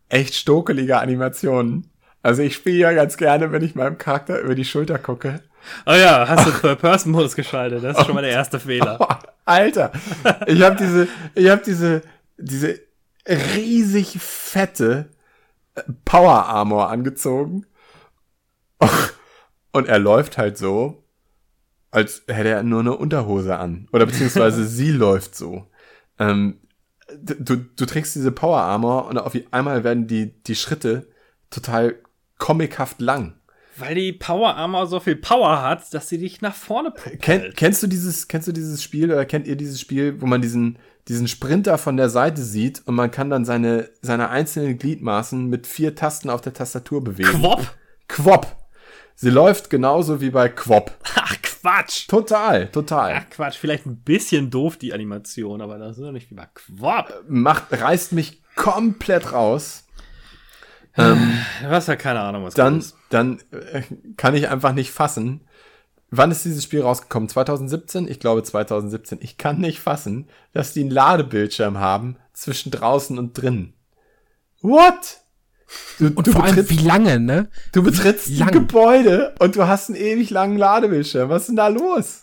echt stokelige Animationen. Also ich spiele ja ganz gerne, wenn ich meinem Charakter über die Schulter gucke.
Oh ja, hast du Third-Person-Modus geschaltet. Das ist schon mal der erste Fehler.
Alter, ich habe diese, ich habe diese, diese riesig fette äh, Power Armor angezogen und er läuft halt so, als hätte er nur eine Unterhose an oder beziehungsweise sie läuft so. Ähm, du, du trägst diese Power Armor und auf einmal werden die die Schritte total comichaft lang.
Weil die Power Armor so viel Power hat, dass sie dich nach vorne
Ken,
propellt.
kennst du dieses, kennst du dieses Spiel oder kennt ihr dieses Spiel, wo man diesen, diesen Sprinter von der Seite sieht und man kann dann seine, seine einzelnen Gliedmaßen mit vier Tasten auf der Tastatur bewegen?
Quop?
Quop. Sie läuft genauso wie bei Quop.
Ach, Quatsch.
Total, total.
Ach, Quatsch. Vielleicht ein bisschen doof, die Animation, aber das ist doch nicht wie bei Quop.
Macht, reißt mich komplett raus. Ähm,
Du hast ja keine Ahnung, was
dann,
ist.
dann äh, kann ich einfach nicht fassen. Wann ist dieses Spiel rausgekommen? 2017? Ich glaube 2017. Ich kann nicht fassen, dass die einen Ladebildschirm haben zwischen draußen und drinnen. What? Du,
Und
du,
vor allem,
betrittst,
wie lange, ne?
du betrittst die
lang.
Gebäude und du hast einen ewig langen Ladebildschirm. Was ist denn da los?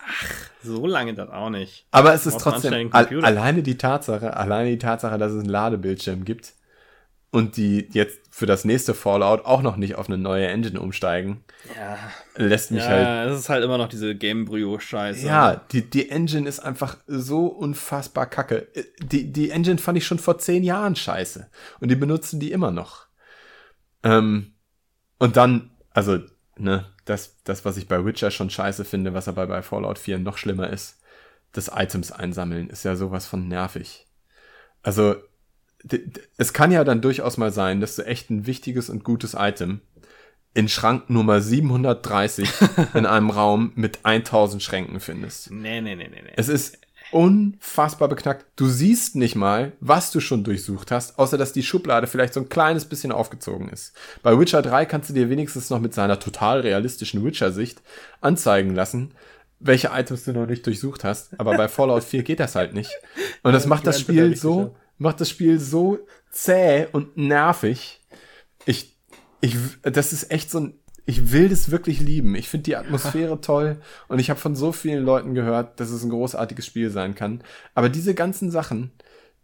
So lange das auch nicht.
Aber es ist trotzdem al alleine die Tatsache, alleine die Tatsache, dass es einen Ladebildschirm gibt und die jetzt für das nächste Fallout auch noch nicht auf eine neue Engine umsteigen,
Ja.
lässt mich halt
Ja, es ist halt immer noch diese Gamebryo-Scheiße.
Ja, die, die Engine ist einfach so unfassbar kacke. Äh, Die, die Engine fand ich schon vor zehn Jahren scheiße. Und die benutzen die immer noch. Ähm, und dann, also, ne, das, das, was ich bei Witcher schon scheiße finde, was aber bei Fallout 4 noch schlimmer ist, das Items einsammeln ist ja sowas von nervig. Also, es kann ja dann durchaus mal sein, dass du echt ein wichtiges und gutes Item in Schrank Nummer 730 in einem Raum mit 1000 Schränken findest.
Nee, nee, nee, nee, nee.
Es ist unfassbar beknackt. Du siehst nicht mal, was du schon durchsucht hast, außer dass die Schublade vielleicht so ein kleines bisschen aufgezogen ist. Bei Witcher 3 kannst du dir wenigstens noch mit seiner total realistischen Witcher-Sicht anzeigen lassen, welche Items du noch nicht durchsucht hast. Aber bei Fallout 4 geht das halt nicht. Und das macht das Spiel so. Macht das Spiel so zäh und nervig. Ich, ich, das ist echt so ein, ich will das wirklich lieben. Ich finde die Atmosphäre toll und ich habe von so vielen Leuten gehört, dass es ein großartiges Spiel sein kann. Aber diese ganzen Sachen,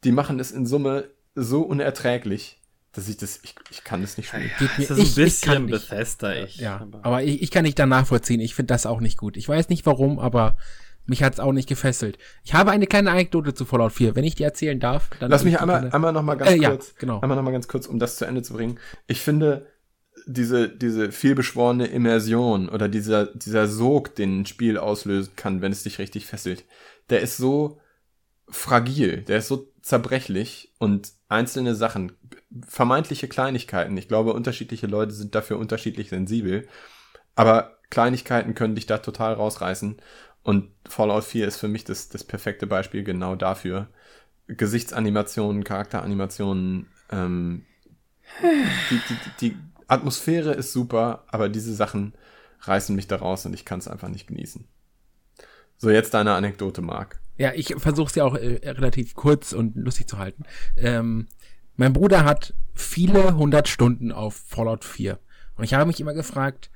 die machen es in Summe so unerträglich, dass ich das, ich, ich kann das nicht spielen.
Geht mir,
Das ist
ich,
ein
ich kann
bisschen
nicht.
Bethesda, ich.
Ja, aber ich, ich kann nicht da nachvollziehen. Ich finde das auch nicht gut. Ich weiß nicht warum, aber mich hat's auch nicht gefesselt. Ich habe eine kleine Anekdote zu Fallout 4. Wenn ich die erzählen darf, dann.
Lass mich einmal, einmal noch mal ganz
Äh, ja,
kurz,
genau.
einmal noch mal ganz kurz, um das zu Ende zu bringen. Ich finde diese diese vielbeschworene Immersion oder dieser dieser Sog, den ein Spiel auslösen kann, wenn es dich richtig fesselt, der ist so fragil, der ist so zerbrechlich und einzelne Sachen, vermeintliche Kleinigkeiten. Ich glaube, unterschiedliche Leute sind dafür unterschiedlich sensibel, aber Kleinigkeiten können dich da total rausreißen. Und Fallout 4 ist für mich das, das perfekte Beispiel genau dafür. Gesichtsanimationen, Charakteranimationen, ähm, die, die, die, Atmosphäre ist super, aber diese Sachen reißen mich da raus und ich kann es einfach nicht genießen. So, jetzt deine Anekdote, Marc.
Ja, ich versuche es ja auch äh, relativ kurz und lustig zu halten. Ähm, mein Bruder hat viele hundert Stunden auf Fallout 4. Und ich habe mich immer gefragt,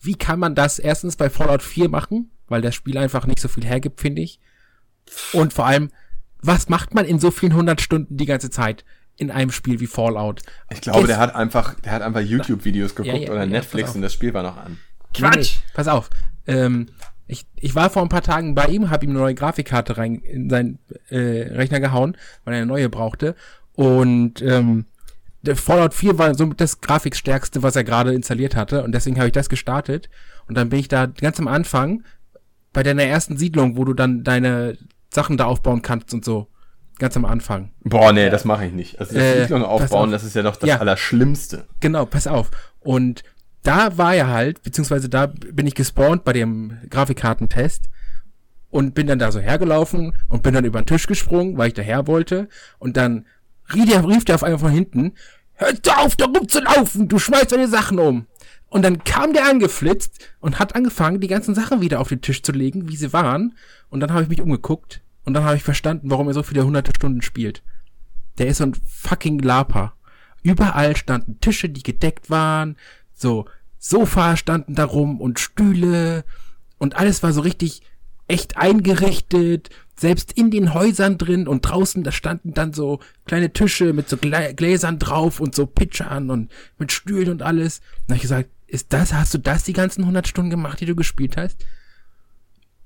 wie kann man das erstens bei Fallout 4 machen, weil das Spiel einfach nicht so viel hergibt, finde ich. Und vor allem, was macht man in so vielen hundert Stunden die ganze Zeit in einem Spiel wie Fallout?
Ich glaube,
Jetzt-
der hat einfach, der hat einfach YouTube-Videos geguckt
ja,
oder
ja,
Netflix und das Spiel war noch an.
Quatsch!
Nee, nee, pass auf. Ähm, ich, ich war vor ein paar Tagen bei ihm, habe ihm eine neue Grafikkarte rein in seinen äh, Rechner gehauen, weil er eine neue brauchte. Und ähm, der Fallout 4 war somit das Grafikstärkste, was er gerade installiert hatte. Und deswegen habe ich das gestartet. Und dann bin ich da ganz am Anfang bei deiner ersten Siedlung, wo du dann deine Sachen da aufbauen kannst und so. Ganz am Anfang.
Boah, nee, das mache ich nicht. Also
Äh,
Siedlung aufbauen,
auf.
das ist ja doch das
Ja.
Allerschlimmste.
Genau, pass auf. Und da war er halt, beziehungsweise da bin ich gespawnt bei dem Grafikkartentest und bin dann da so hergelaufen und bin dann über den Tisch gesprungen, weil ich daher wollte. Und dann rief der, rief der auf einmal von hinten, hörst du auf, da rumzulaufen, du schmeißt deine Sachen um. Und dann kam der angeflitzt und hat angefangen, die ganzen Sachen wieder auf den Tisch zu legen, wie sie waren. Und dann habe ich mich umgeguckt und dann habe ich verstanden, warum er so viele hunderte Stunden spielt. Der ist so ein fucking Laper. Überall standen Tische, die gedeckt waren, so Sofa standen da rum und Stühle und alles war so richtig echt eingerichtet, selbst in den Häusern drin und draußen, da standen dann so kleine Tische mit so Glä Gläsern drauf und so Pitchern und mit Stühlen und alles. Dann hab ich gesagt, ist das, hast du das die ganzen 100 Stunden gemacht, die du gespielt hast?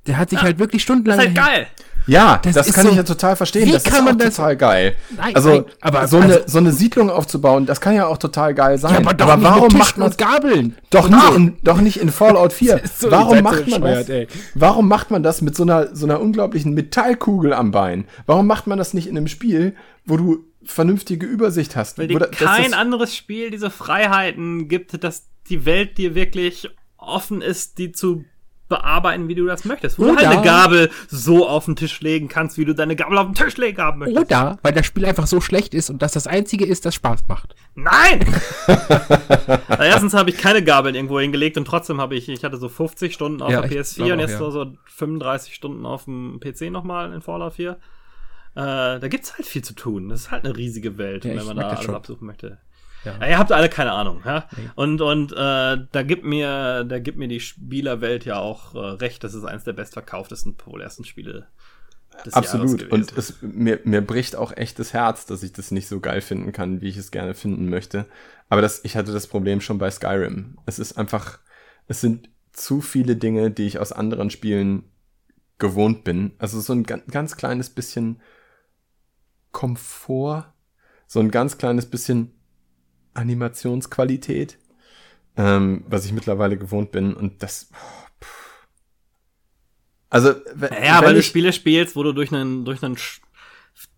Der hat sich halt wirklich stundenlang
Das ist halt
dahin-
geil.
Ja,
Das
das, kann
so-
ich ja total verstehen.
Wie
das
kann
ist
man
auch
das-
total geil.
Nein,
also,
nein, aber-
so,
also-
eine, so eine Siedlung aufzubauen, das kann ja auch total geil sein.
Ja, aber doch nicht
warum
mit
macht man
Gabeln.
doch nicht in, doch nicht in Fallout 4?
Das ist so-
warum macht man das?
ey.
Warum macht man das mit so einer so einer unglaublichen Metallkugel am Bein? Warum macht man das nicht in einem Spiel, wo du vernünftige Übersicht hast?
Weil
wo
dir kein
das-
anderes Spiel diese Freiheiten gibt, dass die Welt dir wirklich offen ist, die zu bearbeiten, wie du das möchtest. Wo du halt
Oder-
eine Gabel so auf den Tisch legen kannst, wie du deine Gabel auf den Tisch legen haben möchtest.
Oder weil das Spiel einfach so schlecht ist und das das einzige ist, das Spaß macht.
Nein! Erstens habe ich keine Gabeln irgendwo hingelegt und trotzdem habe ich, ich hatte so 50 Stunden auf
Ja,
der
ich
PS4
glaube
und
auch,
jetzt
ja.
so, so 35 Stunden auf dem PC nochmal in Fallout 4. Äh, da gibt's halt viel zu tun. Das ist halt eine riesige Welt,
Ja,
wenn man da alles
schon.
absuchen möchte.
Ja.
Ja, ihr habt alle keine Ahnung, ja. Und und äh, da gibt mir, da gibt mir die Spielerwelt ja auch äh, recht. Das ist eines der bestverkauftesten, populärsten Spiele des
Absolut. Und es, mir, mir bricht auch echt das Herz, dass ich das nicht so geil finden kann, wie ich es gerne finden möchte. Aber das, ich hatte das Problem schon bei Skyrim. Es ist einfach, es sind zu viele Dinge, die ich aus anderen Spielen gewohnt bin. Also so ein ganz, ganz kleines bisschen Komfort, so ein ganz kleines bisschen Animationsqualität, ähm, was ich mittlerweile gewohnt bin. Und das. oh. Also, we-
Ja,
wenn
weil du Spiele spielst, wo du durch einen, durch einen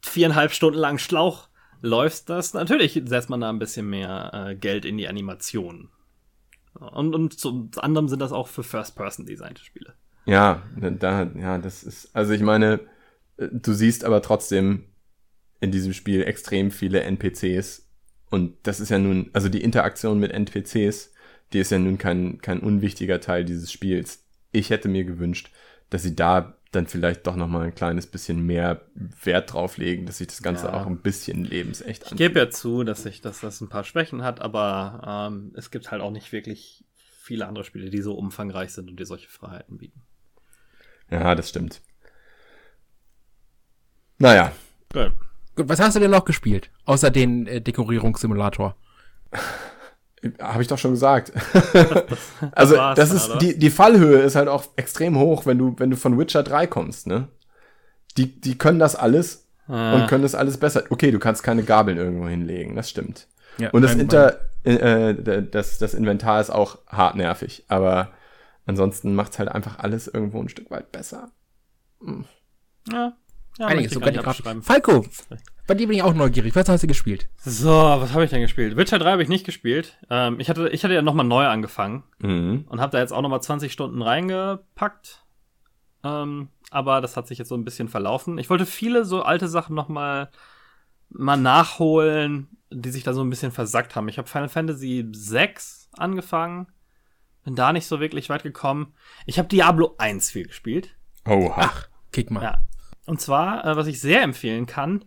viereinhalb Stunden langen Schlauch läufst, das natürlich setzt man da ein bisschen mehr äh, Geld in die Animation. Und, und zum anderem sind das auch für First-Person-designte Spiele.
Ja, ne, da, ja, das ist, also ich meine, äh, du siehst aber trotzdem in diesem Spiel extrem viele NPCs und das ist ja nun, also die Interaktion mit NPCs, die ist ja nun kein, kein unwichtiger Teil dieses Spiels. Ich hätte mir gewünscht, dass sie da dann vielleicht doch noch mal ein kleines bisschen mehr Wert drauf legen, dass sich das Ganze
Ja.
auch ein bisschen lebensecht
Ich gebe ja zu, dass ich, dass das ein paar Schwächen hat, aber ähm, es gibt halt auch nicht wirklich viele andere Spiele, die so umfangreich sind und dir solche Freiheiten bieten.
Ja, das stimmt. Naja,
Gut.
Gut, was hast du denn noch gespielt? Außer den äh, Dekorierungssimulator.
Habe ich doch schon gesagt. also das ist die die Fallhöhe ist halt auch extrem hoch, wenn du wenn du von Witcher 3 kommst, ne? Die die können das alles
Ah.
und können das alles besser. Okay, du kannst keine Gabeln irgendwo hinlegen, das stimmt.
Ja,
Und das Inter äh, äh, das das Inventar ist auch hart nervig, aber ansonsten macht's halt einfach alles irgendwo ein Stück weit besser.
Ja. Ja
Einiges, sogar
nicht abschreiben.
Falco, bei dir bin ich auch neugierig. Was hast du gespielt?
So, was habe ich denn gespielt? Witcher 3 habe ich nicht gespielt. Ähm, ich, hatte, ich hatte ja nochmal neu angefangen
Mhm.
und habe da jetzt auch nochmal 20 Stunden reingepackt. Ähm, aber das hat sich jetzt so ein bisschen verlaufen. Ich wollte viele so alte Sachen nochmal mal nachholen, die sich da so ein bisschen versackt haben. Ich habe Final Fantasy 6 angefangen. Bin da nicht so wirklich weit gekommen. Ich habe Diablo 1 viel gespielt.
Oha.
Kick mal.
Ja. Und zwar, äh, was ich sehr empfehlen kann,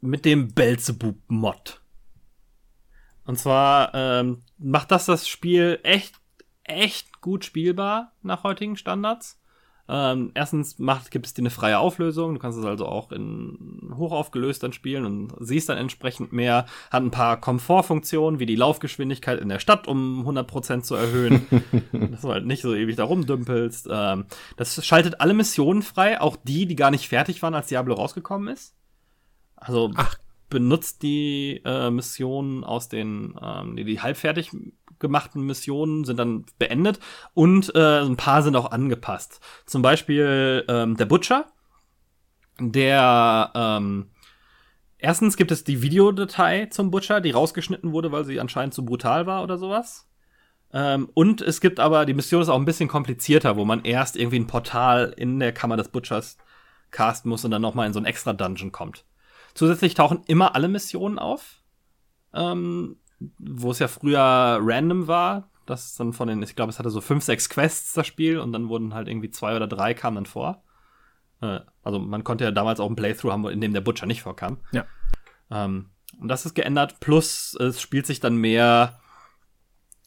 mit dem Belzebub-Mod. Und zwar ähm, macht das das Spiel echt, echt gut spielbar nach heutigen Standards. Ähm, erstens macht, gibt es dir eine freie Auflösung. Du kannst es also auch in hochaufgelöst dann spielen und siehst dann entsprechend mehr. Hat ein paar Komfortfunktionen, wie die Laufgeschwindigkeit in der Stadt um 100% zu erhöhen. dass du halt nicht so ewig da rumdümpelst. Ähm, das schaltet alle Missionen frei, auch die, die gar nicht fertig waren, als Diablo rausgekommen ist. Also
Ach.
Benutzt die äh, Missionen aus den, ähm, die, die halbfertig gemachten Missionen sind dann beendet und äh, ein paar sind auch angepasst. Zum Beispiel ähm, der Butcher, der ähm, erstens gibt es die Videodatei zum Butcher, die rausgeschnitten wurde, weil sie anscheinend zu brutal war oder sowas. Ähm, und es gibt aber, die Mission ist auch ein bisschen komplizierter, wo man erst irgendwie ein Portal in der Kammer des Butchers casten muss und dann nochmal in so ein extra Dungeon kommt. Zusätzlich tauchen immer alle Missionen auf, ähm, wo es ja früher random war. Das ist dann von den, ich glaube, es hatte so fünf, sechs Quests das Spiel und dann wurden halt irgendwie zwei oder drei kamen dann vor. Äh, also man konnte ja damals auch ein Playthrough haben, in dem der Butcher nicht vorkam.
Ja.
Ähm, und das ist geändert. Plus es spielt sich dann mehr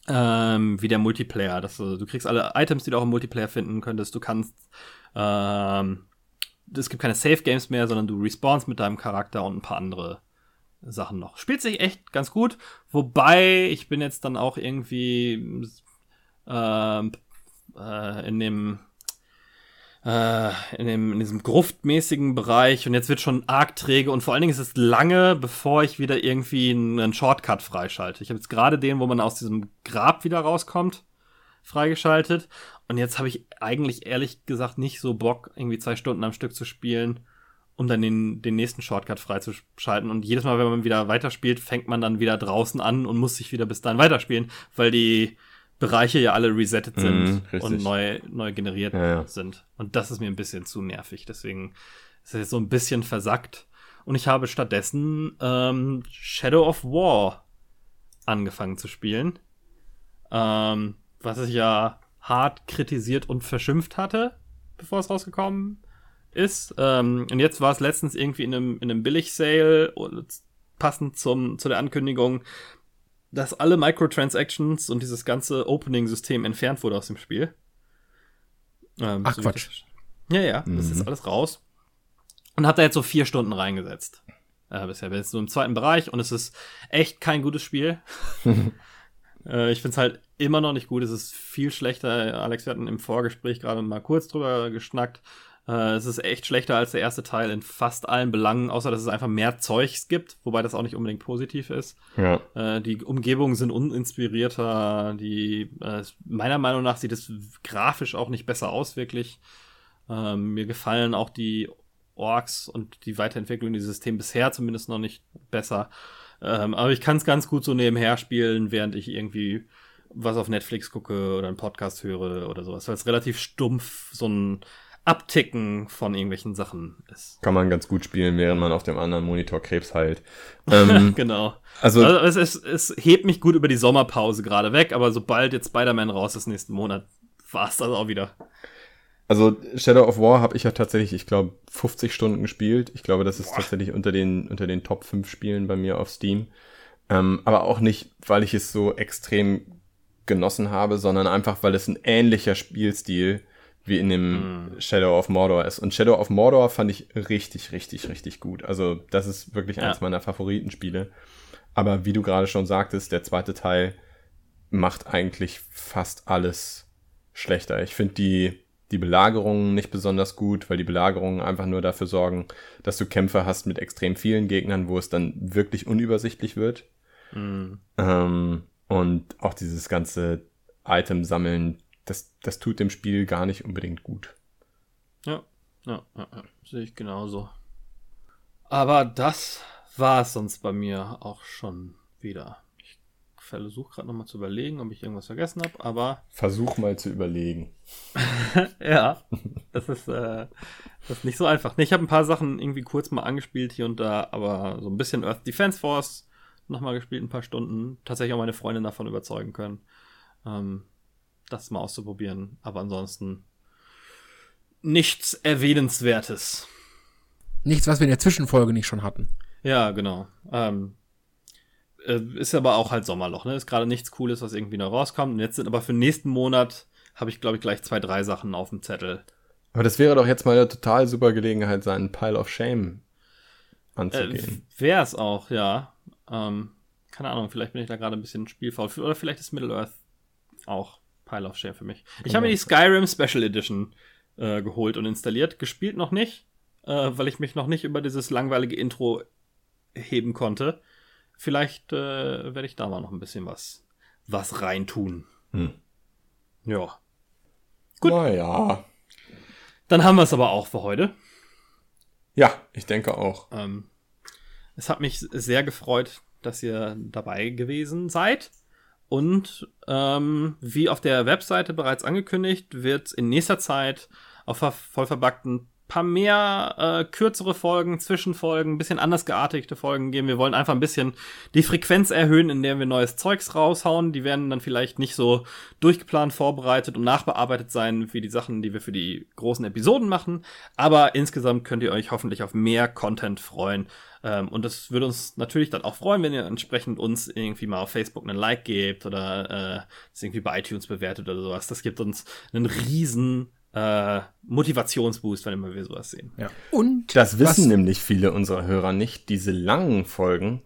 ähm, wie der Multiplayer. Das, also, du kriegst alle Items, die du auch im Multiplayer finden könntest. Du kannst ähm, es gibt keine Safe Games mehr, sondern du respawnst mit deinem Charakter und ein paar andere Sachen noch. Spielt sich echt ganz gut, wobei ich bin jetzt dann auch irgendwie äh, äh, in dem äh, in, dem, in diesem gruftmäßigen Bereich und jetzt wird schon arg träge und vor allen Dingen ist es lange, bevor ich wieder irgendwie einen Shortcut freischalte. Ich habe jetzt gerade den, wo man aus diesem Grab wieder rauskommt, freigeschaltet und jetzt habe ich eigentlich ehrlich gesagt nicht so Bock, irgendwie zwei Stunden am Stück zu spielen, um dann den, den nächsten Shortcut freizuschalten. Und jedes Mal, wenn man wieder weiterspielt, fängt man dann wieder draußen an und muss sich wieder bis dahin weiterspielen, weil die Bereiche ja alle resettet sind
Mhm,
und neu, neu generiert
Ja, ja.
sind. Und das ist mir ein bisschen zu nervig. Deswegen ist es jetzt so ein bisschen versackt. Und ich habe stattdessen ähm, Shadow of War angefangen zu spielen. Ähm, was ich ja hart kritisiert und verschimpft hatte, bevor es rausgekommen ist. Ähm, und jetzt war es letztens irgendwie in einem, in einem Billig-Sale passend zum, zu der Ankündigung, dass alle Microtransactions und dieses ganze Opening-System entfernt wurde aus dem Spiel. Ähm,
Ach,
so
Quatsch.
Ja, ja, das ist alles raus. Und hab da jetzt so vier Stunden reingesetzt. Äh, bisher bin jetzt so im zweiten Bereich und es ist echt kein gutes Spiel. äh, ich find's halt immer noch nicht gut. Es ist viel schlechter. Alex, wir hatten im Vorgespräch gerade mal kurz drüber geschnackt. Äh, es ist echt schlechter als der erste Teil in fast allen Belangen, außer dass es einfach mehr Zeugs gibt, wobei das auch nicht unbedingt positiv ist.
Ja.
Äh, die Umgebungen sind uninspirierter. Die äh, meiner Meinung nach sieht es grafisch auch nicht besser aus, wirklich. Ähm, mir gefallen auch die Orks und die Weiterentwicklung dieses Systems bisher zumindest noch nicht besser. Ähm, aber ich kann es ganz gut so nebenher spielen, während ich irgendwie was auf Netflix gucke oder einen Podcast höre oder sowas, weil es relativ stumpf so ein Abticken von irgendwelchen Sachen ist.
Kann man ganz gut spielen, während man auf dem anderen Monitor Krebs heilt. Ähm,
genau.
also,
Also es, es, es hebt mich gut über die Sommerpause gerade weg, aber sobald jetzt Spider-Man raus ist nächsten Monat, war es das auch wieder.
Also Shadow of War habe ich ja tatsächlich, ich glaube, 50 Stunden gespielt. Ich glaube, das ist tatsächlich unter den, unter den Top 5 Spielen bei mir auf Steam. Ähm, aber auch nicht, weil ich es so extrem genossen habe, sondern einfach, weil es ein ähnlicher Spielstil wie in dem Shadow of Mordor ist. Und Shadow of Mordor fand ich richtig, richtig, richtig gut. Also das ist wirklich
Ja.
eins meiner Favoritenspiele. Aber wie du gerade schon sagtest, der zweite Teil macht eigentlich fast alles schlechter. Ich finde die, die Belagerungen nicht besonders gut, weil die Belagerungen einfach nur dafür sorgen, dass du Kämpfe hast mit extrem vielen Gegnern, wo es dann wirklich unübersichtlich wird. Ähm, und auch dieses ganze Item sammeln, das, das tut dem Spiel gar nicht unbedingt gut.
Ja, ja, ja, ja. sehe ich genauso. Aber das war es sonst bei mir auch schon wieder. Ich versuche gerade nochmal zu überlegen, ob ich irgendwas vergessen habe, aber
Versuch mal zu überlegen.
ja, das ist, äh, das ist nicht so einfach. Nee, ich habe ein paar Sachen irgendwie kurz mal angespielt hier und da, aber so ein bisschen Earth Defense Force nochmal gespielt, ein paar Stunden. Tatsächlich auch meine Freundin davon überzeugen können, ähm, das mal auszuprobieren. Aber ansonsten nichts Erwähnenswertes.
Nichts, was wir in der Zwischenfolge nicht schon hatten.
Ja, genau. Ähm, äh, ist aber auch halt Sommerloch, ne? Ist gerade nichts Cooles, was irgendwie noch rauskommt. Und jetzt sind aber für nächsten Monat habe ich, glaube ich, gleich zwei, drei Sachen auf dem Zettel.
Aber das wäre doch jetzt mal eine total super Gelegenheit, seinen Pile of Shame
Äh,
anzugehen.
Wäre es auch, ja. Ähm, keine Ahnung, vielleicht bin ich da gerade ein bisschen spielfaul. Oder vielleicht ist Middle-earth auch Pile of Shame für mich. Ich habe mir die Skyrim Special Edition äh, geholt und installiert. Gespielt noch nicht, äh, weil ich mich noch nicht über dieses langweilige Intro heben konnte. Vielleicht äh, werde ich da mal noch ein bisschen was, was reintun.
Hm.
Ja. gut.
Naja.
Dann haben wir es aber auch für heute.
Ja, ich denke auch.
Ähm, Es hat mich sehr gefreut, dass ihr dabei gewesen seid. Und ähm, wie auf der Webseite bereits angekündigt, wird in nächster Zeit auf vollverbackten paar mehr äh, kürzere Folgen, Zwischenfolgen, ein bisschen anders geartigte Folgen geben. Wir wollen einfach ein bisschen die Frequenz erhöhen, in der wir neues Zeugs raushauen. Die werden dann vielleicht nicht so durchgeplant, vorbereitet und nachbearbeitet sein wie die Sachen, die wir für die großen Episoden machen. Aber insgesamt könnt ihr euch hoffentlich auf mehr Content freuen. Ähm, und das würde uns natürlich dann auch freuen, wenn ihr entsprechend uns irgendwie mal auf Facebook einen Like gebt oder äh, das irgendwie bei iTunes bewertet oder sowas. Das gibt uns einen riesen äh, Motivationsboost, wenn immer wir sowas sehen.
Ja. Und das wissen nämlich viele unserer Hörer nicht. Diese langen Folgen,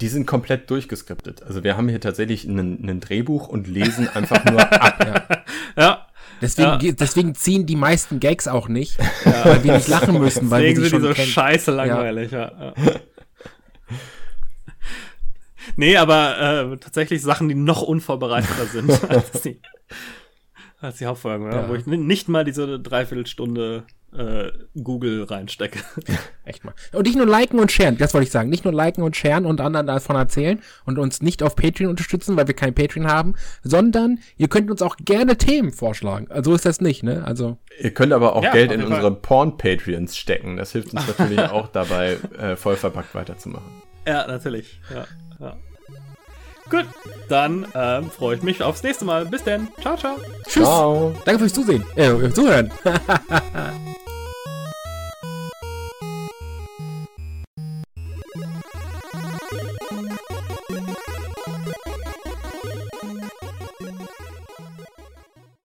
die sind komplett durchgeskriptet. Also wir haben hier tatsächlich ein Drehbuch und lesen einfach nur ab.
Ja. ja. Deswegen, ja. deswegen ziehen die meisten Gags auch nicht, ja. weil wir nicht lachen müssen, weil deswegen wir sie schon
sind die so scheiße langweilig. Ja. nee, aber äh, tatsächlich Sachen, die noch unvorbereiteter sind als die als die Hauptfolge, ja. wo ich nicht mal diese Dreiviertelstunde äh, Google reinstecke.
Echt mal. Und nicht nur liken und sharen, das wollte ich sagen. Nicht nur liken und sharen und anderen davon erzählen und uns nicht auf Patreon unterstützen, weil wir kein Patreon haben, sondern ihr könnt uns auch gerne Themen vorschlagen. Also ist das nicht, ne? Also.
Ihr könnt aber auch ja, Geld in unsere Porn-Patreons stecken. Das hilft uns natürlich auch dabei, äh, voll verpackt weiterzumachen.
Ja, natürlich. Ja, ja. Gut, dann ähm, freue ich mich aufs nächste Mal. Bis dann. Ciao, ciao.
Tschüss. Ciao. Danke fürs Zusehen. Äh, Zuhören.